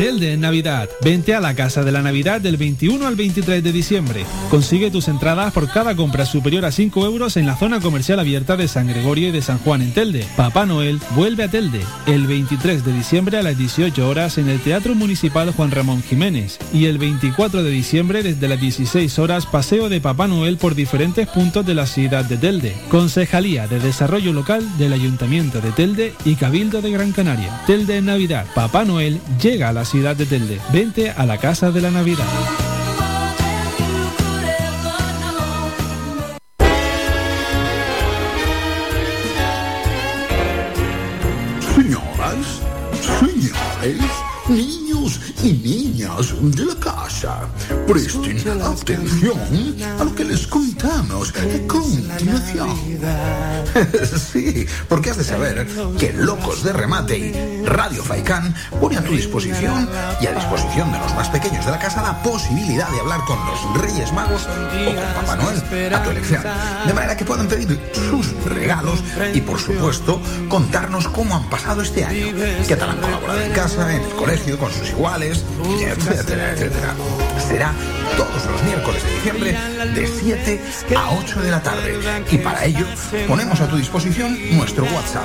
Telde en Navidad. Vente a la Casa de la Navidad del 21 al 23 de diciembre. Consigue tus entradas por cada compra superior a 5 euros en la zona comercial abierta de San Gregorio y de San Juan en Telde. Papá Noel vuelve a Telde el 23 de diciembre a las 18 horas en el Teatro Municipal Juan Ramón Jiménez y el 24 de diciembre desde las 16 horas paseo de Papá Noel por diferentes puntos de la ciudad de Telde. Concejalía de Desarrollo Local del Ayuntamiento de Telde y Cabildo de Gran Canaria. Telde en Navidad. Papá Noel llega a la ciudad de Telde. Vente a la Casa de la Navidad. Señoras, señores, niños y niñas de la casa, presten atención a lo que les contamos continuación. Sí, porque has de saber que Locos de Remate y Radio Faicán pone a tu disposición y a disposición de los más pequeños de la casa la posibilidad de hablar con los Reyes Magos o con Papá Noel a tu elección. De manera que puedan pedir sus regalos y, por supuesto, contarnos cómo han pasado este año. ¿Qué tal han colaborado en casa, en el colegio, con sus iguales, etcétera, etcétera? Será todos los miércoles de diciembre de 7 a 8 de la tarde. Y para ello ponemos a tu disposición nuestro WhatsApp.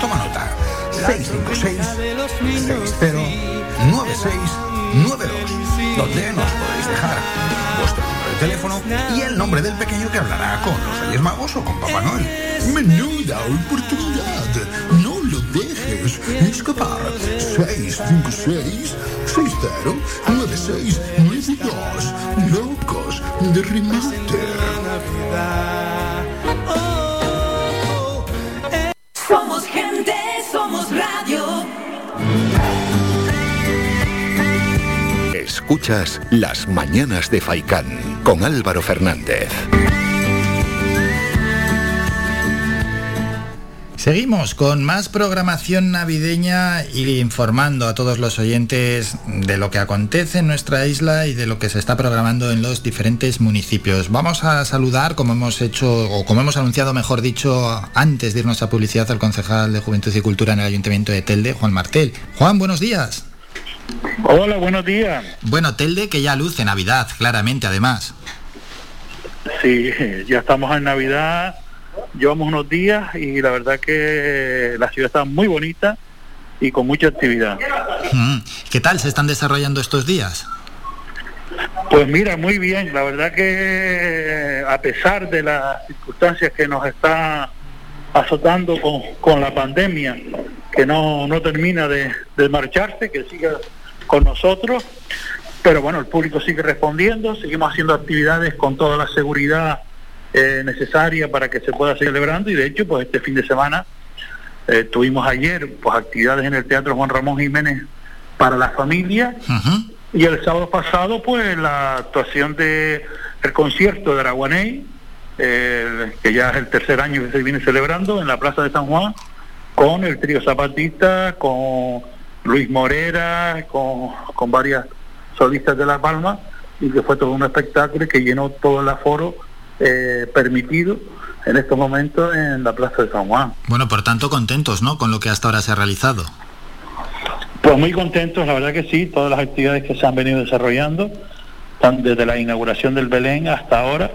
Toma nota. 656 609692 donde nos podéis dejar vuestro número de teléfono y el nombre del pequeño que hablará con los Reyes Magos o con Papá Noel. Menuda oportunidad. Dejes escapar. 656 609692 Locos de remate. Somos gente, somos radio. Escuchas Las Mañanas de Faicán con Álvaro Fernández. Seguimos con más programación navideña y informando a todos los oyentes de lo que acontece en nuestra isla y de lo que se está programando en los diferentes municipios. Vamos a saludar, como hemos hecho, o como hemos anunciado, mejor dicho, antes de irnos a publicidad, al concejal de Juventud y Cultura en el Ayuntamiento de Telde, Juan Martel. Juan, buenos días. Hola, buenos días. Bueno, Telde que ya luce Navidad, claramente, además. Sí, ya estamos en Navidad, llevamos unos días y la verdad que la ciudad está muy bonita y con mucha actividad. Mm, ¿Qué tal se están desarrollando estos días? Pues mira, muy bien, la verdad que a pesar de las circunstancias que nos está azotando con, con la pandemia, que no, no termina de, de marcharse, que siga con nosotros, pero bueno, el público sigue respondiendo, seguimos haciendo actividades con toda la seguridad eh, necesaria para que se pueda seguir celebrando. Y de hecho pues este fin de semana eh, tuvimos ayer pues actividades en el Teatro Juan Ramón Jiménez para la familia. Y el sábado pasado pues la actuación de el concierto de Araguaney eh, que ya es el tercer año que se viene celebrando en la Plaza de San Juan, con el trío Zapatista, con Luis Morera, con, con varias solistas de La Palma, y que fue todo un espectáculo que llenó todo el aforo eh, permitido en estos momentos en la Plaza de San Juan. Bueno, por tanto, contentos, ¿no? Con lo que hasta ahora se ha realizado. Pues muy contentos, la verdad que sí, todas las actividades que se han venido desarrollando, tan- desde la inauguración del Belén hasta ahora,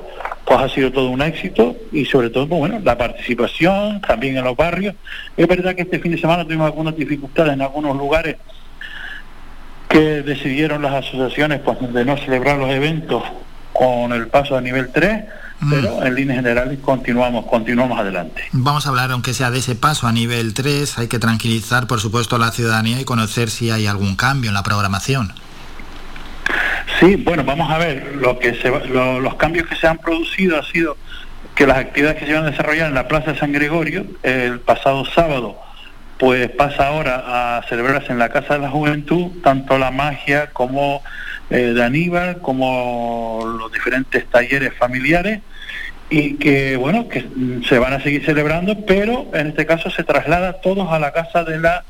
pues ha sido todo un éxito y sobre todo, pues bueno, la participación también en los barrios. Es verdad que este fin de semana tuvimos algunas dificultades en algunos lugares que decidieron las asociaciones pues de no celebrar los eventos con el paso a nivel 3, pero en líneas generales continuamos, continuamos adelante. Vamos a hablar, aunque sea de ese paso a nivel 3, hay que tranquilizar, por supuesto, a la ciudadanía y conocer si hay algún cambio en la programación. Sí, bueno, vamos a ver, lo que se, lo- los cambios que se han producido ha sido que las actividades que se van a desarrollar en la Plaza de San Gregorio el pasado sábado, pues pasa ahora a celebrarse en la Casa de la Juventud, tanto la magia como eh, de Aníbal, como los diferentes talleres familiares, y que, bueno, que se van a seguir celebrando, pero en este caso se traslada todos a la Casa de la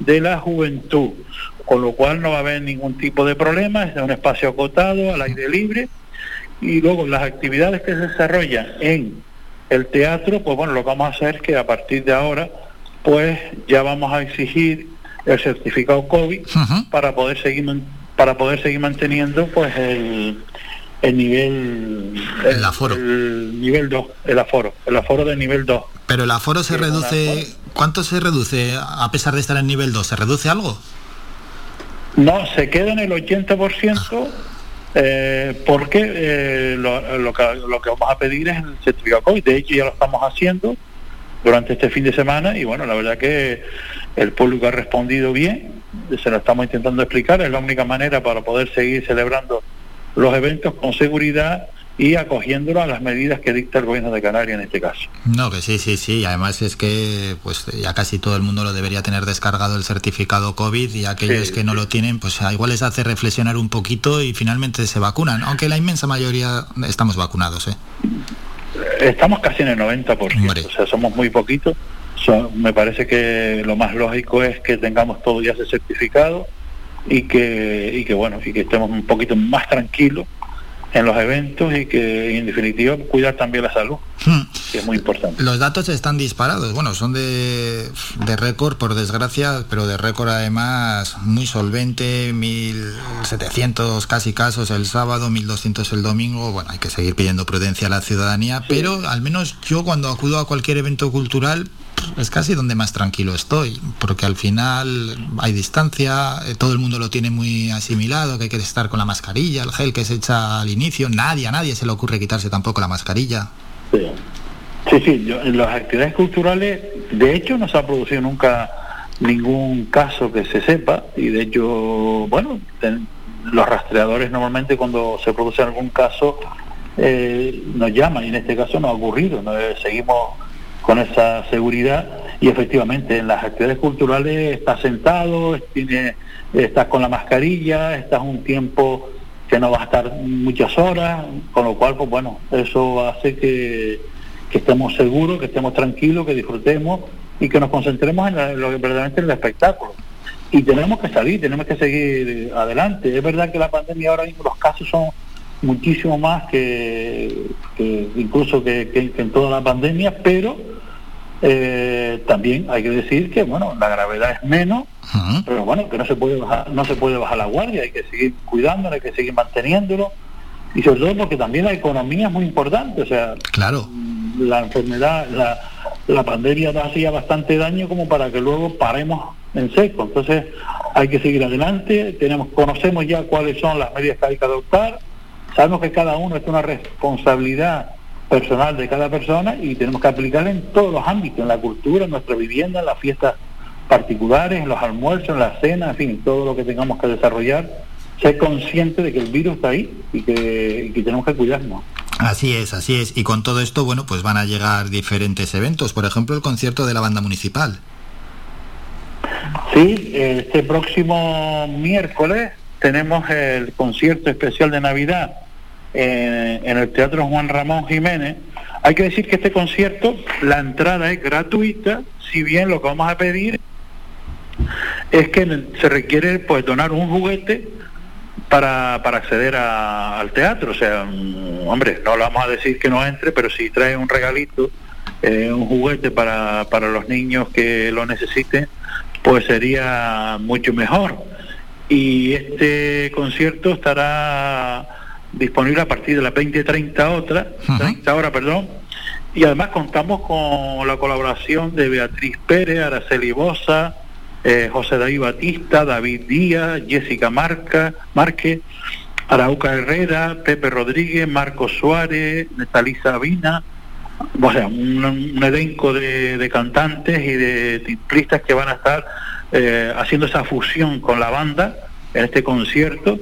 de la juventud, con lo cual no va a haber ningún tipo de problema, es un espacio acotado, al aire libre, y luego las actividades que se desarrollan en el teatro, pues bueno, lo que vamos a hacer es que a partir de ahora, pues ya vamos a exigir el certificado COVID para poder seguir para poder seguir manteniendo pues el, el nivel el, aforo. el nivel 2, el aforo, el aforo de nivel 2. Pero el aforo se reduce... ¿Cuánto se reduce a pesar de estar en nivel 2? ¿Se reduce algo? No, se queda en el 80% eh, porque eh, lo, lo que, lo que vamos a pedir es el certificado COVID. De hecho, ya lo estamos haciendo durante este fin de semana y bueno, la verdad que el público ha respondido bien, se lo estamos intentando explicar, es la única manera para poder seguir celebrando los eventos con seguridad y acogiéndolo a las medidas que dicta el gobierno de Canarias en este caso. No, que sí, sí, sí. Además es que pues ya casi todo el mundo lo debería tener descargado el certificado COVID y aquellos Sí, que no lo tienen, pues igual les hace reflexionar un poquito y finalmente se vacunan. Aunque la inmensa mayoría estamos vacunados, ¿eh? Estamos casi en el 90%, o sea, somos muy poquitos. So- me parece que lo más lógico es que tengamos todo ya ese certificado y que, y que bueno, y que estemos un poquito más tranquilos en los eventos y que en definitiva cuidar también la salud, que es muy importante. Los datos están disparados. Bueno, son de, de récord, por desgracia, pero de récord además muy solvente. 1.700 casi casos el sábado, 1.200 el domingo. Bueno, hay que seguir pidiendo prudencia a la ciudadanía, pero al menos yo cuando acudo a cualquier evento cultural es casi donde más tranquilo estoy, porque al final hay distancia, eh, todo el mundo lo tiene muy asimilado, que hay que estar con la mascarilla, el gel que se echa al inicio, nadie, a nadie se le ocurre quitarse tampoco la mascarilla. Sí, sí, yo- en las actividades culturales, de hecho no se ha producido nunca ningún caso que se sepa y de hecho, bueno, los rastreadores normalmente cuando se produce algún caso eh, nos llaman y en este caso no ha ocurrido, ¿no? Eh, seguimos con esa seguridad y efectivamente en las actividades culturales estás sentado, tiene, estás con la mascarilla, estás un tiempo que no va a estar muchas horas, con lo cual, pues bueno, eso hace que, que estemos seguros, que estemos tranquilos, que disfrutemos y que nos concentremos en la- lo que verdaderamente es el espectáculo. Y tenemos que salir, tenemos que seguir adelante. Es verdad que la pandemia ahora mismo los casos son muchísimo más que, incluso que- que en toda la pandemia, pero eh, también hay que decir que bueno la gravedad es menos, pero bueno que no se puede bajar, no se puede bajar la guardia, hay que seguir cuidándolo, hay que seguir manteniéndolo. Y sobre todo porque también la economía es muy importante, o sea, claro, la enfermedad, la, la pandemia nos hacía bastante daño como para que luego paremos en seco, entonces hay que seguir adelante, tenemos, conocemos ya cuáles son las medidas que hay que adoptar, sabemos que cada uno es una responsabilidad personal de cada persona y tenemos que aplicarla en todos los ámbitos, en la cultura, en nuestra vivienda, en las fiestas particulares, en los almuerzos, en la cena, en fin, todo lo que tengamos que desarrollar, ser consciente de que el virus está ahí y que, y que tenemos que cuidarnos. Así es, así es. Y con todo esto, bueno, pues van a llegar diferentes eventos. Por ejemplo, el concierto de la banda municipal. Sí, este próximo miércoles tenemos el concierto especial de Navidad en, en el Teatro Juan Ramón Jiménez Hay que decir que este concierto, la entrada es gratuita, si bien lo que vamos a pedir es que se requiere pues donar un juguete para, para acceder a- al teatro. O sea, mm, hombre, no le vamos a decir que no entre, pero si trae un regalito, eh, un juguete para, para los niños que lo necesiten, pues sería mucho mejor. Y este concierto estará disponible a partir de las 20.30 horas, 30 horas, perdón. Y además contamos con la colaboración de Beatriz Pérez, Araceli Bosa, eh, José David Batista, David Díaz, Jessica Marca, Márquez, Arauca Herrera, Pepe Rodríguez, Marcos Suárez, Netalisa Vina, o sea, un, un elenco de, de cantantes y de timplistas que van a estar eh, haciendo esa fusión con la banda en este concierto,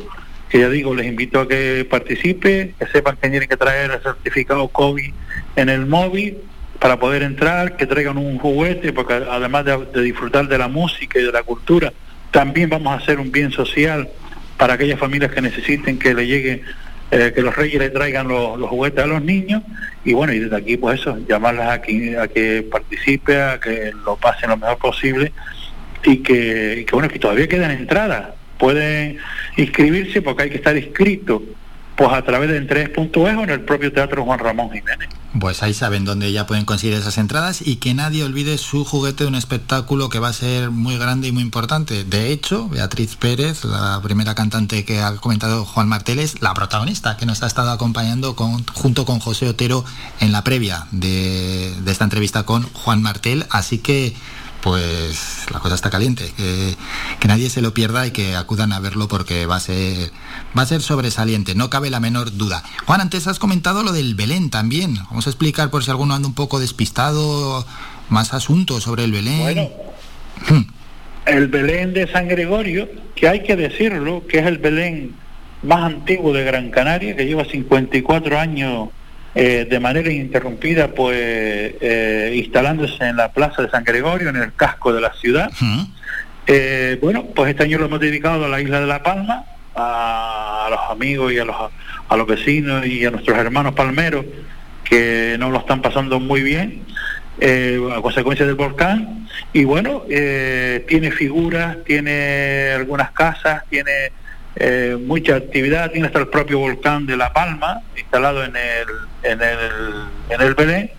que ya digo, les invito a que participe, que sepan que tienen que traer el certificado COVID en el móvil para poder entrar, que traigan un juguete, porque además de, disfrutar de la música y de la cultura, también vamos a hacer un bien social para aquellas familias que necesiten que le lleguen, eh, que los reyes le traigan los, juguetes a los niños. Y bueno, y desde aquí pues eso, llamarlas a que, a que participe, a que lo pasen lo mejor posible y que, y que bueno, que todavía quedan entradas, pueden inscribirse porque hay que estar inscrito pues a través de Entrees.es o en el propio Teatro Juan Ramón Jiménez. Pues ahí saben dónde ya pueden conseguir esas entradas y que nadie olvide su juguete de un espectáculo que va a ser muy grande y muy importante. De hecho, Beatriz Pérez, la primera cantante que ha comentado Juan Martel, es la protagonista que nos ha estado acompañando con, junto con José Otero en la previa de esta entrevista con Juan Martel. Así que pues la cosa está caliente, que, que nadie se lo pierda y que acudan a verlo porque va a ser va a ser sobresaliente, no cabe la menor duda. Juan, antes has comentado lo del Belén también. Vamos a explicar por si alguno anda un poco despistado más asuntos sobre el Belén. Bueno, el Belén de San Gregorio, que hay que decirlo, que es el Belén más antiguo de Gran Canaria, que lleva 54 años eh, de manera ininterrumpida, pues eh, instalándose en la plaza de San Gregorio, en el casco de la ciudad. Eh, bueno, pues este año lo hemos dedicado a la isla de La Palma, a, a los amigos y a los, a los vecinos y a nuestros hermanos palmeros que no lo están pasando muy bien eh, a consecuencia del volcán. Y bueno, eh, tiene figuras, tiene algunas casas, tiene eh, mucha actividad, tiene hasta el propio volcán de La Palma instalado en el, en el, en el Belén.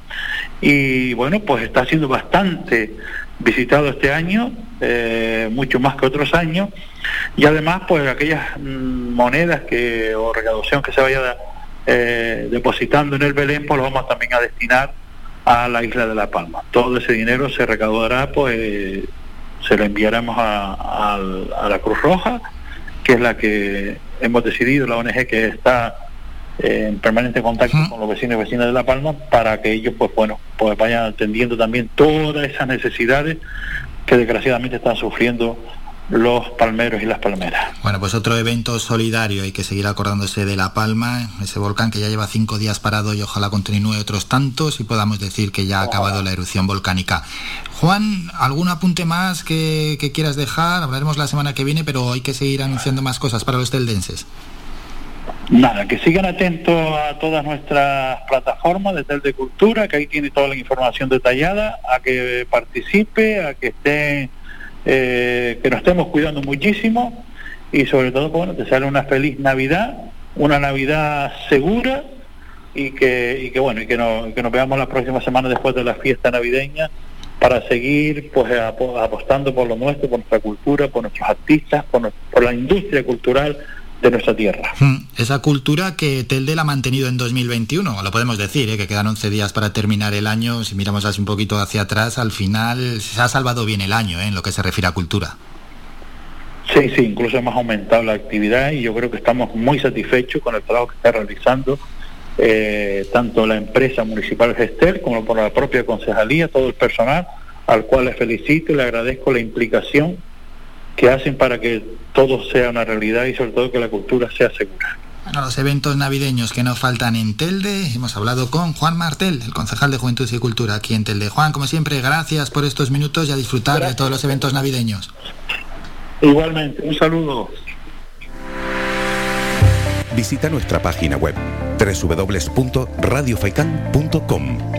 Y bueno, pues está siendo bastante visitado este año, eh, mucho más que otros años. Y además, pues aquellas mm, monedas que o recaudación que se vaya eh, depositando en el Belén, pues lo vamos también a destinar a la isla de La Palma. Todo ese dinero se recaudará, pues se lo enviaremos a, la Cruz Roja, que es la que hemos decidido, la ONG que está eh, en permanente contacto con los vecinos y vecinas de La Palma, para que ellos, pues bueno, pues vayan atendiendo también todas esas necesidades que desgraciadamente están sufriendo los palmeros y las palmeras. Bueno, pues otro evento solidario, hay que seguir acordándose de La Palma, ese volcán que ya lleva cinco días parado y ojalá continúe otros tantos y podamos decir que ya ha acabado la erupción volcánica. Juan, ¿algún apunte más que, que quieras dejar? Hablaremos la semana que viene, pero hay que seguir anunciando más cosas para los teldenses. Nada, que sigan atentos a todas nuestras plataformas de Tel de Cultura, que ahí tiene toda la información detallada, a que participe, a que esté, eh, que nos estemos cuidando muchísimo y sobre todo, bueno, que sea una feliz Navidad, una Navidad segura y que, y que bueno, y que, no- que nos veamos la próxima semana después de la fiesta navideña para seguir pues apo- apostando por lo nuestro, por nuestra cultura, por nuestros artistas, por la industria cultural de nuestra tierra. Hmm, Esa cultura que Telde la ha mantenido en 2021, lo podemos decir, ¿eh? que quedan 11 días para terminar el año. Si miramos así un poquito hacia atrás, al final se ha salvado bien el año ¿eh? en lo que se refiere a cultura. Sí, sí, incluso hemos aumentado la actividad y yo creo que estamos muy satisfechos con el trabajo que está realizando eh, tanto la empresa municipal Gestel como por la propia concejalía, todo el personal, al cual les felicito y le agradezco la implicación que hacen para que todo sea una realidad y sobre todo que la cultura sea segura. Bueno, los eventos navideños que no faltan en Telde, hemos hablado con Juan Martel, el concejal de Juventud y Cultura aquí en Telde. Juan, como siempre, gracias por estos minutos y a disfrutar de todos los eventos navideños. Igualmente, un saludo. Visita nuestra página web www.radiofaikan.com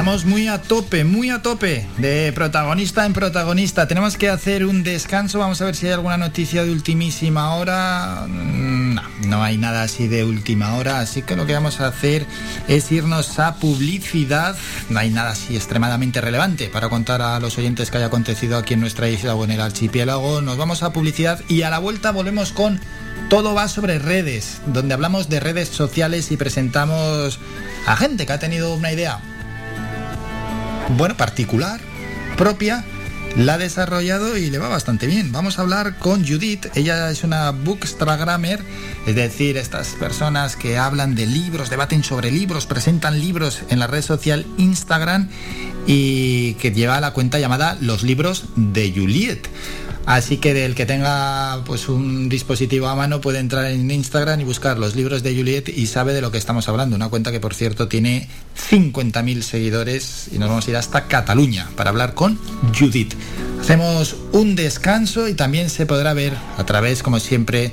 Estamos muy a tope, muy a tope de protagonista en protagonista. Tenemos que hacer un descanso. Vamos a ver si hay alguna noticia de ultimísima hora. Mm, No, no hay nada así de última hora. Así que lo que vamos a hacer es irnos a publicidad. No hay nada así extremadamente relevante para contar a los oyentes que haya acontecido aquí en nuestra isla o en el archipiélago. Nos vamos a publicidad y a la vuelta volvemos con todo va sobre redes, donde hablamos de redes sociales y presentamos a gente que ha tenido una idea bueno, particular, propia, la ha desarrollado y le va bastante bien. Vamos a hablar con Judith, ella es una bookstagrammer, es decir, estas personas que hablan de libros, debaten sobre libros, presentan libros en la red social Instagram y que lleva la cuenta llamada Los libros de Juliet. Así que del que tenga pues un dispositivo a mano puede entrar en Instagram y buscar los libros de Juliet y sabe de lo que estamos hablando. Una cuenta que por cierto tiene 50.000 seguidores y nos vamos a ir hasta Cataluña para hablar con Judith. Hacemos un descanso y también se podrá ver a través, como siempre,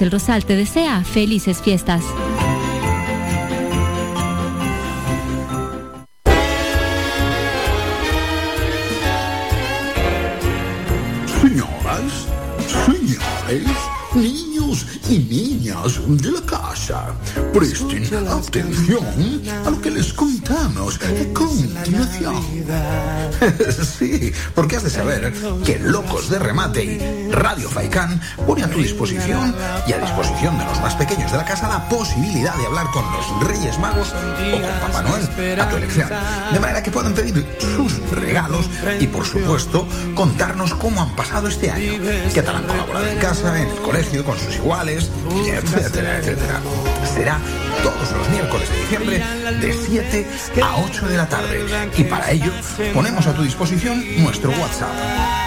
El Rosal te desea felices fiestas. Señoras, señores, niños y niñas de la casa, presten atención a lo que les contamos a continuación. sí, porque has de saber que Locos de Remate y Radio Faikán pone a tu disposición y a disposición de los más pequeños de la casa la posibilidad de hablar con los Reyes Magos o con Papá Noel a tu elección. De manera que puedan pedir sus regalos y, por supuesto, contarnos cómo han pasado este año. ¿Qué tal han colaborado en casa, en el colegio, con sus iguales, etcétera, etcétera? Será todos los miércoles de diciembre de 7 a 8 de la tarde. Y para ello ponemos a tu disposición nuestro WhatsApp.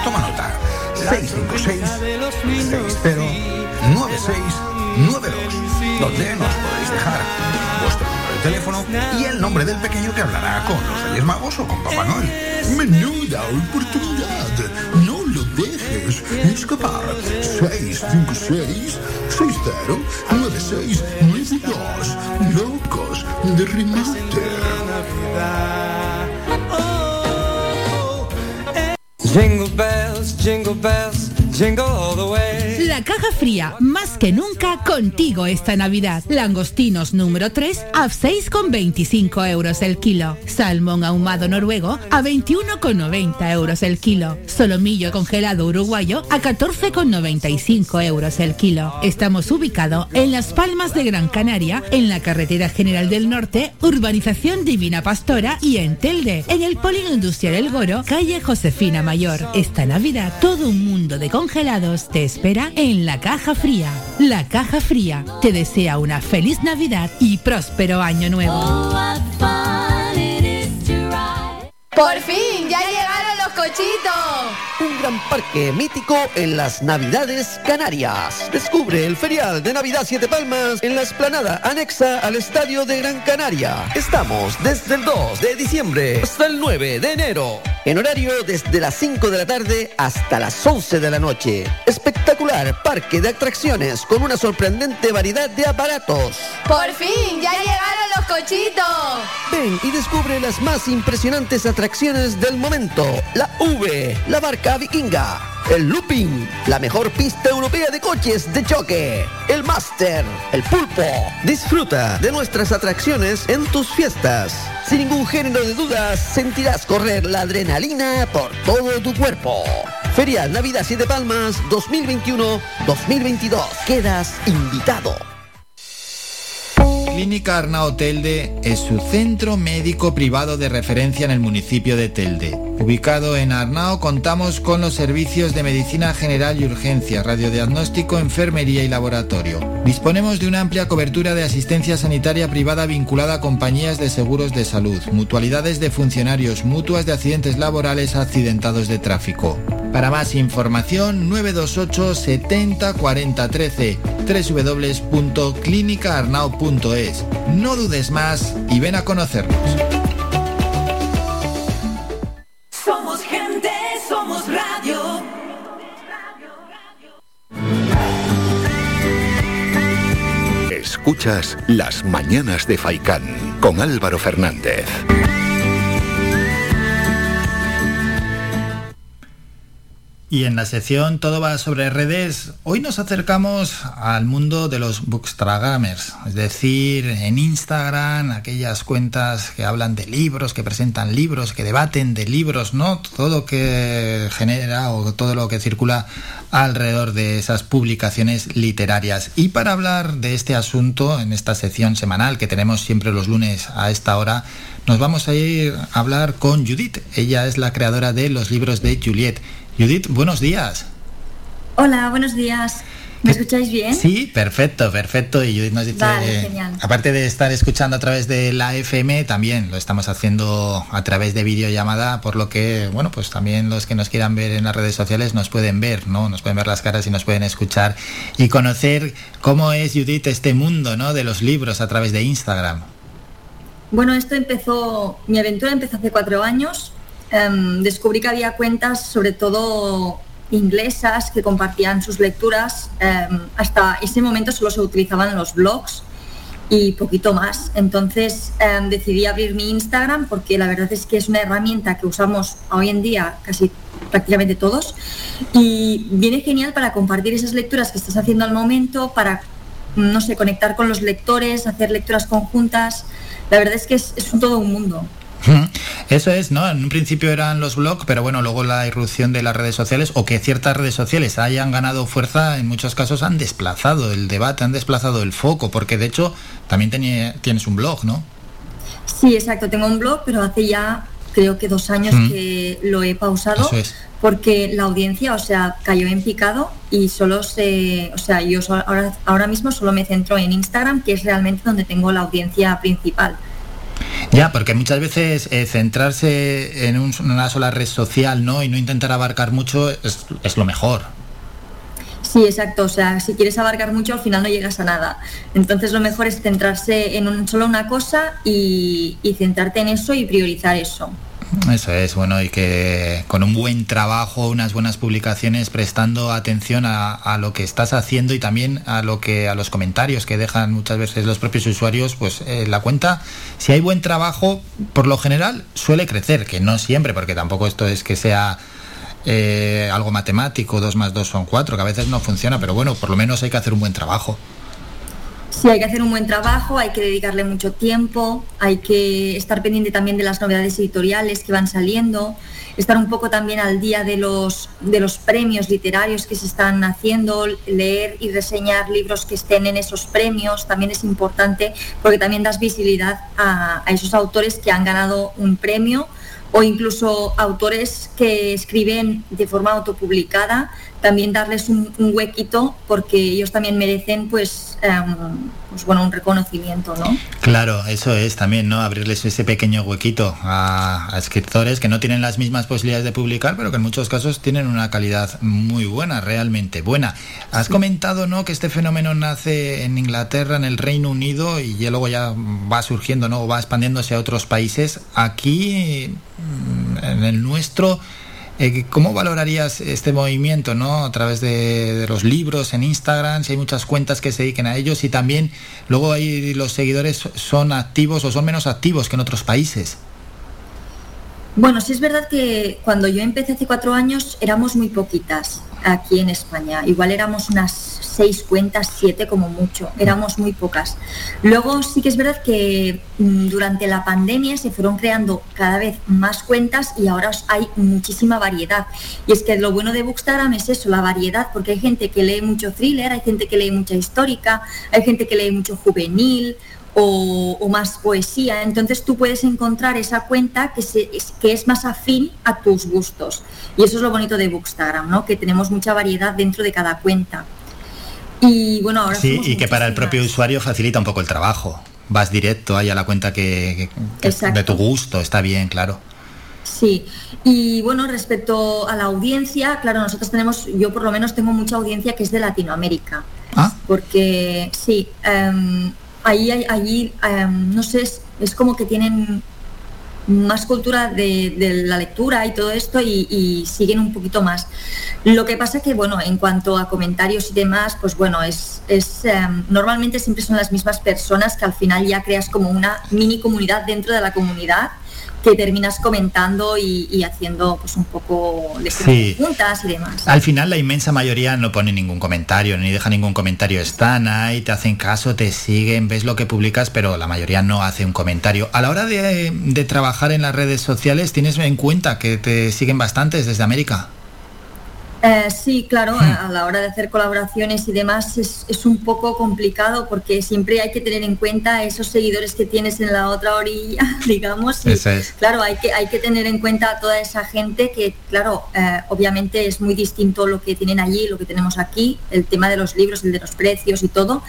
Toma nota. 656 60 9692 donde nos podéis dejar vuestro número de teléfono y el nombre del pequeño que hablará con los Reyes Magos o con Papá Noel. Menuda oportunidad. Dejes escapar. 656 60 9692 Locos de remate. Jingle bells, jingle bells, La caja fría, más que nunca contigo esta Navidad. Langostinos número 3 a 6,25 euros el kilo. Salmón ahumado noruego a 21,90 euros el kilo. Solomillo congelado uruguayo a 14,95 euros el kilo. Estamos ubicados en Las Palmas de Gran Canaria, en la carretera general del norte, urbanización Divina Pastora y en Telde, en el Polígono Industrial El Goro, calle Josefina Mayor. Esta Navidad todo un mundo de congelados te espera en la caja fría. La caja fría te desea una feliz Navidad y próspero año nuevo. Por fin, ya llegaron los cochitos. Un gran parque mítico en las Navidades Canarias. Descubre el ferial de Navidad Siete Palmas en la esplanada anexa al Estadio de Gran Canaria. Estamos desde el 2 de diciembre hasta el 9 de enero. En horario desde las 5 de la tarde hasta las 11 de la noche. Espectacular parque de atracciones con una sorprendente variedad de aparatos. Por fin, ya llegaron los cochitos. Ven y descubre las más impresionantes atracciones del momento. La V, la barca vikinga, el looping, la mejor pista europea de coches de choque, el Master, el pulpo. Disfruta de nuestras atracciones en tus fiestas. Sin ningún género de dudas, sentirás correr la adrenalina por todo tu cuerpo. Ferial Navidad Siete Palmas 2021-2022. Quedas invitado. Clínica Arnao Telde es su centro médico privado de referencia en el municipio de Telde. Ubicado en Arnao contamos con los servicios de medicina general y urgencia, radiodiagnóstico, enfermería y laboratorio. Disponemos de una amplia cobertura de asistencia sanitaria privada vinculada a compañías de seguros de salud, mutualidades de funcionarios, mutuas de accidentes laborales accidentados de tráfico. Para más información 928 70 40 13 www.clinicaarnao.es. No dudes más y ven a conocernos. Somos gente, somos radio. Escuchas Las Mañanas de Faicán con Álvaro Fernández. Y en la sección Todo va sobre redes, hoy nos acercamos al mundo de los bookstagramers, es decir, en Instagram, aquellas cuentas que hablan de libros, que presentan libros, que debaten de libros, ¿no? Todo lo que genera o todo lo que circula alrededor de esas publicaciones literarias. Y para hablar de este asunto, en esta sección semanal que tenemos siempre los lunes a esta hora, nos vamos a ir a hablar con Judith. Ella es la creadora de los libros de Juliet. Judith, buenos días. Hola, buenos días. ¿Me escucháis bien? Sí, perfecto, perfecto. Y Judith nos dice, Vale, genial. aparte de estar escuchando a través de la FM, también lo estamos haciendo a través de videollamada, por lo que, bueno, pues también los que nos quieran ver en las redes sociales nos pueden ver, ¿no? Nos pueden ver las caras y nos pueden escuchar y conocer cómo es, Judith, este mundo, ¿no? De los libros a través de Instagram. Bueno, esto empezó, mi aventura empezó hace cuatro años. Em, descubrí que había cuentas, sobre todo inglesas, que compartían sus lecturas. Em, hasta ese momento solo se utilizaban los blogs y poquito más. Entonces em, decidí abrir mi Instagram porque la verdad es que es una herramienta que usamos hoy en día casi prácticamente todos y viene genial para compartir esas lecturas que estás haciendo al momento, para, no sé, conectar con los lectores, hacer lecturas conjuntas. La verdad es que es, todo un mundo. Eso es, ¿no? En un principio eran los blogs, pero bueno, luego la irrupción de las redes sociales o que ciertas redes sociales hayan ganado fuerza, en muchos casos han desplazado el debate, han desplazado el foco, porque de hecho también tenía- tienes un blog, ¿no? Sí, exacto, tengo un blog, pero hace ya creo que dos años Mm. que lo he pausado es. porque la audiencia, o sea, cayó en picado y solo se, o sea, yo ahora, ahora mismo solo me centro en Instagram, que es realmente donde tengo la audiencia principal. Ya, porque muchas veces eh, centrarse en un- una sola red social, ¿no? Y no intentar abarcar mucho es, lo mejor. Sí, exacto, o sea, si quieres abarcar mucho al final no llegas a nada. Entonces lo mejor es centrarse en solo una cosa y centrarte en eso y priorizar eso. Eso es, bueno, y que con un buen trabajo, unas buenas publicaciones, prestando atención a, lo que estás haciendo y también a lo que a los comentarios que dejan muchas veces los propios usuarios, pues eh, la cuenta, si hay buen trabajo, por lo general suele crecer, que no siempre, porque tampoco esto es que sea eh, algo matemático, 2 más 2 son 4, que a veces no funciona, pero bueno, por lo menos hay que hacer un buen trabajo. Sí, hay que hacer un buen trabajo, hay que dedicarle mucho tiempo, hay que estar pendiente también de las novedades editoriales que van saliendo, estar un poco también al día de los, de los premios literarios que se están haciendo, leer y reseñar libros que estén en esos premios, también es importante porque también das visibilidad a, a esos autores que han ganado un premio o incluso autores que escriben de forma autopublicada, también darles un, un huequito porque ellos también merecen pues, em, pues bueno un reconocimiento, ¿no? Claro, eso es también, ¿no? Abrirles ese pequeño huequito a, a escritores que no tienen las mismas posibilidades de publicar, pero que en muchos casos tienen una calidad muy buena, realmente buena. Has comentado, ¿no? Que este fenómeno nace en Inglaterra, en el Reino Unido y ya luego ya va surgiendo, ¿no? Va expandiéndose a otros países. Aquí, mm, en el nuestro, eh, ¿Cómo valorarías este movimiento ¿no? a través de, los libros en Instagram? Si hay muchas cuentas que se dediquen a ellos y también luego ahí los seguidores son activos o son menos activos que en otros países. Bueno, sí es verdad que cuando yo empecé hace cuatro años éramos muy poquitas aquí en España. Igual éramos unas seis cuentas, siete como mucho. Éramos muy pocas. Luego sí que es verdad que mm, durante la pandemia se fueron creando cada vez más cuentas y ahora hay muchísima variedad. Y es que lo bueno de Bookstagram es eso, la variedad, porque hay gente que lee mucho thriller, hay gente que lee mucha histórica, hay gente que lee mucho juvenil, o, o, más poesía. Entonces tú puedes encontrar esa cuenta que, se, que es más afín a tus gustos. Y eso es lo bonito de Bookstagram, ¿no? que tenemos mucha variedad dentro de cada cuenta. Y bueno, ahora sí, y que para el propio usuario facilita un poco el trabajo. Vas directo ahí a la cuenta que, que, que de tu gusto, está bien, claro. Sí, y bueno, respecto a la audiencia, claro, nosotros tenemos, yo por lo menos tengo mucha audiencia que es de Latinoamérica. ¿Ah? Porque sí, um, allí, allí um, no sé, es, es, como que tienen más cultura de, la lectura y todo esto y, siguen un poquito más. Lo que pasa que, bueno, en cuanto a comentarios y demás, pues bueno, es, es um, normalmente siempre son las mismas personas que al final ya creas como una mini comunidad dentro de la comunidad que terminas comentando y, y haciendo pues un poco de sí. preguntas y demás. Al final la inmensa mayoría no pone ningún comentario, ni deja ningún comentario. Están ahí, te hacen caso, te siguen, ves lo que publicas, pero la mayoría no hace un comentario. A la hora de, de trabajar en las redes sociales, ¿tienes en cuenta que te siguen bastantes desde América? Eh, sí, claro, a, a, la hora de hacer colaboraciones y demás es, es, un poco complicado porque siempre hay que tener en cuenta esos seguidores que tienes en la otra orilla, digamos. Y, es. Claro, hay que, hay que tener en cuenta a toda esa gente que, claro, eh, obviamente es muy distinto lo que tienen allí, lo que tenemos aquí, el tema de los libros, el de los precios y todo.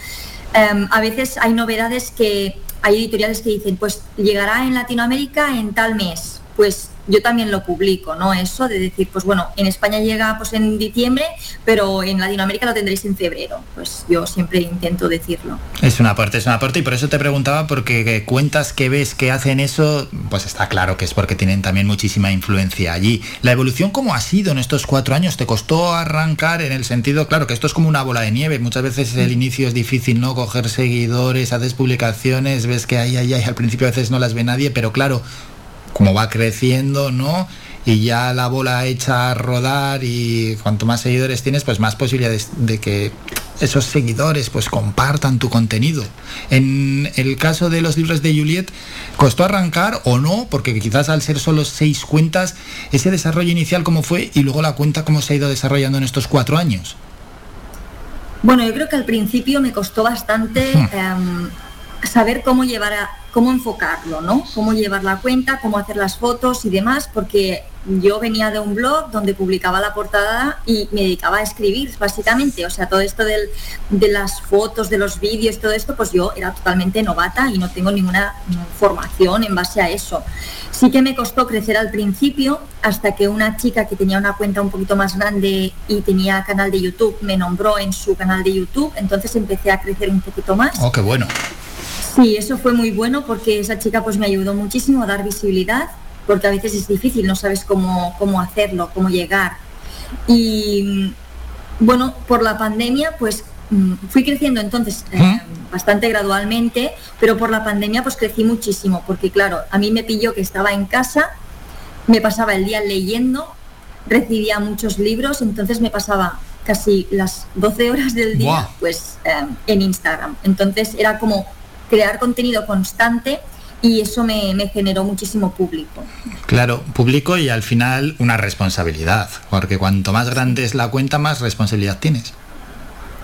Eh, a veces hay novedades que hay editoriales que dicen, pues llegará en Latinoamérica en tal mes. Pues yo también lo publico, ¿no? Eso de decir, pues bueno, en España llega pues en diciembre, pero en Latinoamérica lo tendréis en febrero. Pues yo siempre intento decirlo. Es un aporte, es un aporte y por eso te preguntaba porque cuentas que ves que hacen eso, pues está claro que es porque tienen también muchísima influencia allí. La evolución cómo ha sido en estos cuatro años, te costó arrancar en el sentido, claro, que esto es como una bola de nieve. Muchas veces el inicio es difícil, ¿no? Coger seguidores, haces publicaciones, ves que ahí, ahí, ahí, al principio a veces no las ve nadie, pero claro, como va creciendo, ¿no? Y ya la bola hecha a rodar y cuanto más seguidores tienes, pues más posibilidades de que esos seguidores pues compartan tu contenido. En el caso de los libros de Juliet, ¿costó arrancar o no? Porque quizás al ser solo seis cuentas, ese desarrollo inicial cómo fue y luego la cuenta cómo se ha ido desarrollando en estos cuatro años. Bueno, yo creo que al principio me costó bastante hmm. eh, saber cómo llevar a, cómo enfocarlo, ¿no? Cómo llevar la cuenta, cómo hacer las fotos y demás, porque yo venía de un blog donde publicaba la portada y me dedicaba a escribir, básicamente. O sea, todo esto del, de las fotos, de los vídeos, todo esto, pues yo era totalmente novata y no tengo ninguna formación en base a eso. Sí que me costó crecer al principio, hasta que una chica que tenía una cuenta un poquito más grande y tenía canal de YouTube me nombró en su canal de YouTube, entonces empecé a crecer un poquito más. Oh, qué bueno. Sí, eso fue muy bueno porque esa chica pues me ayudó muchísimo a dar visibilidad, porque a veces es difícil, no sabes cómo, cómo hacerlo, cómo llegar. Y bueno, por la pandemia pues fui creciendo entonces eh, bastante gradualmente, pero por la pandemia pues crecí muchísimo, porque claro, a mí me pilló que estaba en casa, me pasaba el día leyendo, recibía muchos libros, entonces me pasaba casi las 12 horas del día pues eh, en Instagram. Entonces era como crear contenido constante y eso me, me generó muchísimo público. Claro, público y al final una responsabilidad, porque cuanto más grande es la cuenta, más responsabilidad tienes.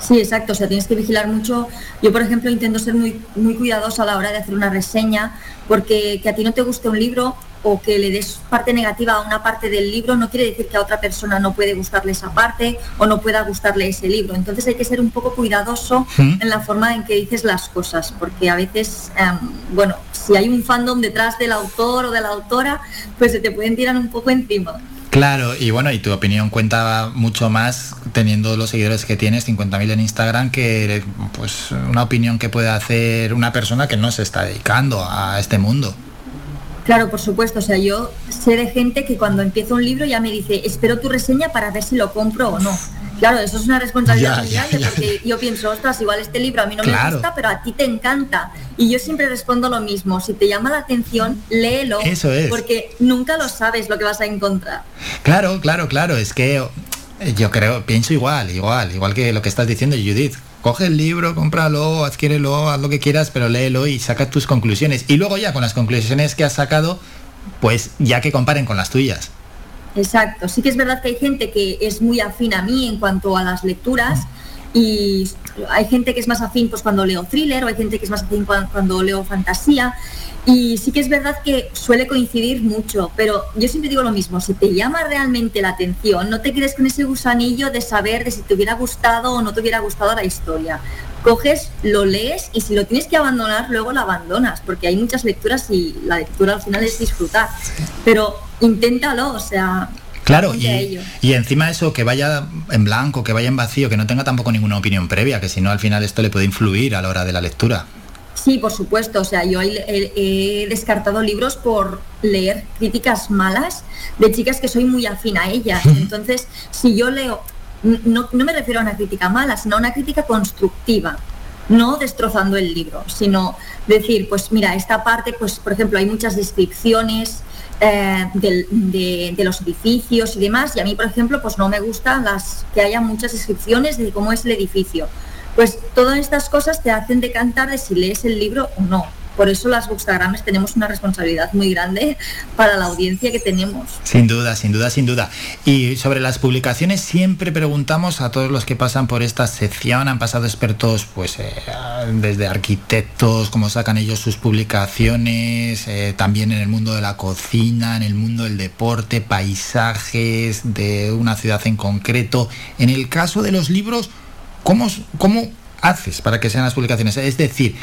Sí, exacto. O sea, tienes que vigilar mucho. Yo, por ejemplo, intento ser muy, muy cuidadosa a la hora de hacer una reseña, porque que a ti no te guste un libro o que le des parte negativa a una parte del libro no quiere decir que a otra persona no puede gustarle esa parte o no pueda gustarle ese libro. Entonces hay que ser un poco cuidadoso ¿Mm? en la forma en que dices las cosas, porque a veces, em, bueno, si hay un fandom detrás del autor o de la autora, pues se te pueden tirar un poco encima. Claro, y bueno, y tu opinión cuenta mucho más teniendo los seguidores que tienes, 50.000 en Instagram, que pues una opinión que puede hacer una persona que no se está dedicando a este mundo. Claro, por supuesto. O sea, yo sé de gente que cuando empiezo un libro ya me dice, espero tu reseña para ver si lo compro o no. Claro, eso es una responsabilidad muy grande porque yo pienso, ostras, igual este libro a mí no Claro. me gusta, pero a ti te encanta. Y yo siempre respondo lo mismo. Si te llama la atención, léelo. Eso es. Porque nunca lo sabes lo que vas a encontrar. Claro, claro, claro, es que yo creo, pienso igual, igual, igual que lo que estás diciendo, Judith. Coge el libro, cómpralo, adquiérelo, haz lo que quieras, pero léelo y saca tus conclusiones. Y luego ya con las conclusiones que has sacado, pues ya que comparen con las tuyas. Exacto. Sí que es verdad que hay gente que es muy afín a mí en cuanto a las lecturas y hay gente que es más afín pues cuando leo thriller o hay gente que es más afín cuan- cuando leo fantasía y sí que es verdad que suele coincidir mucho, pero yo siempre digo lo mismo, si te llama realmente la atención, no te quedes con ese gusanillo de saber de si te hubiera gustado o no te hubiera gustado la historia. Coges, lo lees y si lo tienes que abandonar, luego lo abandonas, porque hay muchas lecturas y la lectura al final es disfrutar. Pero inténtalo, o sea, Claro, y, y encima eso, que vaya en blanco, que vaya en vacío, que no tenga tampoco ninguna opinión previa, que si no al final esto le puede influir a la hora de la lectura. Sí, por supuesto. O sea, yo he, descartado libros por leer críticas malas de chicas que soy muy afín a ellas. Entonces, si yo leo, no, no me refiero a una crítica mala, sino a una crítica constructiva. No destrozando el libro, sino decir, pues mira, esta parte, pues por ejemplo, hay muchas descripciones eh, de, de los edificios y demás, y a mí, por ejemplo, pues no me gustan las que haya muchas descripciones de cómo es el edificio. Pues todas estas cosas te hacen decantar de si lees el libro o no. Por eso las bookstagramers tenemos una responsabilidad muy grande para la audiencia que tenemos. Sin duda, sin duda, sin duda. Y sobre las publicaciones siempre preguntamos a todos los que pasan por esta sección, han pasado expertos pues eh, desde arquitectos, cómo sacan ellos sus publicaciones, eh, también en el mundo de la cocina, en el mundo del deporte, paisajes de una ciudad en concreto. En el caso de los libros, ¿cómo, cómo haces para que sean las publicaciones? Es decir,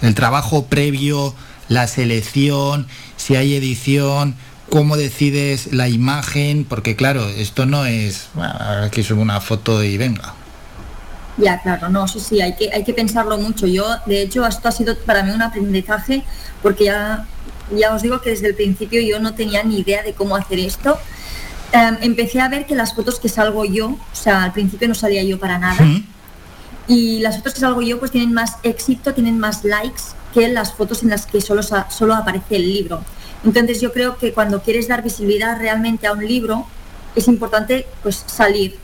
el trabajo previo, la selección, si hay edición, cómo decides la imagen, porque claro, esto no es bueno, aquí subo una foto y venga. Ya, claro, no, sí, sí, hay que, hay que pensarlo mucho. Yo, de hecho, esto ha sido para mí un aprendizaje porque ya, ya os digo que desde el principio yo no tenía ni idea de cómo hacer esto. Em, empecé a ver que las fotos que salgo yo, o sea, al principio no salía yo para nada, y las fotos que salgo yo pues tienen más éxito, tienen más likes que las fotos en las que solo, solo aparece el libro. Entonces yo creo que cuando quieres dar visibilidad realmente a un libro, es importante pues salir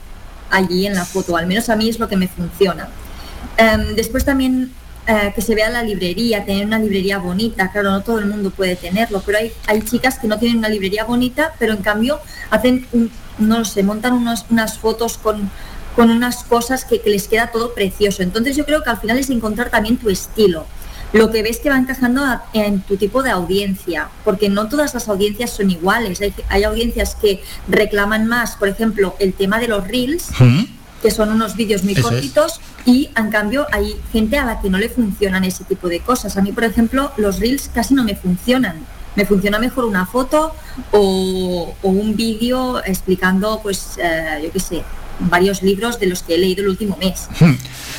allí en la foto, al menos a mí es lo que me funciona. Em, después también eh, que se vea la librería, tener una librería bonita, claro, no todo el mundo puede tenerlo, pero hay, hay chicas que no tienen una librería bonita, pero en cambio hacen, un- no lo sé, montan unos- unas fotos con, con unas cosas que, que les queda todo precioso. Entonces yo creo que al final es encontrar también tu estilo, lo que ves que va encajando a- en tu tipo de audiencia, porque no todas las audiencias son iguales. Hay, hay audiencias que reclaman más, por ejemplo, el tema de los reels, que son unos vídeos muy Eso es. cortitos, y en cambio hay gente a la que no le funcionan ese tipo de cosas. A mí, por ejemplo, los reels casi no me funcionan. Me funciona mejor una foto o, o un vídeo explicando, pues, eh, yo qué sé, varios libros de los que he leído el último mes.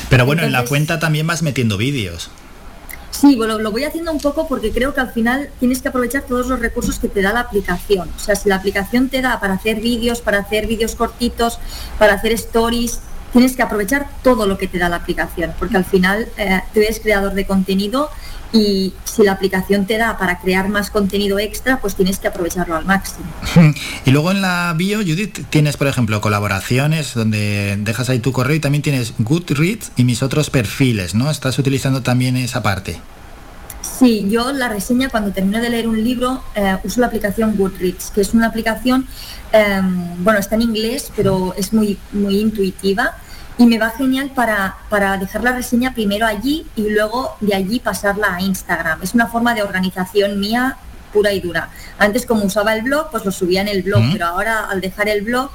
Pero bueno, en la cuenta también vas metiendo vídeos. Sí, bueno, lo voy haciendo un poco porque creo que al final tienes que aprovechar todos los recursos que te da la aplicación. O sea, si la aplicación te da para hacer vídeos, para hacer vídeos cortitos, para hacer stories, tienes que aprovechar todo lo que te da la aplicación, porque al final eh, tú eres creador de contenido y si la aplicación te da para crear más contenido extra, pues tienes que aprovecharlo al máximo. Y luego en la bio, Judith, tienes, por ejemplo, colaboraciones donde dejas ahí tu correo y también tienes Goodreads y mis otros perfiles, ¿no? Estás utilizando también esa parte. Sí, yo la reseña cuando termino de leer un libro eh, uso la aplicación Goodreads, que es una aplicación, eh, bueno, está en inglés, pero es muy, muy intuitiva y me va genial para, para dejar la reseña primero allí y luego de allí pasarla a Instagram. Es una forma de organización mía pura y dura. Antes como usaba el blog, pues lo subía en el blog, Mm. pero ahora al dejar el blog,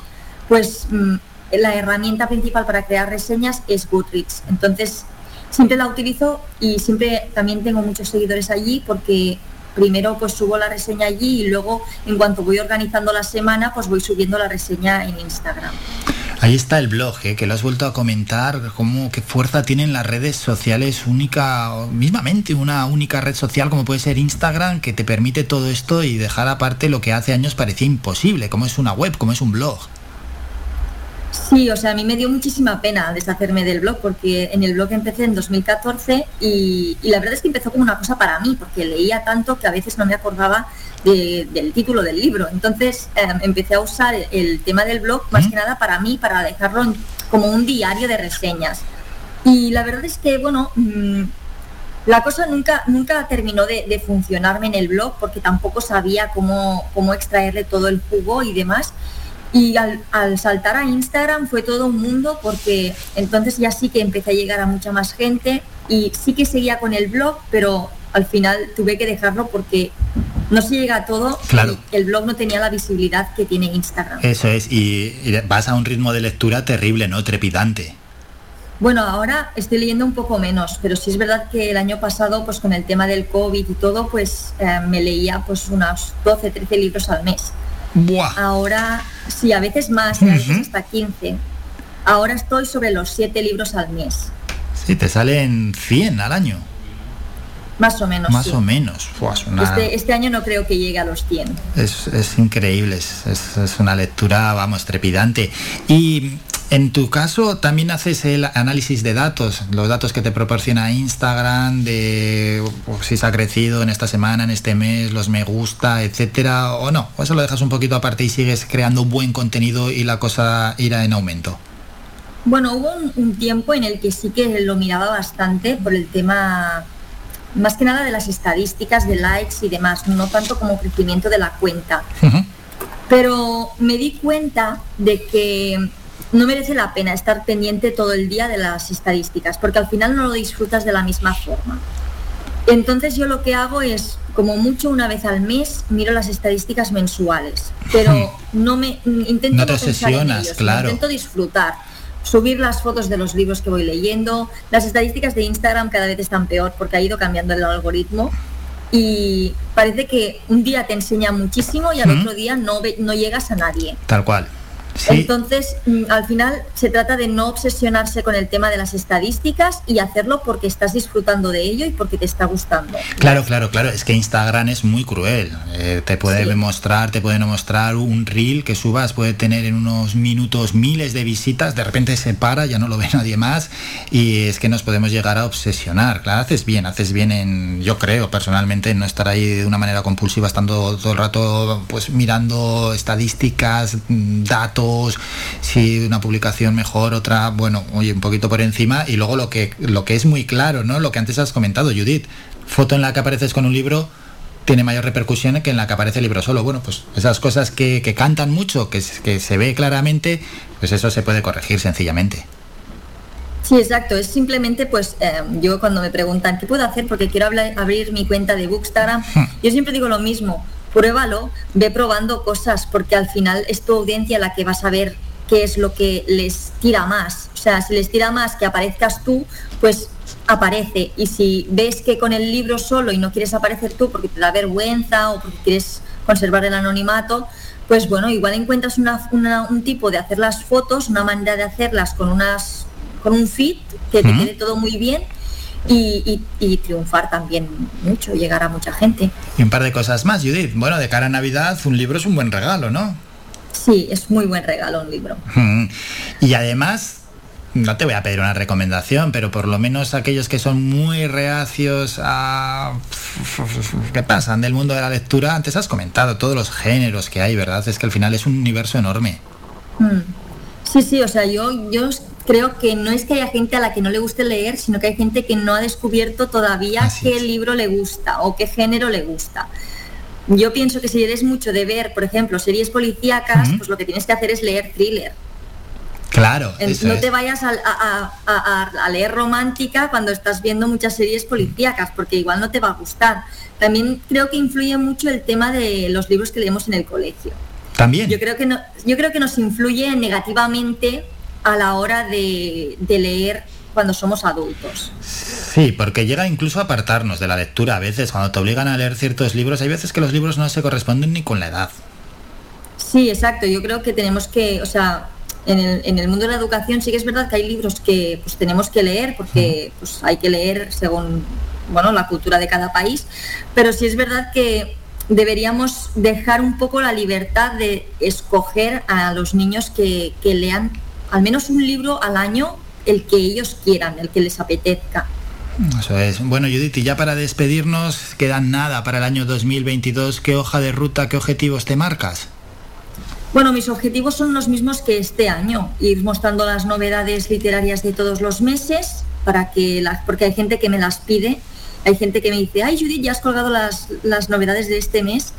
pues mm, la herramienta principal para crear reseñas es Goodreads. Entonces siempre la utilizo y siempre también tengo muchos seguidores allí porque primero pues subo la reseña allí y luego en cuanto voy organizando la semana pues voy subiendo la reseña en Instagram. Ahí está el blog, ¿eh? que lo has vuelto a comentar, cómo qué fuerza tienen las redes sociales única, mismamente una única red social como puede ser Instagram, que te permite todo esto y dejar aparte lo que hace años parecía imposible, como es una web, como es un blog. Sí, o sea, a mí me dio muchísima pena deshacerme del blog porque en el blog empecé en 2014 y, y la verdad es que empezó como una cosa para mí porque leía tanto que a veces no me acordaba de- del título del libro. Entonces eh, empecé a usar el, tema del blog más que nada para mí, para dejarlo en- como un diario de reseñas. Y la verdad es que, bueno, mm, la cosa nunca, nunca terminó de, de funcionarme en el blog porque tampoco sabía cómo, cómo extraerle todo el jugo y demás. Y al, al saltar a Instagram fue todo un mundo porque entonces ya sí que empecé a llegar a mucha más gente y sí que seguía con el blog, pero al final tuve que dejarlo porque no se llega a todo Claro. y el blog no tenía la visibilidad que tiene Instagram. Eso es, y, y vas a un ritmo de lectura terrible, ¿no? Trepidante. Bueno, ahora estoy leyendo un poco menos, pero sí es verdad que el año pasado, pues con el tema del COVID y todo, pues eh, me leía pues unos 12, 13 libros al mes. Buah. Ahora, sí, a veces más, y a veces hasta 15. Ahora estoy sobre los 7 libros al mes, Sí, te salen 100 al año, más o menos. más sí. o menos. Buah, es, una- Este, este año no creo que llegue a los 100. es- es increíble, es, es- es una lectura, vamos, trepidante. Y en tu caso también haces el análisis de datos, los datos que te proporciona Instagram, de pues, si se ha crecido en esta semana, en este mes, los me gusta, etcétera, o no, o eso lo dejas un poquito aparte y sigues creando buen contenido y la cosa irá en aumento. Bueno, hubo un, un tiempo en el que sí que lo miraba bastante por el tema, más que nada de las estadísticas de likes y demás, no tanto como crecimiento de la cuenta. Pero me di cuenta de que no merece la pena estar pendiente todo el día de las estadísticas, porque al final no lo disfrutas de la misma forma. Entonces yo lo que hago es, como mucho una vez al mes, miro las estadísticas mensuales, pero no me intento No te ellos, claro. Intento disfrutar, subir las fotos de los libros que voy leyendo. Las estadísticas de Instagram cada vez están peor porque ha ido cambiando el algoritmo y parece que un día te enseña muchísimo y al Ujú. otro día no, ve- no llegas a nadie. Tal cual. Sí, Entonces, mm, al final se trata de no obsesionarse con el tema de las estadísticas y hacerlo porque estás disfrutando de ello y porque te está gustando. Claro, claro, claro. Es que Instagram es muy cruel. Eh, te puede Sí. mostrar, te pueden mostrar un reel que subas, puede tener en unos minutos miles de visitas, de repente se para, ya no lo ve nadie más y es que nos podemos llegar a obsesionar. Claro, haces bien, haces bien en, yo creo personalmente, en no estar ahí de una manera compulsiva, estando todo el rato pues mirando estadísticas, mm, datos, si una publicación mejor, otra, bueno, oye, un poquito por encima y luego lo que, lo que es muy claro, ¿no? Lo que antes has comentado, Judith, foto en la que apareces con un libro tiene mayor repercusión que en la que aparece el libro solo. Bueno, pues esas cosas que, que cantan mucho, que, se- que se ve claramente, pues eso se puede corregir sencillamente. Sí, exacto. Es simplemente, pues, eh, yo cuando me preguntan qué puedo hacer porque quiero abrir mi cuenta de Bookstagram, yo siempre digo lo mismo. Pruébalo, ve probando cosas porque al final es tu audiencia la que va a saber qué es lo que les tira más. O sea, si les tira más que aparezcas tú, pues aparece. Y si ves que con el libro solo y no quieres aparecer tú porque te da vergüenza o porque quieres conservar el anonimato, pues bueno, igual encuentras una- una- un tipo de hacer las fotos, una manera de hacerlas con unas con un feed que te quede todo muy bien y, y- y triunfar también mucho, llegar a mucha gente. Y un par de cosas más, Judith. Bueno, de cara a Navidad, un libro es un buen regalo, ¿no? Sí, es muy buen regalo un libro. Mm. Y además, no te voy a pedir una recomendación, pero por lo menos aquellos que son muy reacios a... ¿Qué pasan del mundo de la lectura? Antes has comentado todos los géneros que hay, ¿verdad? Es que al final es un universo enorme. Mm. Sí, sí, o sea, yo, yo creo que no es que haya gente a la que no le guste leer, sino que hay gente que no ha descubierto todavía qué libro le gusta o qué género le gusta. Yo pienso que si eres mucho de ver, por ejemplo, series policíacas, pues lo que tienes que hacer es leer thriller. Claro. No es. te vayas a, a- a- a- a leer romántica cuando estás viendo muchas series policíacas, porque igual no te va a gustar. También creo que influye mucho el tema de los libros que leemos en el colegio. También. Yo creo que, no- yo creo que nos influye negativamente a la hora de, de leer cuando somos adultos. Sí, porque llega incluso a apartarnos de la lectura a veces, cuando te obligan a leer ciertos libros, hay veces que los libros no se corresponden ni con la edad. Sí, exacto. Yo creo que tenemos que, o sea, en el, en el mundo de la educación sí que es verdad que hay libros que pues tenemos que leer porque pues hay que leer según bueno la cultura de cada país, pero sí es verdad que deberíamos dejar un poco la libertad de escoger a los niños que, que lean al menos un libro al año el que ellos quieran, el que les apetezca. Eso es. Bueno, Judith, y ya para despedirnos, quedan nada para el año 2022. ¿Qué hoja de ruta, qué objetivos te marcas? Bueno, mis objetivos son los mismos que este año, ir mostrando las novedades literarias de todos los meses, para que las, porque hay gente que me las pide, hay gente que me dice, ay Judith, ya has colgado las, las novedades de este mes,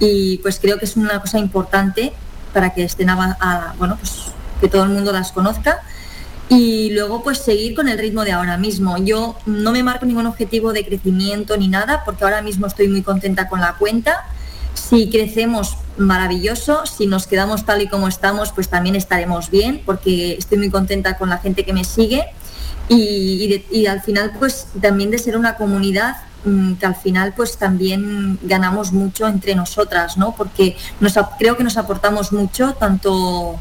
y pues creo que es una cosa importante para que estén a, a- bueno, pues que todo el mundo las conozca. Y luego pues seguir con el ritmo de ahora mismo. Yo no me marco ningún objetivo de crecimiento ni nada, porque ahora mismo estoy muy contenta con la cuenta. Si crecemos, maravilloso. Si nos quedamos tal y como estamos, pues también estaremos bien, porque estoy muy contenta con la gente que me sigue. Y, al final, pues también de ser una comunidad mm, que al final pues también ganamos mucho entre nosotras, ¿no? Porque nos, creo que nos aportamos mucho, tanto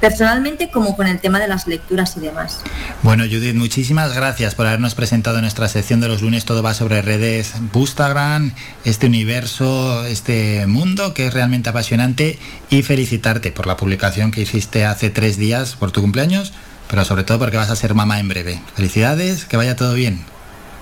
personalmente como con el tema de las lecturas y demás. Bueno, Judith, muchísimas gracias por habernos presentado en nuestra sección de los lunes. Todo va sobre redes Instagram, este universo, este mundo que es realmente apasionante y felicitarte por la publicación que hiciste hace tres días por tu cumpleaños, pero sobre todo porque vas a ser mamá en breve. Felicidades, que vaya todo bien.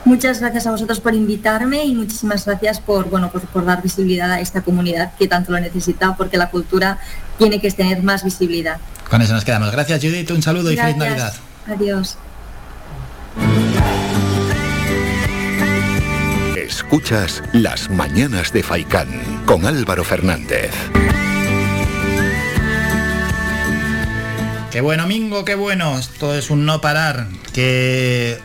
Muchas gracias a vosotros por invitarme y muchísimas gracias por, bueno, por, por dar visibilidad a esta comunidad que tanto lo necesita, porque la cultura tiene que tener más visibilidad. Con eso nos quedamos. Gracias, Judith. Un saludo y feliz Navidad. Adiós. Escuchas Las Mañanas de Faicán con Álvaro Fernández. Qué bueno, Mingo, qué bueno. Esto es un no parar. Que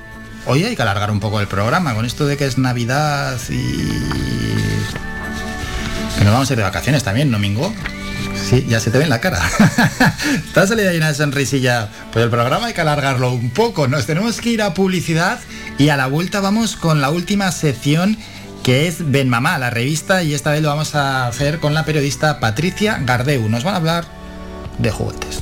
hoy hay que alargar un poco el programa con esto de que es Navidad y nos vamos a ir de vacaciones también, ¿no, Mingo? Sí, ya se te ve en la cara. Está salida llena de sonrisilla. Pues el programa hay que alargarlo un poco. Nos tenemos que ir a publicidad y a la vuelta vamos con la última sección que es Ben Mamá, la revista, y esta vez lo vamos a hacer con la periodista Patricia Gardeu. Nos van a hablar de juguetes.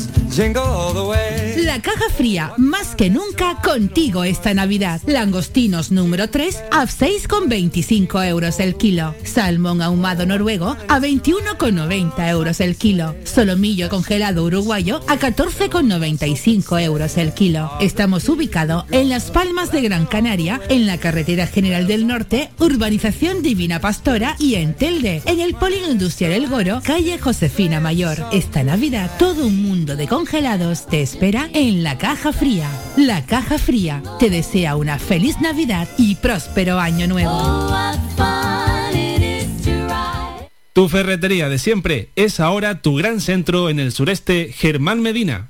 La caja fría, más que nunca contigo esta Navidad. Langostinos número 3 a 6,25 euros el kilo. Salmón ahumado noruego a 21,90 euros el kilo. Solomillo congelado uruguayo a 14,95 euros el kilo. Estamos ubicados en Las Palmas de Gran Canaria, en la Carretera General del Norte, Urbanización Divina Pastora y en Telde, en el Polígono Industrial El Goro, calle Josefina Mayor. Esta Navidad, todo un mundo de congelados te espera en la Caja Fría. La Caja Fría te desea una feliz Navidad y próspero año nuevo. Tu ferretería de siempre es ahora tu gran centro en el sureste Germán Medina.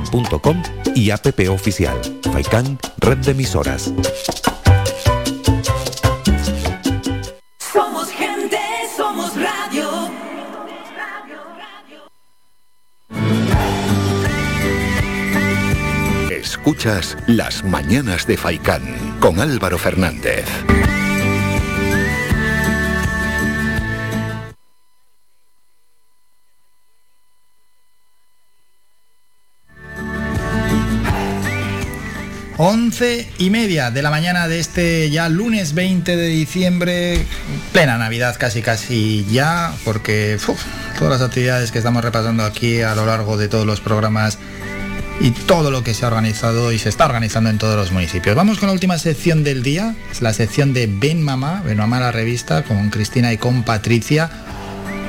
www.radiofaikan.com y app oficial. Faikan, red de emisoras. Somos gente, somos radio. Escuchas Las Mañanas de Faicán con Álvaro Fernández. Once y media de la mañana de este ya lunes 20 de diciembre, plena Navidad casi casi ya, porque todas las actividades que estamos repasando aquí a lo largo de todos los programas y todo lo que se ha organizado y se está organizando en todos los municipios. Vamos con la última sección del día, es la sección de Ben Mamá, Ben Mamá la revista, con Cristina y con Patricia.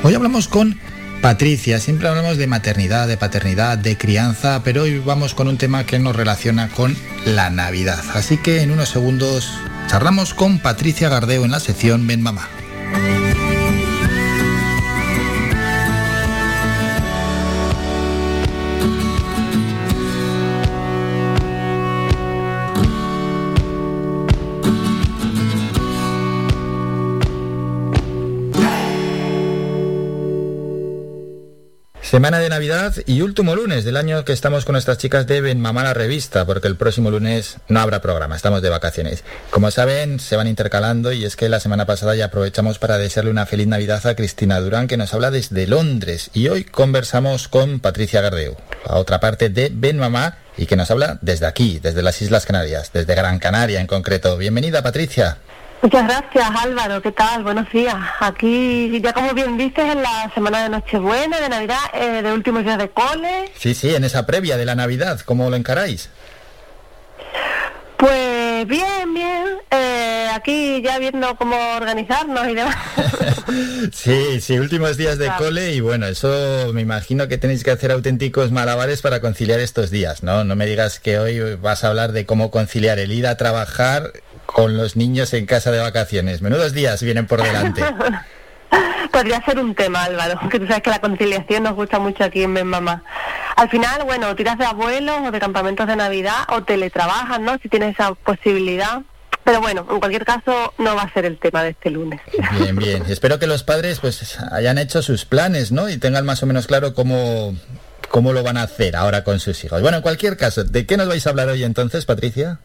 Hoy hablamos con Patricia, siempre hablamos de maternidad, de paternidad, de crianza, pero hoy vamos con un tema que nos relaciona con la Navidad. Así que en unos segundos charlamos con Patricia Gardeo en la sección Ben Mamá. Semana de Navidad y último lunes del año que estamos con nuestras chicas de Ben Mamá la revista, porque el próximo lunes no habrá programa, estamos de vacaciones. Como saben, se van intercalando y es que la semana pasada ya aprovechamos para desearle una feliz Navidad a Cristina Durán, que nos habla desde Londres. Y hoy conversamos con Patricia Gardeu, a otra parte de Ben Mamá, y que nos habla desde aquí, desde las Islas Canarias, desde Gran Canaria en concreto. Bienvenida, Patricia. Muchas gracias Álvaro, ¿qué tal? Buenos días. Aquí ya como bien dices en la semana de Nochebuena, de Navidad, eh, de últimos días de cole. Sí, sí, en esa previa de la Navidad, ¿cómo lo encaráis? Pues bien, bien. Eh, aquí ya viendo cómo organizarnos y demás. Sí, sí, últimos días de Claro. cole y bueno, eso me imagino que tenéis que hacer auténticos malabares para conciliar estos días, ¿no? No me digas que hoy vas a hablar de cómo conciliar el ir a trabajar con los niños en casa de vacaciones. Menudos días vienen por delante. Podría ser un tema, Álvaro, que tú sabes que la conciliación nos gusta mucho aquí en Ben Mamá. Al final, bueno, tiras de abuelos o de campamentos de Navidad o teletrabajas, ¿no? Si tienes esa posibilidad. Pero bueno, en cualquier caso, no va a ser el tema de este lunes. Bien, bien. Espero que los padres pues hayan hecho sus planes, ¿no? Y tengan más o menos claro cómo, cómo lo van a hacer ahora con sus hijos. Bueno, en cualquier caso, ¿de qué nos vais a hablar hoy entonces, Patricia?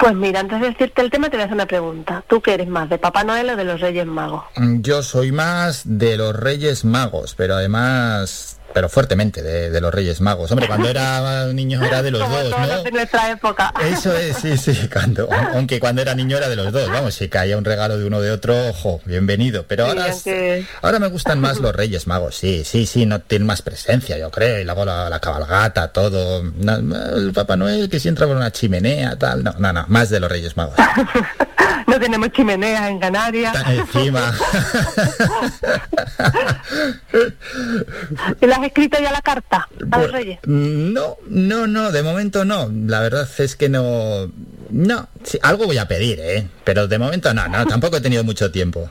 Pues mira, antes de decirte el tema, te voy a hacer una pregunta. ¿Tú qué eres más, de Papá Noel o de los Reyes Magos? Mm, Yo soy más de los Reyes Magos, pero además pero fuertemente de, de los Reyes Magos. Hombre, cuando era niño era de los Como dos, ¿no? de nuestra época. Eso es, sí, sí, cuando, aunque cuando era niño era de los dos, vamos, si caía un regalo de uno de otro, ojo, bienvenido. Pero Sí, ahora, aunque- ahora me gustan más los Reyes Magos, sí, sí, sí, no tienen más presencia, yo creo, y luego la, la cabalgata, todo, el Papá Noel que si entra por una chimenea, tal, no, no, no, más de los Reyes Magos. No tenemos chimeneas en Canarias. Encima. ¿Y le has escrito ya la carta a los Pues, reyes? No, no, no, de momento no. La verdad es que no. No, sí, algo voy a pedir, ¿eh? Pero de momento no, no, tampoco he tenido mucho tiempo.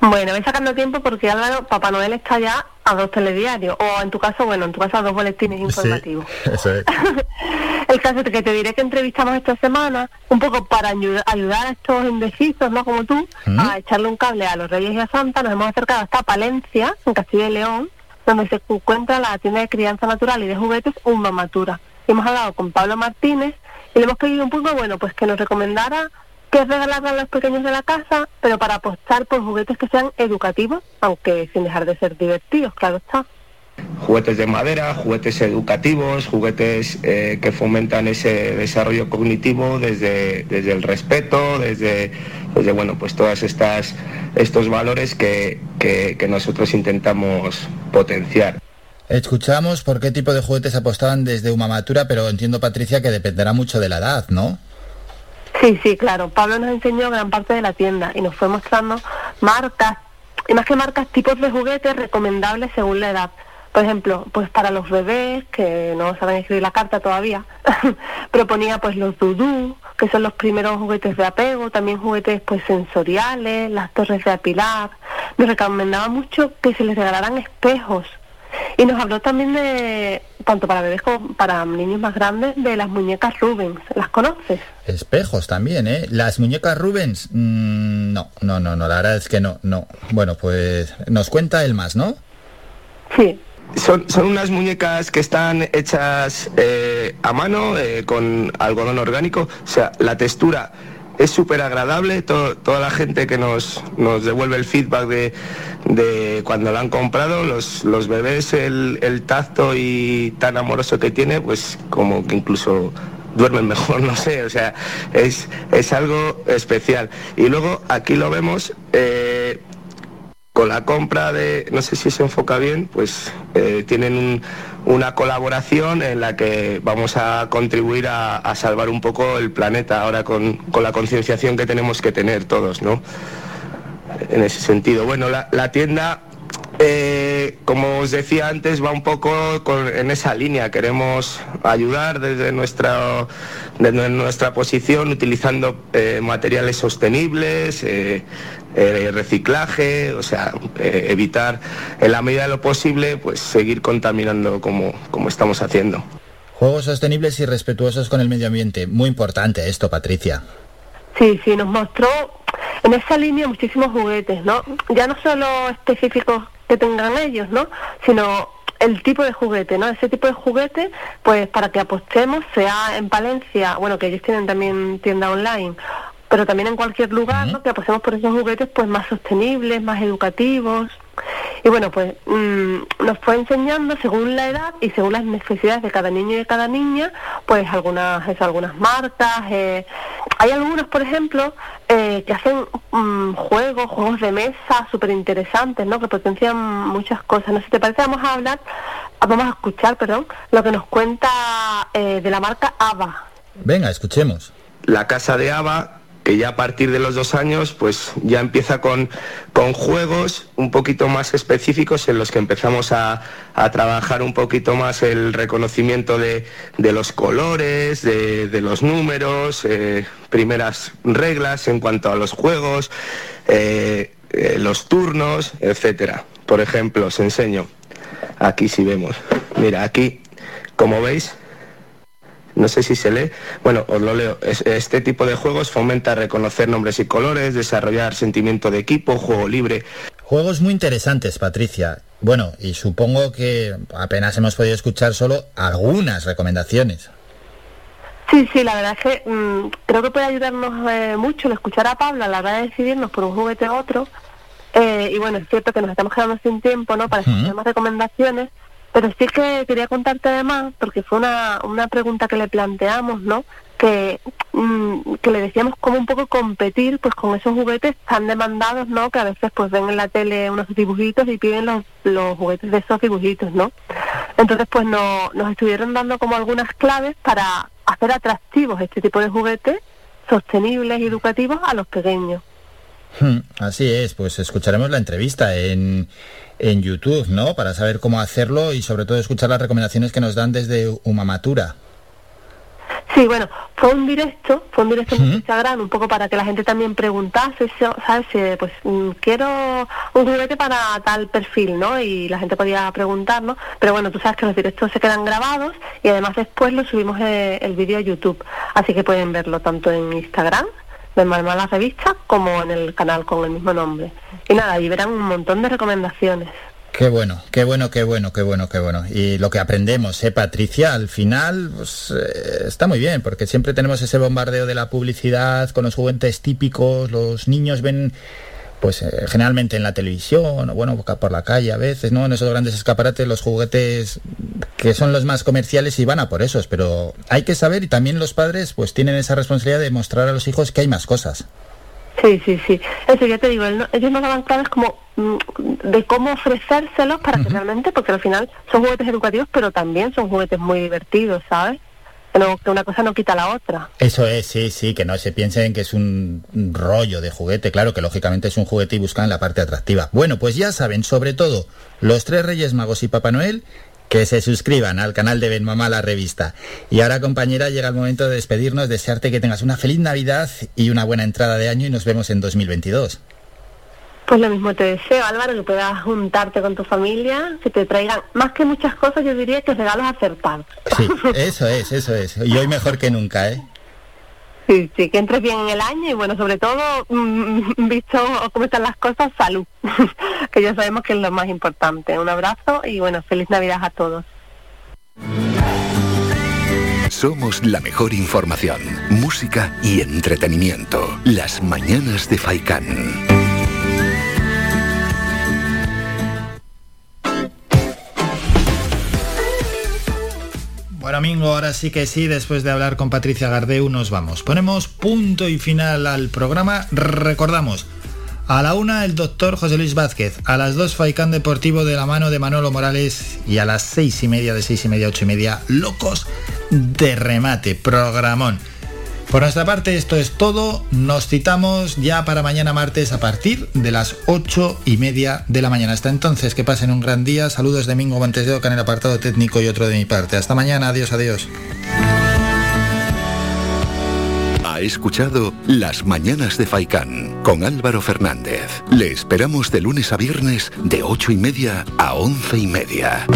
Bueno, voy sacando tiempo porque Álvaro, Papá Noel está ya a dos telediarios. O en tu caso, bueno, en tu caso a dos boletines informativos. Eso es. El caso es que te diré que entrevistamos esta semana, un poco para ayuda- ayudar a estos indecisos, ¿no? Como tú, ¿Mm? a echarle un cable a los Reyes y a Santa. Nos hemos acercado hasta Palencia, en Castilla y León, donde se encuentra la tienda de crianza natural y de juguetes Un Mamatura. Y hemos hablado con Pablo Martínez y le hemos pedido un poco, bueno, pues que nos recomendara qué regalarle a los pequeños de la casa, pero para apostar por juguetes que sean educativos, aunque sin dejar de ser divertidos, claro está. juguetes de madera, juguetes educativos, juguetes eh, que fomentan ese desarrollo cognitivo desde, desde el respeto, desde, desde bueno, pues todas estas estos valores que, que- que nosotros intentamos potenciar. Escuchamos por qué tipo de juguetes apostaban desde Umamatura, pero entiendo, Patricia, que dependerá mucho de la edad, ¿no? Sí, sí, claro. Pablo nos enseñó gran parte de la tienda y nos fue mostrando marcas, y más que marcas, tipos de juguetes recomendables según la edad. Por ejemplo, pues para los bebés, que no saben escribir la carta todavía, proponía pues los dudú, que son los primeros juguetes de apego, también juguetes pues sensoriales, las torres de apilar. Nos recomendaba mucho que se les regalaran espejos. Y nos habló también de, tanto para bebés como para niños más grandes, de las muñecas Rubens. ¿Las conoces? Espejos también, ¿eh? Las muñecas Rubens, mm, no, no, no, no, la verdad es que no, no. Bueno, pues nos cuenta él más, ¿no? Sí. Son, son unas muñecas que están hechas eh, a mano eh, con algodón orgánico. O sea, la textura es súper agradable. To- toda la gente que nos, nos devuelve el feedback de, de cuando la han comprado, los, los bebés, el, el tacto y tan amoroso que tiene, pues como que incluso duermen mejor, no sé, o sea, es, es algo especial. Y luego aquí lo vemos. eh, con la compra de, no sé si se enfoca bien, pues eh, tienen un- una colaboración en la que vamos a contribuir a, salvar un poco el planeta ahora con, con la concienciación que tenemos que tener todos, ¿no? En ese sentido. Bueno, la, la tienda, eh, como os decía antes, va un poco con- en esa línea. Queremos ayudar desde nuestra, desde nuestra posición utilizando eh, materiales sostenibles, eh, eh, reciclaje, o sea, eh, evitar en la medida de lo posible pues seguir contaminando como, como estamos haciendo. Juegos sostenibles y respetuosos con el medio ambiente. Muy importante esto, Patricia. Sí, sí, nos mostró en esa línea muchísimos juguetes, ¿no? Ya no solo específicos que tengan ellos, ¿no? Sino el tipo de juguete, ¿no? Ese tipo de juguete, pues para que apostemos, sea en Palencia, bueno, que ellos tienen también tienda online, pero también en cualquier lugar, ¿no? Que apostemos por esos juguetes, pues más sostenibles, más educativos. Y bueno, pues mm, nos fue enseñando según la edad y según las necesidades de cada niño y de cada niña, pues algunas eso, algunas marcas. eh, hay algunos, por ejemplo, eh, que hacen mm, juegos, juegos de mesa súper interesantes, ¿no? Que potencian muchas cosas. No sé si te parece, vamos a hablar, vamos a escuchar, perdón, lo que nos cuenta eh, de la marca ABA. Venga, escuchemos. la casa de Ava, que ya a partir de los dos años, pues ya empieza con, con juegos un poquito más específicos en los que empezamos a, a trabajar un poquito más el reconocimiento de, de los colores, de, de los números, eh, primeras reglas en cuanto a los juegos, eh, eh, los turnos, etcétera. Por ejemplo, os enseño. Aquí si vemos. Mira, aquí, como veis, no sé si se lee. Bueno, os lo leo. Es- Este tipo de juegos fomenta reconocer nombres y colores, desarrollar sentimiento de equipo, juego libre. Juegos muy interesantes, Patricia. Bueno, y supongo que apenas hemos podido escuchar solo algunas recomendaciones. Sí, sí, la verdad es que mm, creo que puede ayudarnos eh, mucho el escuchar a Pablo a la hora de decidirnos por un juguete u otro. Eh, y bueno, es cierto que nos estamos quedando sin tiempo, ¿no? Para escuchar más recomendaciones. Pero sí que quería contarte además, porque fue una, una pregunta que le planteamos, ¿no? Que, mm, que le decíamos cómo un poco competir pues con esos juguetes tan demandados, ¿no? Que a veces pues ven en la tele unos dibujitos y piden los, los juguetes de esos dibujitos, ¿no? Entonces pues no, nos estuvieron dando como algunas claves para hacer atractivos este tipo de juguetes sostenibles y educativos a los pequeños. Hmm, Así es, pues escucharemos la entrevista en, en YouTube, ¿no? Para saber cómo hacerlo y sobre todo escuchar las recomendaciones que nos dan desde Umamatura. Sí, bueno, fue un directo, fue un directo en Instagram, un poco para que la gente también preguntase, ¿sabes? Pues mm, quiero un juguete para tal perfil, ¿no? Y la gente podía preguntar, ¿no? Pero bueno, tú sabes que los directos se quedan grabados y además después lo subimos eh, el vídeo a YouTube, así que pueden verlo tanto en Instagram, de Malma la revista, como en el canal con el mismo nombre. Y nada, y verán un montón de recomendaciones. Qué bueno, qué bueno, qué bueno, qué bueno, qué bueno. Y lo que aprendemos, ¿eh, Patricia? Al final pues, eh, está muy bien, porque siempre tenemos ese bombardeo de la publicidad con los juguetes típicos, los niños ven, pues eh, generalmente en la televisión, o bueno, por la calle a veces, ¿no? En esos grandes escaparates, los juguetes que son los más comerciales y van a por esos, pero hay que saber y también los padres pues tienen esa responsabilidad de mostrar a los hijos que hay más cosas. Sí, sí, sí. Eso ya te digo, él no- ellos nos daban claves como mm, de cómo ofrecérselos para que realmente, porque al final son juguetes educativos, pero también son juguetes muy divertidos, ¿sabes? No- que una cosa no quita la otra. Eso es, sí, sí, que no se piensen que es un rollo de juguete, claro que lógicamente es un juguete y buscan la parte atractiva. Bueno, pues ya saben, sobre todo, los tres Reyes Magos y Papá Noel, que se suscriban al canal de Ben Mamá la revista. Y ahora, compañera, llega el momento de despedirnos, desearte que tengas una feliz Navidad y una buena entrada de año y nos vemos en 2022. Pues lo mismo te deseo, Álvaro, que puedas juntarte con tu familia, que te traigan, más que muchas cosas, yo diría que regalos acertados. Sí, eso es, eso es. Y hoy mejor que nunca, ¿eh? Sí, sí, que entres bien en el año y bueno, sobre todo, mm, visto cómo están las cosas, salud, que ya sabemos que es lo más importante. Un abrazo y bueno, feliz Navidad a todos. Somos la mejor información, música y entretenimiento. Las mañanas de Faikán. Mingo, ahora sí que sí, después de hablar con Patricia Gardeu, nos vamos. Ponemos punto y final al programa. Recordamos, a la una el doctor José Luis Vázquez, a las dos Faicán Deportivo de la mano de Manolo Morales y a las seis y media, de seis y media ocho y media, Locos de Remate, programón. Por nuestra parte esto es todo, nos citamos ya para mañana martes a partir de las ocho y media de la mañana. Hasta entonces, que pasen un gran día, saludos de Mingo Montes de Oca en el apartado técnico y otro de mi parte. Hasta mañana, adiós, adiós. Ha escuchado Las Mañanas de Faikán con Álvaro Fernández. Le esperamos de lunes a viernes de ocho y media a once y media.